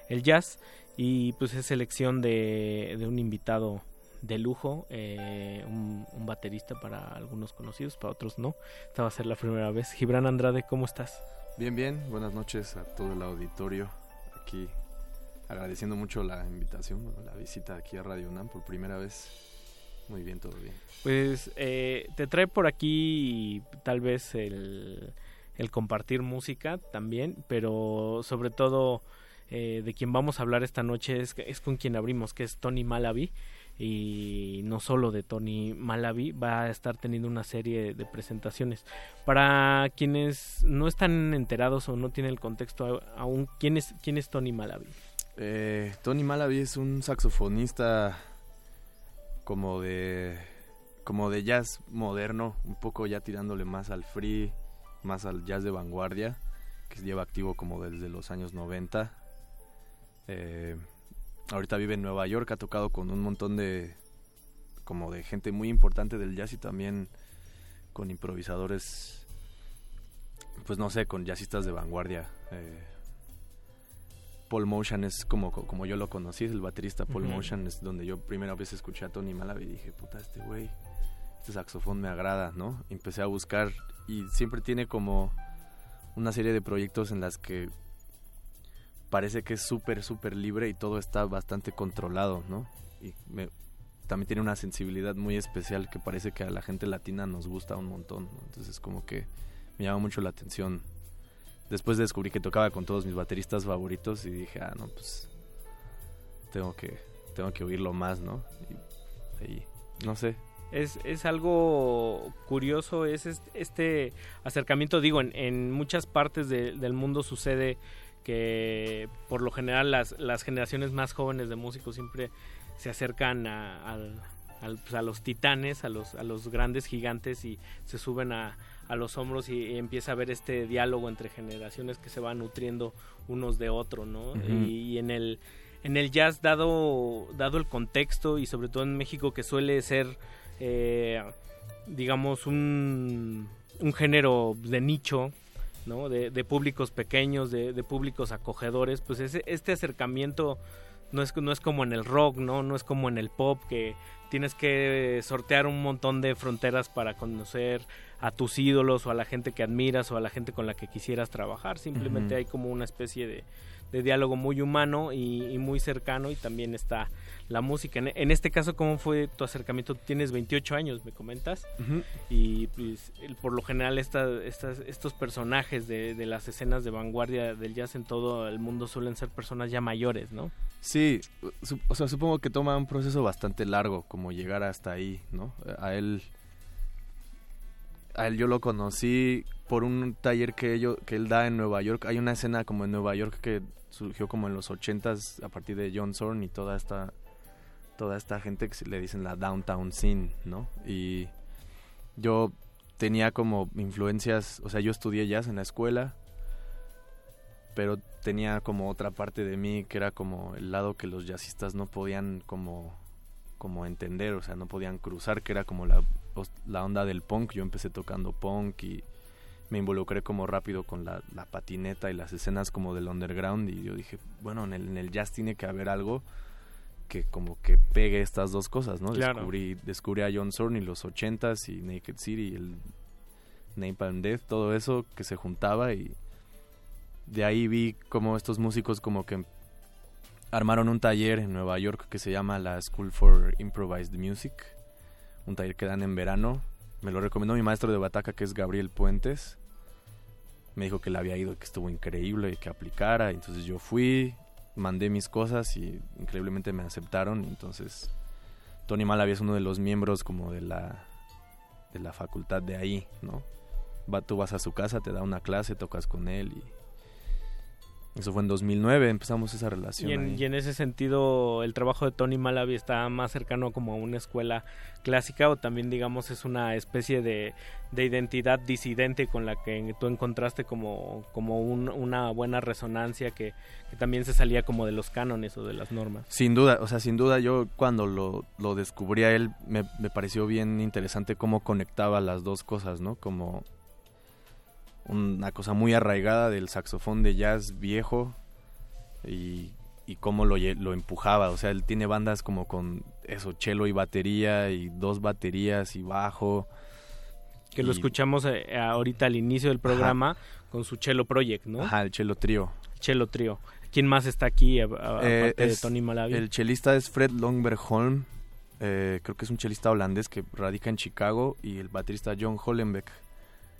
el jazz y pues es selección de, de un invitado de lujo, eh, un, un, baterista para algunos conocidos, para otros no. Esta va a ser la primera vez. Gibran Andrade, ¿cómo estás? Bien, bien. Buenas noches a todo el auditorio. Aquí agradeciendo mucho la invitación, la visita aquí a Radio UNAM por primera vez. Muy bien, todo bien. Pues eh, te trae por aquí tal vez el, el compartir música también, pero sobre todo eh, de quien vamos a hablar esta noche es, con quien abrimos, que es Tony Malavi y no solo de Tony Malavi, va a estar teniendo una serie de presentaciones. Para quienes no están enterados o no tienen el contexto aún, ¿quién es, quién es Tony Malavi? Eh, Tony Malavi es un saxofonista como de como de jazz moderno, un poco ya tirándole más al free, más al jazz de vanguardia, que se lleva activo como desde los años 90. Eh, ahorita vive en Nueva York, ha tocado con un montón de como de gente muy importante del jazz y también con improvisadores pues no sé, con jazzistas de vanguardia. Eh, Paul Motion es como, como yo lo conocí, el baterista Paul Ujú. Motion es donde yo primera vez escuché a Tony Malavi y dije, puta, este güey, este saxofón me agrada, ¿no? Y empecé a buscar y siempre tiene como una serie de proyectos en las que parece que es súper, súper libre y todo está bastante controlado, ¿no? Y me, también tiene una sensibilidad muy especial que parece que a la gente latina nos gusta un montón, ¿no? Entonces como que me llama mucho la atención. Después descubrí que tocaba con todos mis bateristas favoritos y dije, ah, no, pues tengo que, tengo que oírlo más, ¿no? Y ahí, no sé, Es, es algo curioso, es est- este acercamiento, digo, en, en muchas partes de- del mundo sucede que por lo general las, las generaciones más jóvenes de músicos siempre se acercan a, pues, a los titanes, a los, a los grandes gigantes y se suben a, a los hombros y, y empieza a haber este diálogo entre generaciones que se van nutriendo unos de otro, ¿no? Y, y en el en el jazz dado dado el contexto y sobre todo en México que suele ser eh, digamos un, un género de nicho ¿no? de, de públicos pequeños de, de públicos acogedores pues ese, este acercamiento no es, no es como en el rock no no es como en el pop que tienes que sortear un montón de fronteras para conocer a tus ídolos o a la gente que admiras o a la gente con la que quisieras trabajar. Simplemente hay como una especie de, de diálogo muy humano y, y muy cercano y también está la música. En, en este caso, ¿cómo fue tu acercamiento? Tienes 28 años, me comentas, y pues, el- por lo general esta- estas, estos personajes de, de las escenas de vanguardia del jazz en todo el mundo suelen ser personas ya mayores, ¿no? Sí, su- o sea, supongo que toma un proceso bastante largo como llegar hasta ahí, ¿no? A él, a él yo lo conocí por un taller que, ello- que él da en Nueva York. Hay una escena como en Nueva York que surgió como en los ochentas a partir de John Zorn y toda esta, toda esta gente que le dicen la downtown scene, ¿no? Y yo tenía como influencias, o sea, yo estudié jazz en la escuela, pero tenía como otra parte de mí que era como el lado que los jazzistas no podían como como entender, o sea, no podían cruzar, que era como la, la onda del punk. Yo empecé tocando punk y me involucré como rápido con la, la patineta y las escenas como del underground y yo dije, bueno, en el, en el jazz tiene que haber algo que como que pegue estas dos cosas, ¿no? Claro. Descubrí, descubrí a John Zorn y los ochentas y Naked City y el Napalm Death, todo eso que se juntaba y de ahí vi como estos músicos como que armaron un taller en Nueva York que se llama la School for Improvised Music, un taller que dan en verano. Me lo recomendó mi maestro de bataca que es Gabriel Puentes. Me dijo que le había ido, que estuvo increíble y que aplicara. Entonces yo fui, mandé mis cosas y increíblemente me aceptaron. Entonces Tony Malavi es uno de los miembros como de la de la facultad de ahí, ¿no? Va, tú vas a su casa, te da una clase, tocas con él y eso fue en 2009, empezamos esa relación. Y en, y en ese sentido, el trabajo de Tony Malavi está más cercano como a una escuela clásica o también, digamos, es una especie de, de identidad disidente con la que tú encontraste como, como un- una buena resonancia que, que también se salía como de los cánones o de las normas. Sin duda, o sea, sin duda yo cuando lo, lo descubrí a él me, me pareció bien interesante cómo conectaba las dos cosas, ¿no? Como una cosa muy arraigada del saxofón de jazz viejo y, y cómo lo, empujaba. O sea, él tiene bandas como con eso, cello y batería y dos baterías y bajo. Que lo escuchamos eh, ahorita al inicio del programa con su Cello Project, ¿no? Ajá, el cello trío. Cello Trío. ¿Quién más está aquí Eh, aparte de Tony Malavi? El chelista es Fred Longbergholm. eh, creo que es un chelista holandés que radica en Chicago. Y el baterista John Hollenbeck,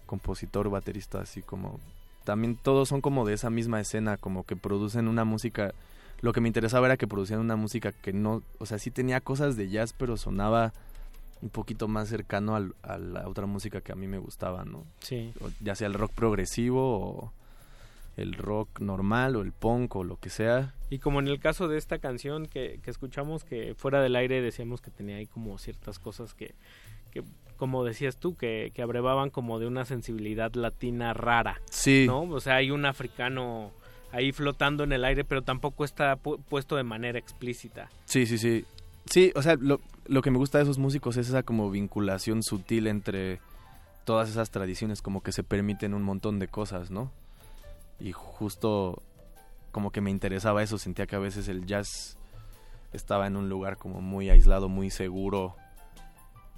compositor, baterista, así como también todos son como de esa misma escena, como que producen una música. Lo que me interesaba era que producían una música que no, o sea, sí tenía cosas de jazz, pero sonaba un poquito más cercano al- a la otra música que a mí me gustaba, ¿no? Sí. O ya sea el rock progresivo o el rock normal o el punk o lo que sea. Y como en el caso de esta canción que, que escuchamos, que fuera del aire decíamos que tenía ahí como ciertas cosas que, que como decías tú, que, que abrevaban como de una sensibilidad latina rara. Sí. ¿No? O sea, hay un africano ahí flotando en el aire, pero tampoco está pu- puesto de manera explícita. Sí, sí, sí. Sí, o sea, lo, lo que me gusta de esos músicos es esa como vinculación sutil entre todas esas tradiciones, como que se permiten un montón de cosas, ¿no? Y justo como que me interesaba eso, sentía que a veces el jazz estaba en un lugar como muy aislado, muy seguro.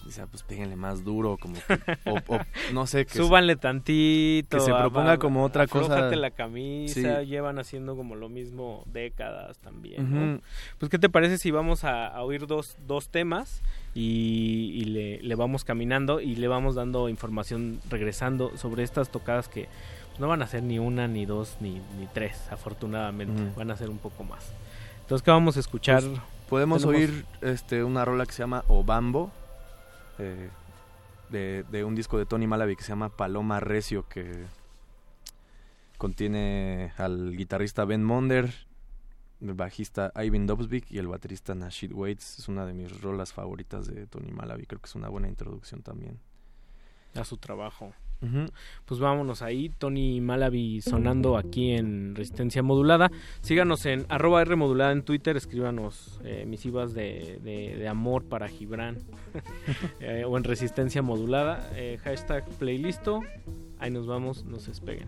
Decía, pues péguenle más duro, como que- o, o no sé, que se- Súbanle tantito. que se proponga como otra cosa. la camisa, Sí. llevan haciendo como lo mismo décadas también. ¿no? Pues, ¿qué te parece si vamos a, a oír dos, dos temas y, y le, le vamos caminando y le vamos dando información regresando sobre estas tocadas que no van a ser ni una, ni dos, ni, ni tres, afortunadamente. Van a ser un poco más. Entonces, ¿qué vamos a escuchar? Pues, podemos Tenemos- oír este una rola que se llama Obambo eh, de, de un disco de Tony Malavi que se llama Paloma Recio que contiene al guitarrista Ben Monder, el bajista Ivan Dobsvik y el baterista Nashid Waits. Es una de mis rolas favoritas de Tony Malavi, creo que es una buena introducción también. a su trabajo. Pues vámonos ahí, Tony Malavi sonando aquí en Resistencia Modulada. Síganos en arroba R modulada en Twitter, escríbanos eh, misivas de, de- amor para Gibran Eh, o en Resistencia Modulada, eh, hashtag playlisto. Ahí nos vamos, no se despeguen.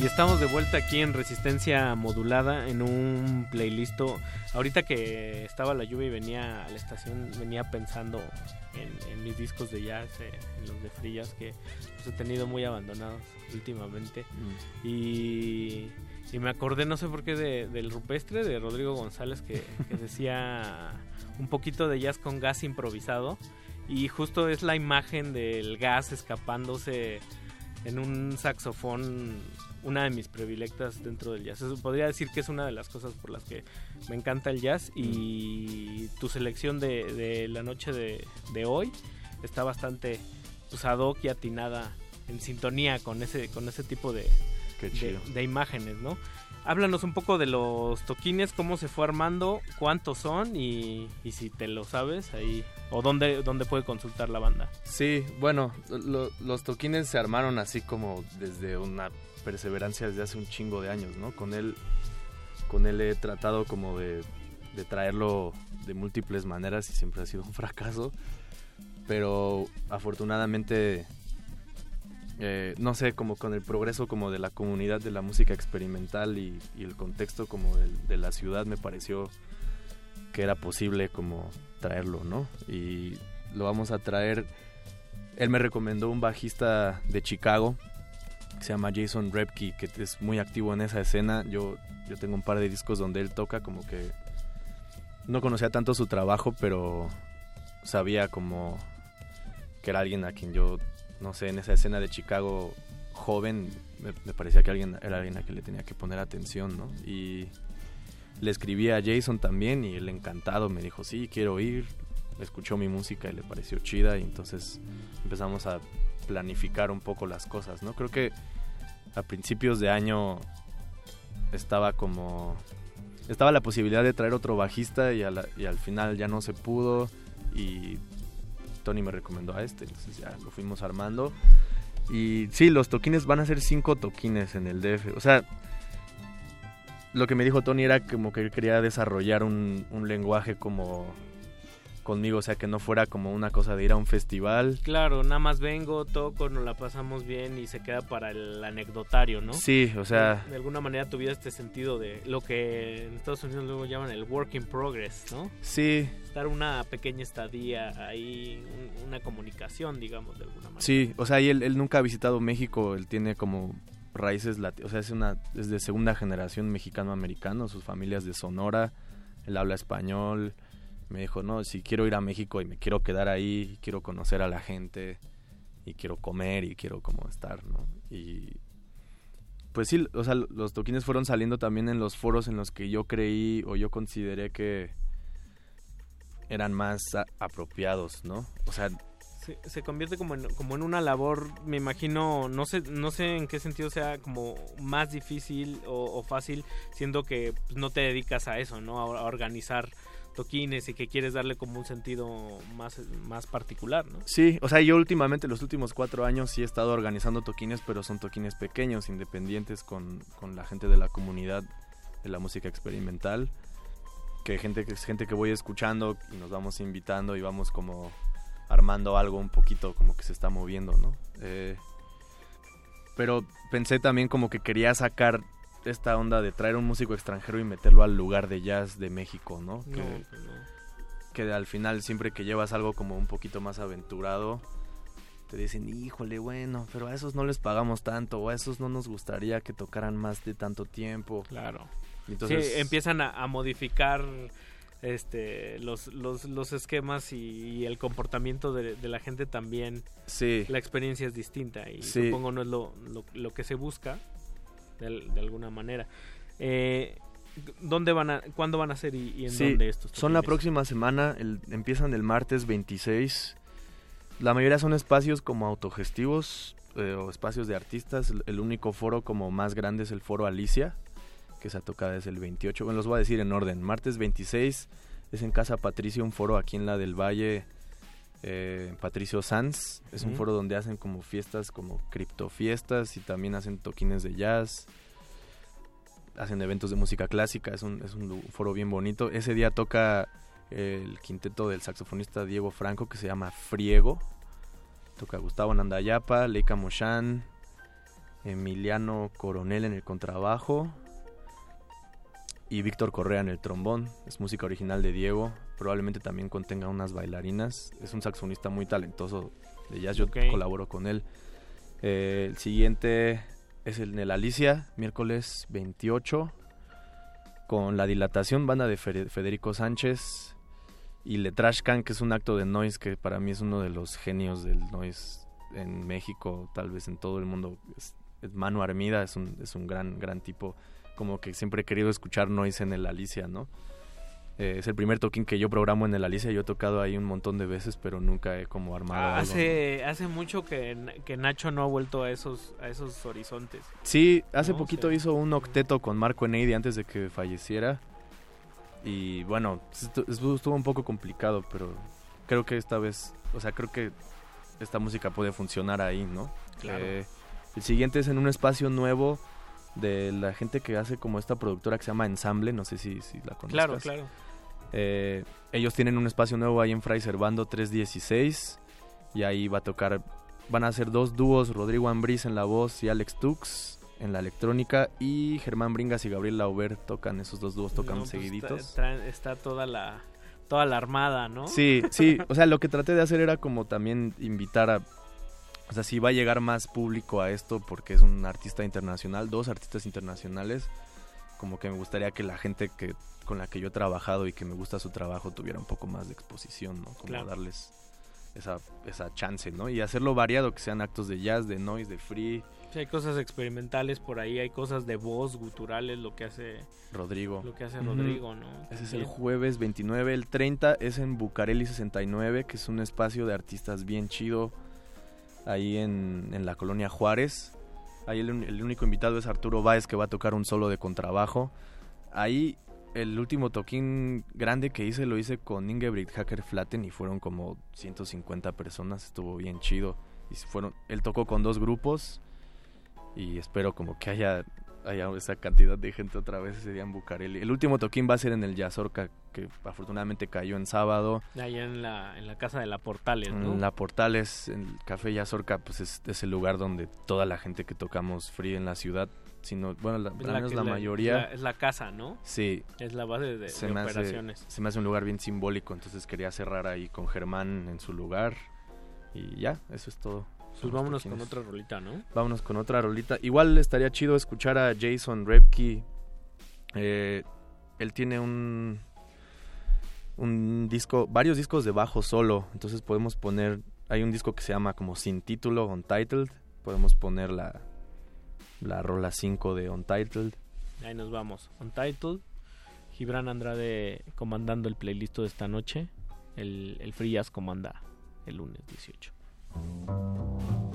Y estamos de vuelta aquí en Resistencia Modulada en un playlist. Ahorita que estaba la lluvia y venía a la estación, venía pensando en, en mis discos de jazz, eh, en los de free jazz que los he tenido muy abandonados últimamente. Mm. Y, y me acordé, no sé por qué, de- del rupestre de Rodrigo González que, decía un poquito de jazz con gas improvisado. Y justo es la imagen del gas escapándose en un saxofón, una de mis predilectas dentro del jazz. Eso podría decir que es una de las cosas por las que me encanta el jazz. Y tu selección de, de la noche de, de hoy está bastante pues, ad hoc y atinada en sintonía con ese, con ese tipo de, de, chido. de imágenes, ¿no? Háblanos un poco de los toquines, cómo se fue armando, cuántos son y, y si te lo sabes ahí, o dónde, dónde puede consultar la banda. Sí, bueno, lo- los toquines se armaron así como desde una perseverancia desde hace un chingo de años, ¿no? Con él, con él he tratado como de, de traerlo de múltiples maneras y siempre ha sido un fracaso, pero afortunadamente, eh, no sé, como con el progreso como de la comunidad de la música experimental y, el contexto como del- de la ciudad me pareció que era posible como traerlo, ¿no? Y lo vamos a traer. Él me recomendó un bajista de Chicago que se llama Jason Repke, que es muy activo en esa escena. Yo, yo tengo un par de discos donde él toca, como que no conocía tanto su trabajo, pero sabía como que era alguien a quien yo, no sé, en esa escena de Chicago joven, me, parecía que alguien era alguien a quien le tenía que poner atención, ¿no? Y le escribí a Jason también y él encantado me dijo, sí, quiero ir. Escuchó mi música y le pareció chida y entonces empezamos a planificar un poco las cosas, ¿no? Creo que a principios de año estaba como... Estaba la posibilidad de traer otro bajista y, y al final ya no se pudo y Tony me recomendó a este, entonces ya lo fuimos armando. Y sí, los toquines van a ser cinco toquines en el DF. O sea, lo que me dijo Tony era como que quería desarrollar un, un lenguaje como conmigo, o sea, que no fuera como una cosa de ir a un festival. Claro, nada más vengo, toco, nos la pasamos bien y se queda para el anecdotario, ¿no? Sí, o sea- De, de alguna manera tuviera este sentido de lo que en Estados Unidos luego llaman el work in progress, ¿no? Sí, Estar una pequeña estadía ahí, un- una comunicación, digamos, de alguna manera. sí, o sea, y él, él nunca ha visitado México, él tiene como raíces lati- o sea, es una es de segunda generación mexicano-americano, sus familias de Sonora, él habla español. Me dijo, "No, si quiero ir a México y me quiero quedar ahí, quiero conocer a la gente y quiero comer y quiero como estar, ¿no?" Y pues sí, o sea, los toquines fueron saliendo también en los foros en los que yo creí o yo consideré que eran más apropiados, ¿no? O sea, se, convierte como en, como en una labor, me imagino, no sé, no sé en qué sentido sea como más difícil o, fácil, siendo que pues, no te dedicas a eso, ¿no? A organizar toquines y que quieres darle como un sentido más, más particular, ¿no? Sí, o sea, yo últimamente, los últimos cuatro años, sí he estado organizando toquines, pero son toquines pequeños, independientes, con, con la gente de la comunidad de la música experimental. Que gente que es gente que voy escuchando y nos vamos invitando y vamos como armando algo un poquito como que se está moviendo, ¿no? Eh, pero pensé también como que quería sacar esta onda de traer un músico extranjero y meterlo al lugar de jazz de México, ¿no? No, Que- pues no. que al final siempre que llevas algo como un poquito más aventurado, te dicen, híjole, bueno, pero a esos no les pagamos tanto, o a esos no nos gustaría que tocaran más de tanto tiempo. Claro. Entonces, sí, empiezan a, a modificar este los, los, los esquemas y, y el comportamiento de, de la gente también. Sí. La experiencia es distinta y Sí. supongo no es lo, lo, lo que se busca de, al- de alguna manera. Eh, ¿Dónde van a, cuándo van a ser y, y en sí, dónde estos? son la próxima semana, el- empiezan el martes 26. La mayoría son espacios como autogestivos eh, o espacios de artistas. El, el único foro como más grande es el foro Alicia, que se toca desde el 28. Bueno, los voy a decir en orden. Martes 26 es en Casa Patricio, un foro aquí en la del Valle, eh, Patricio Sanz. Es un foro donde hacen como fiestas, como criptofiestas y también hacen toquines de jazz. Hacen eventos de música clásica, es un, es un foro bien bonito. Ese día toca el quinteto del saxofonista Diego Franco que se llama Friego. Toca Gustavo Nandayapa, Leica Moshan, Emiliano Coronel en el contrabajo y Víctor Correa en el trombón. Es música original de Diego. Probablemente también contenga unas bailarinas. Es un saxofonista muy talentoso de jazz. Yo colaboro con él. Eh, el siguiente es el el Alicia, miércoles 28, con La Dilatación, banda de Fe- Federico Sánchez y Le Trash Can, que es un acto de noise que para mí es uno de los genios del noise en México, tal vez en todo el mundo. Es, es Manu Armida es un, es un gran, gran tipo, como que siempre he querido escuchar noise en el Alicia, ¿no? Eh, es el primer toquín que yo programo en el Alicia, yo he tocado ahí un montón de veces, pero nunca he como armado algo, ¿no? Hace, hace mucho que, que Nacho no ha vuelto a esos, a esos horizontes. Sí, hace No, poquito hizo un octeto con Marco Eneidi antes de que falleciera. Y bueno, estu- estuvo estuvo un poco complicado, pero creo que esta vez, o sea, creo que esta música puede funcionar ahí, ¿no? Claro. Eh, el siguiente es en un espacio nuevo de la gente que hace como esta productora que se llama Ensamble, no sé si, si la conozcas. Claro, claro. Eh, ellos tienen un espacio nuevo ahí en Fray Servando 316 y ahí va a tocar, van a hacer dos dúos, Rodrigo Ambriz en la voz y Alex Tux en la electrónica y Germán Bringas y Gabriel Lauber tocan, esos dos dúos tocan No, pues, seguiditos. Está, está toda la toda la armada, ¿no? Sí, sí, o sea, lo que traté de hacer era como también invitar a, o sea, si va a llegar más público a esto porque es un artista internacional, dos artistas internacionales, como que me gustaría que la gente que con la que yo he trabajado y que me gusta su trabajo tuviera un poco más de exposición, ¿no? Como Claro. darles esa, esa chance, ¿no? Y hacerlo variado, que sean actos de jazz, de noise, de free, Sí, hay cosas experimentales por ahí, hay cosas de voz, guturales, lo que hace Rodrigo. lo que hace. Rodrigo, ¿no? Ese es el jueves 29. El 30 es en Bucareli 69, que es un espacio de artistas bien chido ahí en, en la colonia Juárez. Ahí el, el único invitado es Arturo Báez, que va a tocar un solo de contrabajo. Ahí el último toquín grande que hice lo hice con Ingebrigt Hacker Flatten y fueron como 150 personas. Estuvo bien chido. Y fueron, él tocó con dos grupos y espero como que haya, haya esa cantidad de gente otra vez ese día en Bucareli. El último toquín va a ser en el Yazorca, que afortunadamente cayó en sábado. Allá en la, en la casa de la Portales, ¿no? En la Portales, en el Café Yazorca, pues es, es el lugar donde toda la gente que tocamos free en la ciudad, sino, bueno, la, Es al menos que- la, mayoría... la- es la casa, ¿no? Sí. Es la base de, se de me hace- operaciones. se me hace un lugar bien simbólico, entonces quería cerrar ahí con Germán en su lugar. Y ya, eso es todo. Pues vámonos con otra rolita, ¿no? Vámonos con otra rolita. Igual estaría chido escuchar a Jason Repke. Eh, él tiene un un disco, varios discos de bajo solo. Entonces podemos poner, hay un disco que se llama como sin título, Untitled. Podemos poner la, la rola 5 de Untitled. Ahí nos vamos. Untitled. Gibran Andrade comandando el playlist de esta noche. El, el Jazz comanda el lunes 18. Thank you.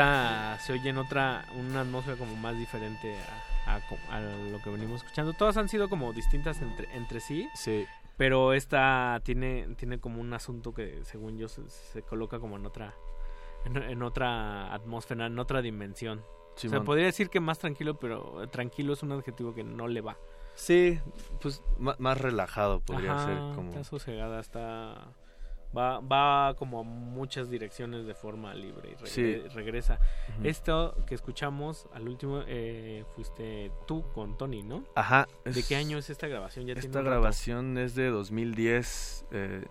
Esta se oye en otra, una atmósfera como más diferente a, a co- a lo que venimos escuchando. Todas han sido como distintas entre, entre sí. Sí. Pero esta tiene, tiene como un asunto que según yo se, se coloca como en otra, en, en otra atmósfera, en otra dimensión. o sea, Simón. podría decir que más tranquilo, pero tranquilo es un adjetivo que no le va. Sí, pues más relajado podría Ajá, ser como... Está sosegada, está... Va, va como a muchas direcciones de forma libre y regre- Sí. regresa. Esto que escuchamos al último eh, fuiste tú con Tony, ¿no? Ajá. ¿De qué año es esta grabación? Ya Esta grabación es de 2010. eh,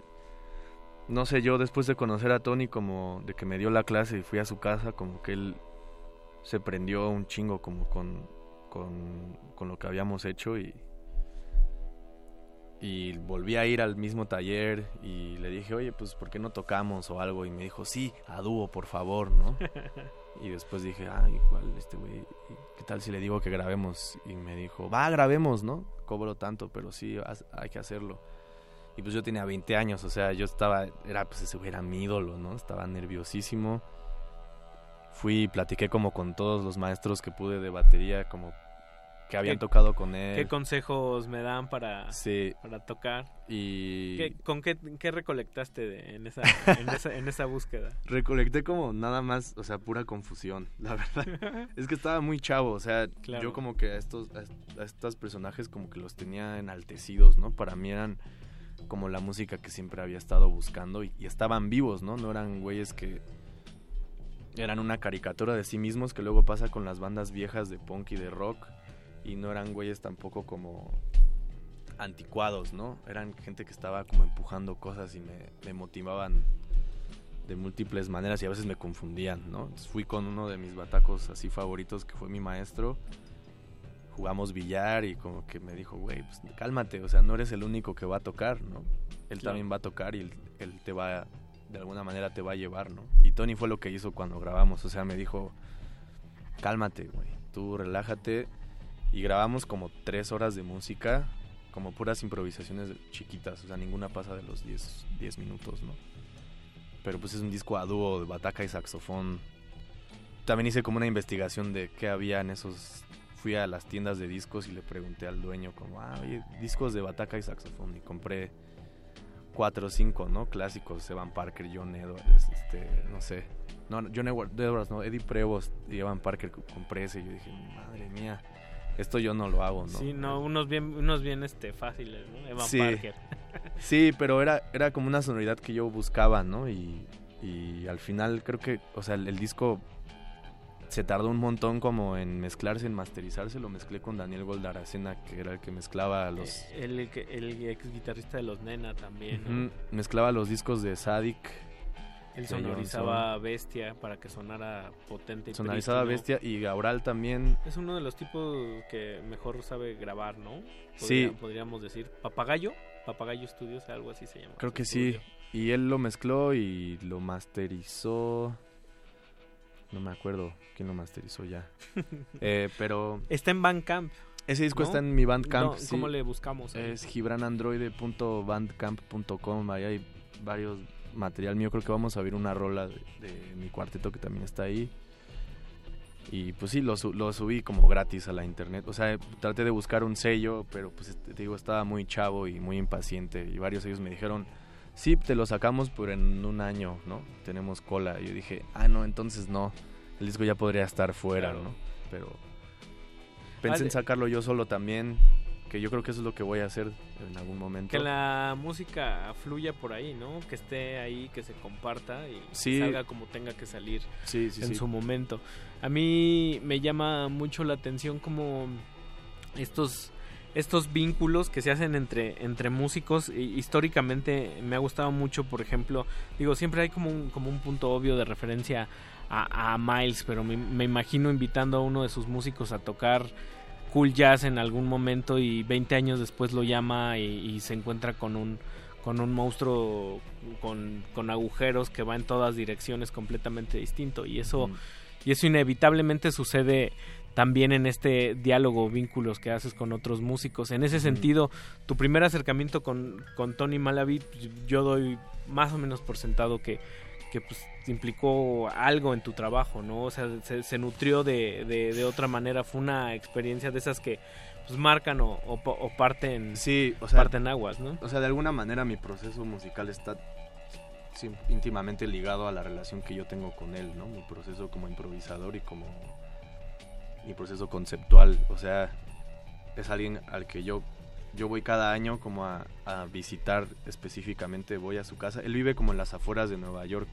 no sé, yo después de conocer a Tony, como de que me dio la clase y fui a su casa, como que él se prendió un chingo como con, con, con lo que habíamos hecho y, y volví a ir al mismo taller y le dije, oye, pues ¿por qué no tocamos o algo? Y me dijo, sí, a dúo, por favor, ¿no? Y después dije, ah, igual, este güey, ¿qué tal si le digo que grabemos? Y me dijo, va, grabemos, ¿no? Cobro tanto, pero sí, hay que hacerlo. Y pues yo tenía 20 años, o sea, yo estaba, era, pues ese güey era mi ídolo, ¿no? Estaba nerviosísimo. Fui y platiqué como con todos los maestros que pude de batería, como que habían ¿Qué- tocado con él. ¿Qué consejos me dan para, Sí. para tocar? Y ¿Qué- ¿Con qué, qué recolectaste de- en, esa, en, esa, en esa búsqueda? recolecté como nada más, o sea, pura confusión, la verdad. es que estaba muy chavo, o sea, Claro. yo como que a estos, a, est- a estos personajes como que los tenía enaltecidos, ¿no? Para mí eran como la música que siempre había estado buscando y, y estaban vivos, ¿no? No eran güeyes que eran una caricatura de sí mismos que luego pasa con las bandas viejas de punk y de rock y no eran güeyes tampoco como anticuados, ¿no? Eran gente que estaba como empujando cosas y me, me motivaban de múltiples maneras y a veces me confundían, ¿no? Entonces fui con uno de mis batacos así favoritos que fue mi maestro. Jugamos billar y como que me dijo, güey, pues cálmate, o sea, no eres el único que va a tocar, ¿no? Él Claro. también va a tocar y él, él te va, de alguna manera te va a llevar, ¿no? Y Tony fue lo que hizo cuando grabamos, o sea, me dijo, cálmate, güey, tú relájate. Y grabamos como tres horas de música, como puras improvisaciones chiquitas, o sea, ninguna pasa de los 10, 10 minutos, ¿no? Pero pues es un disco a dúo de bataca y saxofón. También hice como una investigación de qué había en esos... Fui a las tiendas de discos y le pregunté al dueño como, ah, oye, discos de bataca y saxofón. Y compré cuatro o cinco, ¿no? Clásicos, Evan Parker, John Edwards, este, no sé. No, John Edward- Edwards, no, Eddie Prevost y Evan Parker, compré ese. Y yo dije, madre mía, esto yo no lo hago, ¿no? Sí, no, unos bien, unos bien este, fáciles, ¿no? Evan Sí. Parker. Sí, pero era, era como una sonoridad que yo buscaba, ¿no? Y, y al final creo que, o sea, el, el disco se tardó un montón como en mezclarse, en masterizarse. Lo mezclé con Daniel Goldaracena, que era el que mezclaba los... Eh, El, el ex guitarrista de los Nena también, ¿no? Mezclaba los discos de Sadik. Él sonorizaba Bestia para que sonara potente y Sonorizaba. Bestia y Gaural también. Es uno de los tipos que mejor sabe grabar, ¿no? Sí. Podría- Podríamos decir. Papagayo. Papagayo Studios, algo así se llama. Creo que sí. Y él lo mezcló y lo masterizó. No me acuerdo quién lo masterizó ya. Eh, pero... Está en Bandcamp. Ese disco ¿no? está en mi Bandcamp. No, sí. ¿Cómo le buscamos? ahí? Es gibranandroide.bandcamp.com. Ahí hay varios material mío. Creo que vamos a ver una rola de, de mi cuarteto que también está ahí. Y pues sí, lo, lo subí como gratis a la internet. O sea, traté de buscar un sello, pero pues este, te digo, estaba muy chavo y muy impaciente. Y varios de ellos me dijeron, sí, te lo sacamos, pero en un año, ¿no? Tenemos cola. Y yo dije, ah, no, entonces no. El disco ya podría estar fuera, Claro. ¿no? Pero pensé Vale. en sacarlo yo solo también, que yo creo que eso es lo que voy a hacer en algún momento. Que la música fluya por ahí, ¿no? Que esté ahí, que se comparta y Sí. salga como tenga que salir Sí, sí, en su momento. A mí me llama mucho la atención como estos estos vínculos que se hacen entre entre músicos históricamente me ha gustado mucho por ejemplo digo siempre hay como un como un punto obvio de referencia a, a Miles pero me, me imagino invitando a uno de sus músicos a tocar cool jazz en algún momento y 20 años después lo llama y, y se encuentra con un con un monstruo con, con agujeros que va en todas direcciones completamente distinto. Y eso y eso inevitablemente sucede también en este diálogo vínculos que haces con otros músicos. En ese sentido tu primer acercamiento con, con Tony Malavi pues, yo doy más o menos por sentado que que pues implicó algo en tu trabajo, ¿no? O sea, se, se nutrió de, de, de otra manera, fue una experiencia de esas que pues marcan o, o, o parten, sí, o sea, parten aguas, ¿no? O sea, de alguna manera mi proceso musical está sí, íntimamente ligado a la relación que yo tengo con él, ¿no? Mi proceso como improvisador y como mi proceso conceptual, o sea, es alguien al que yo yo voy cada año como a, visitar específicamente, voy a su casa. Él vive como en las afueras de Nueva York.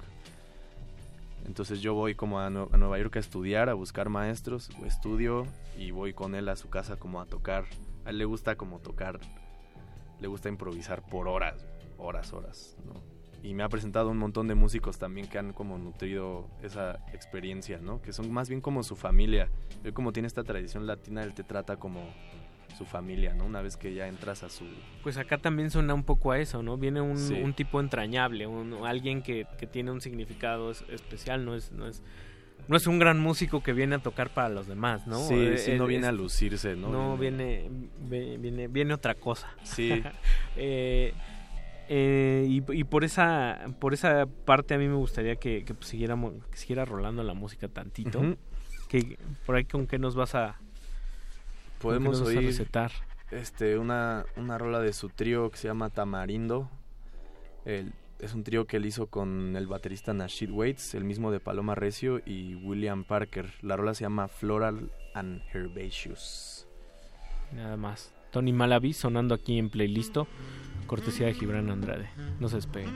Entonces yo voy como a, Nue- a Nueva York a estudiar, a buscar maestros, estudio y voy con él a su casa como a tocar. A él le gusta como tocar, le gusta improvisar por horas, horas, horas. Y me ha presentado un montón de músicos también que han como nutrido esa experiencia, ¿no? Que son más bien como su familia. Él como tiene esta tradición latina, él te trata como su familia, ¿no? Una vez que ya entras a su... Pues acá también suena un poco a eso, ¿no? Viene un, Sí. un tipo entrañable, un, alguien que, que tiene un significado es- especial, no es, no es no es un gran músico que viene a tocar para los demás, ¿no? Sí, Eh, sí, no es- viene a lucirse, ¿no? No, viene, viene, viene otra cosa. Sí. Eh, eh, y, y por esa por esa parte a mí me gustaría que, pues, que siguiera rolando la música tantito. Que por ahí con qué nos vas a Podemos oír recetar? este, una, una rola de su trío que se llama Tamarindo. El- es un trío que él hizo con el baterista Nashid Waits, el mismo de Paloma Recio y William Parker. La rola se llama Floral and Herbaceous. Nada más. Tony Malavi sonando aquí en Playlisto, cortesía de Gibran Andrade. No se despeguen.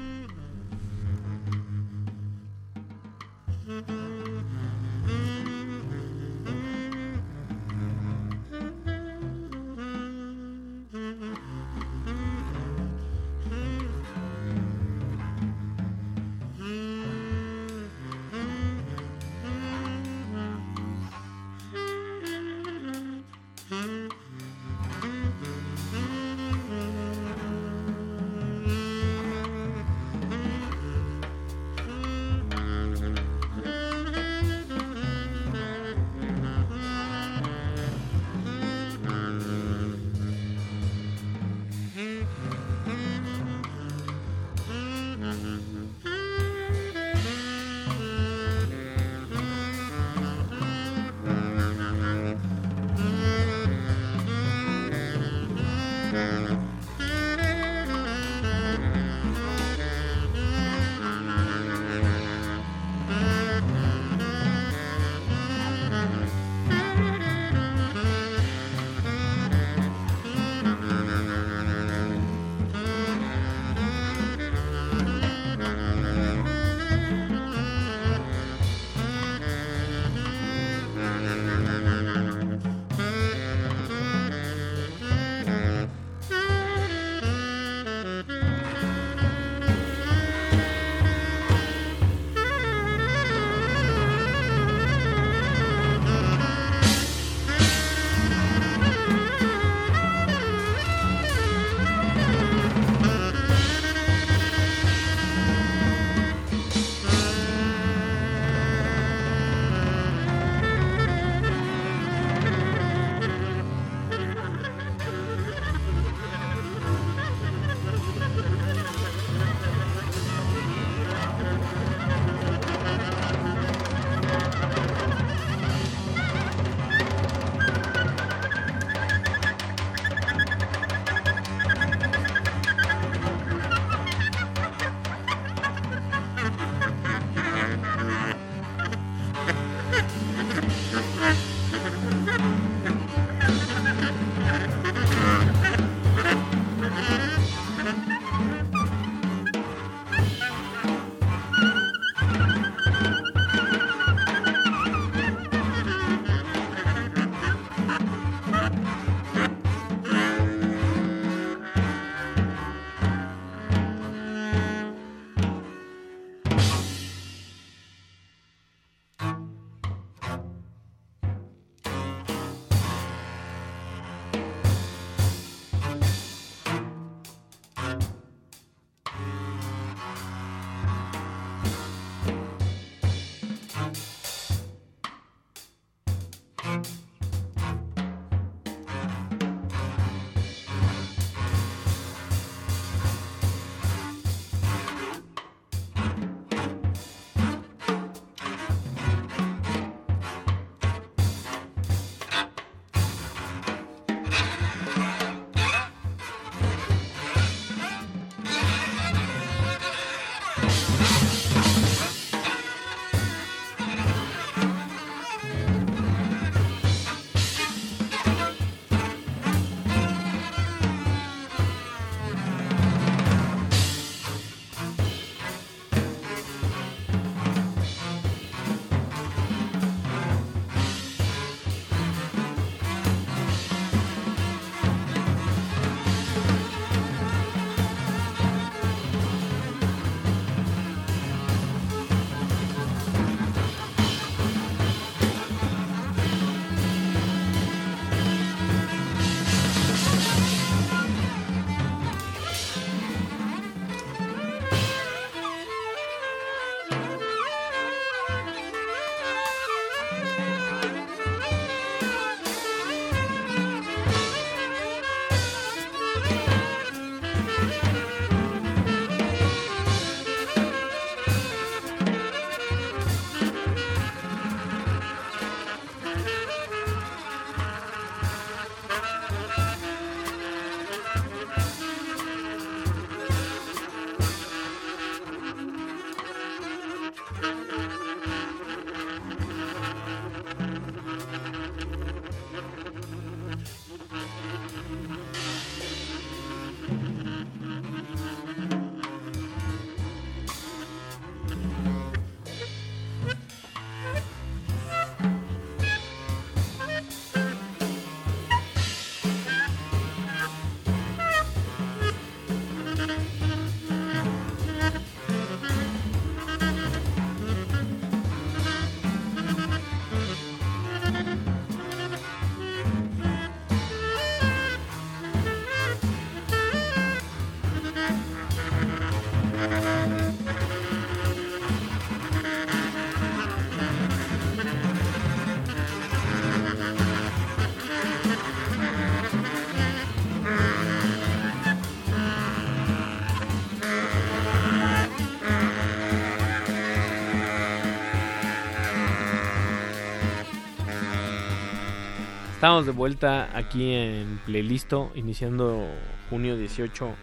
Estamos de vuelta aquí en Playlisto, iniciando junio 18,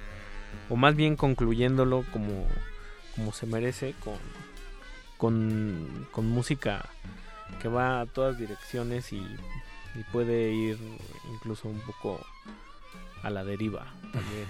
o más bien concluyéndolo como, como se merece, con, con, con música que va a todas direcciones y, y puede ir incluso un poco a la deriva también.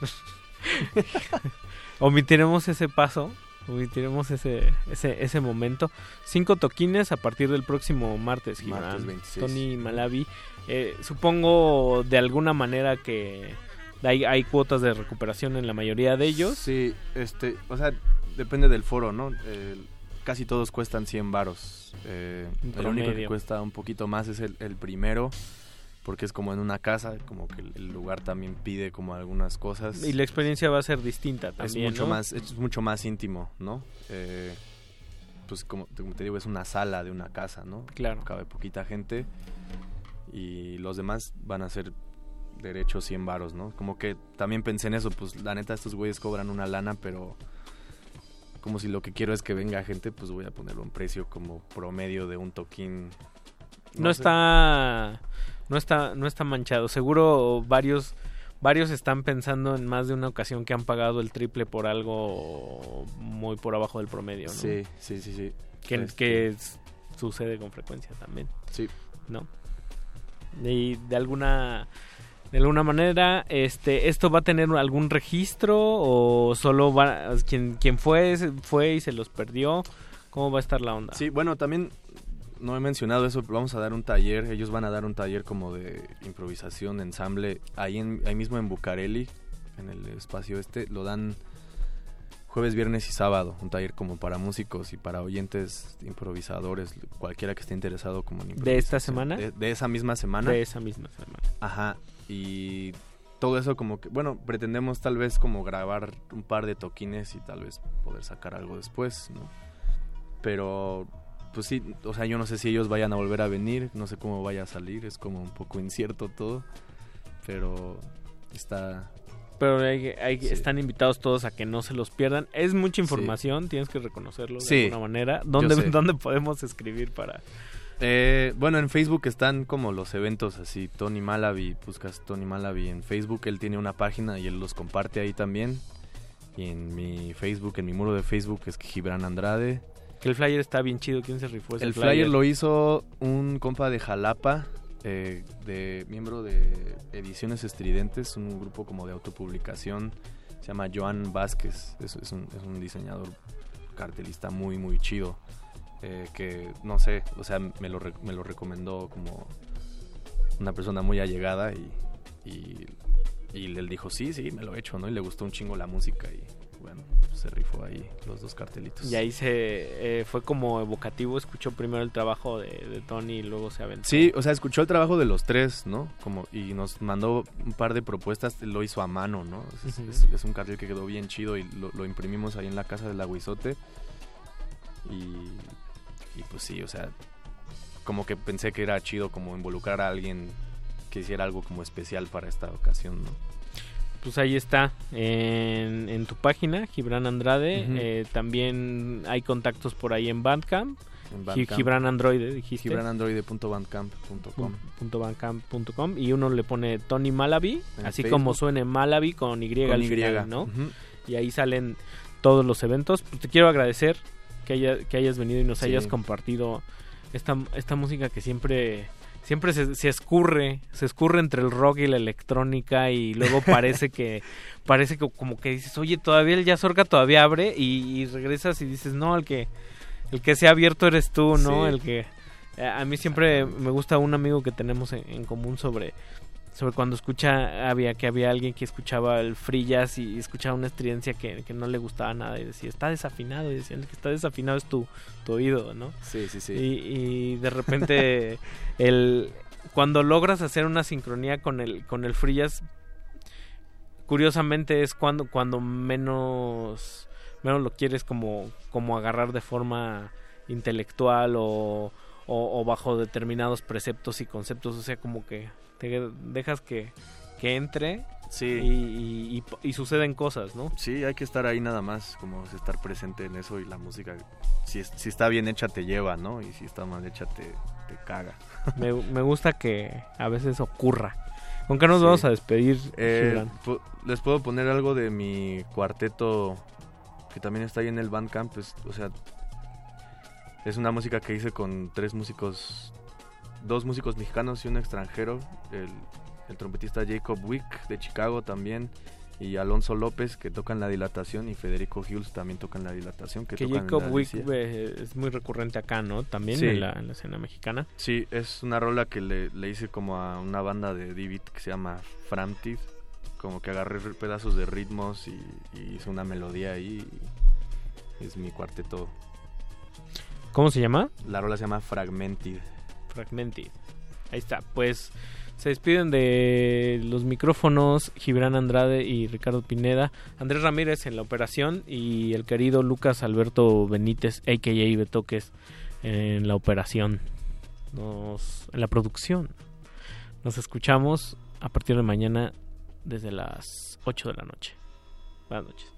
Omitiremos ese paso, omitiremos ese, ese, ese momento. Cinco toquines a partir del próximo martes. Martes 26. Tony Malavi. Eh, supongo de alguna manera que hay, hay cuotas de recuperación en la mayoría de ellos. Sí, este, o sea, depende del foro, ¿no? El- casi todos cuestan 100 varos. Eh, el único que cuesta un poquito más es el, el primero, porque es como en una casa, como que el, lugar también pide como algunas cosas. Y la experiencia va a ser distinta es también. mucho ¿no? más es mucho más íntimo no Eh, pues como, como te digo es una sala de una casa no Claro. cabe poquita gente y los demás van a ser derechos 100 varos no como que también pensé en eso pues la neta estos güeyes cobran una lana pero como si lo que quiero es que venga gente pues voy a ponerlo un precio como promedio de un toquín no, sé. está no está no está manchado. Seguro varios varios están pensando en más de una ocasión que han pagado el triple por algo muy por abajo del promedio ¿no? sí sí sí sí. Que, Este- que sucede con frecuencia también. Sí. No y de alguna de alguna manera este esto va a tener algún registro o solo va quien quien fue fue y se los perdió cómo va a estar la onda Sí, bueno, también no he mencionado eso, vamos a dar un taller, ellos van a dar un taller como de improvisación, ensamble, ahí, en, ahí mismo en Bucareli, en el espacio este, lo dan jueves, viernes y sábado, un taller como para músicos y para oyentes, improvisadores, cualquiera que esté interesado como en ¿De esta semana? De, de esa misma semana. de esa misma semana Ajá, y todo eso como que, bueno, pretendemos tal vez como grabar un par de toquines y tal vez poder sacar algo después, ¿no? Pero, pues sí, o sea, yo no sé si ellos vayan a volver a venir, no sé cómo vaya a salir, es como un poco incierto todo, pero está... Pero hay- hay- Sí. están invitados todos a que no se los pierdan. Es mucha información, tienes que reconocerlo de Sí, alguna manera. yo ¿Dónde, sé. ¿Dónde podemos escribir para...? Eh, bueno, en Facebook están como los eventos así, Tony Malavi, buscas Tony Malavi en Facebook, él tiene una página y él los comparte ahí también. Y en mi Facebook, en mi muro de Facebook es Gibran Andrade. Que el flyer está bien chido. ¿Quién se rifó ese El flyer lo hizo un compa de Jalapa, eh, de miembro de Ediciones Estridentes, un grupo como de autopublicación. Se llama Joan Vázquez, es, es un, es un diseñador cartelista muy, muy chido. eh, que no sé, o sea, me lo, me lo recomendó como una persona muy allegada y, y, y él dijo, sí, sí, me lo he hecho, ¿no? Y le gustó un chingo la música y se rifó ahí los dos cartelitos. Y ahí se eh, fue como evocativo. Escuchó primero el trabajo de, de Tony y luego se aventó. Sí, o sea, escuchó el trabajo de los tres, ¿no? Como, y nos mandó un par de propuestas, lo hizo a mano, ¿no? Es, Ujú. es- es un cartel que quedó bien chido y lo, lo imprimimos ahí en la casa del aguizote. Y, y pues sí, o sea, como que pensé que era chido como involucrar a alguien que hiciera algo como especial para esta ocasión, ¿no? Pues ahí está, en, en tu página, Gibran Andrade. Eh, también hay contactos por ahí en Bandcamp. En Gi- Bandcamp. Gibran Android, dijiste. gibranandroide.bandcamp.com bandcamp.com y uno le pone Tony Malavi, En así Facebook. como suene Malavi con Y Con al Y, final, ¿no? ujú. Y ahí salen todos los eventos. Pues te quiero agradecer que, haya- que hayas venido y nos Sí. hayas compartido esta, esta música que siempre siempre se, se escurre, se escurre entre el rock y la electrónica y luego parece que parece que como que dices, "Oye, todavía el Jazz Orca todavía abre" y, y regresas y dices, "No, el que el que se ha abierto eres tú, ¿no? Sí. El que eh, a mí siempre me gusta un amigo que tenemos en, en común sobre sobre cuando escucha había que había alguien que escuchaba el free jazz y escuchaba una estridencia que, que no le gustaba nada y decía está desafinado y decían que está desafinado es tu, tu oído no Sí, sí, sí. y, y de repente el cuando logras hacer una sincronía con el con el free jazz curiosamente es cuando cuando menos menos lo quieres como como agarrar de forma intelectual o, o, o bajo determinados preceptos y conceptos o sea como que te dejas que, que entre Sí. y, y, y- y suceden cosas no Sí, hay que estar ahí nada más, como estar presente en eso y la música, si, si está bien hecha te lleva, ¿no? Y si está mal hecha te, te caga. me, me gusta que a veces ocurra. ¿Con qué nos vamos a despedir, Eh, les puedo poner algo de mi cuarteto que también está ahí en el Bandcamp. es- o sea, es una música que hice con tres músicos, dos músicos mexicanos y un extranjero. El, el trompetista Jacob Wick de Chicago también. Y Alonso López que tocan la dilatación y Federico Hughes también tocan la dilatación. Que, Que tocan Jacob la Wick eh, es muy recurrente acá, ¿no? También Sí. en, la, en la escena mexicana. Sí, es una rola que le, le hice como a una banda de Divid que se llama Framtid. Como que agarré pedazos de ritmos y, y hice una melodía ahí. y es mi cuarteto. ¿Cómo se llama? La rola se llama Fragmented. Fragmented. Ahí está. Pues se despiden de los micrófonos Gibran Andrade y Ricardo Pineda, Andrés Ramírez en la operación y el querido Lucas Alberto Benítez, a.k.a. Betoques, en la operación, nos, en la producción. Nos escuchamos a partir de mañana desde las 8 de la noche. Buenas noches.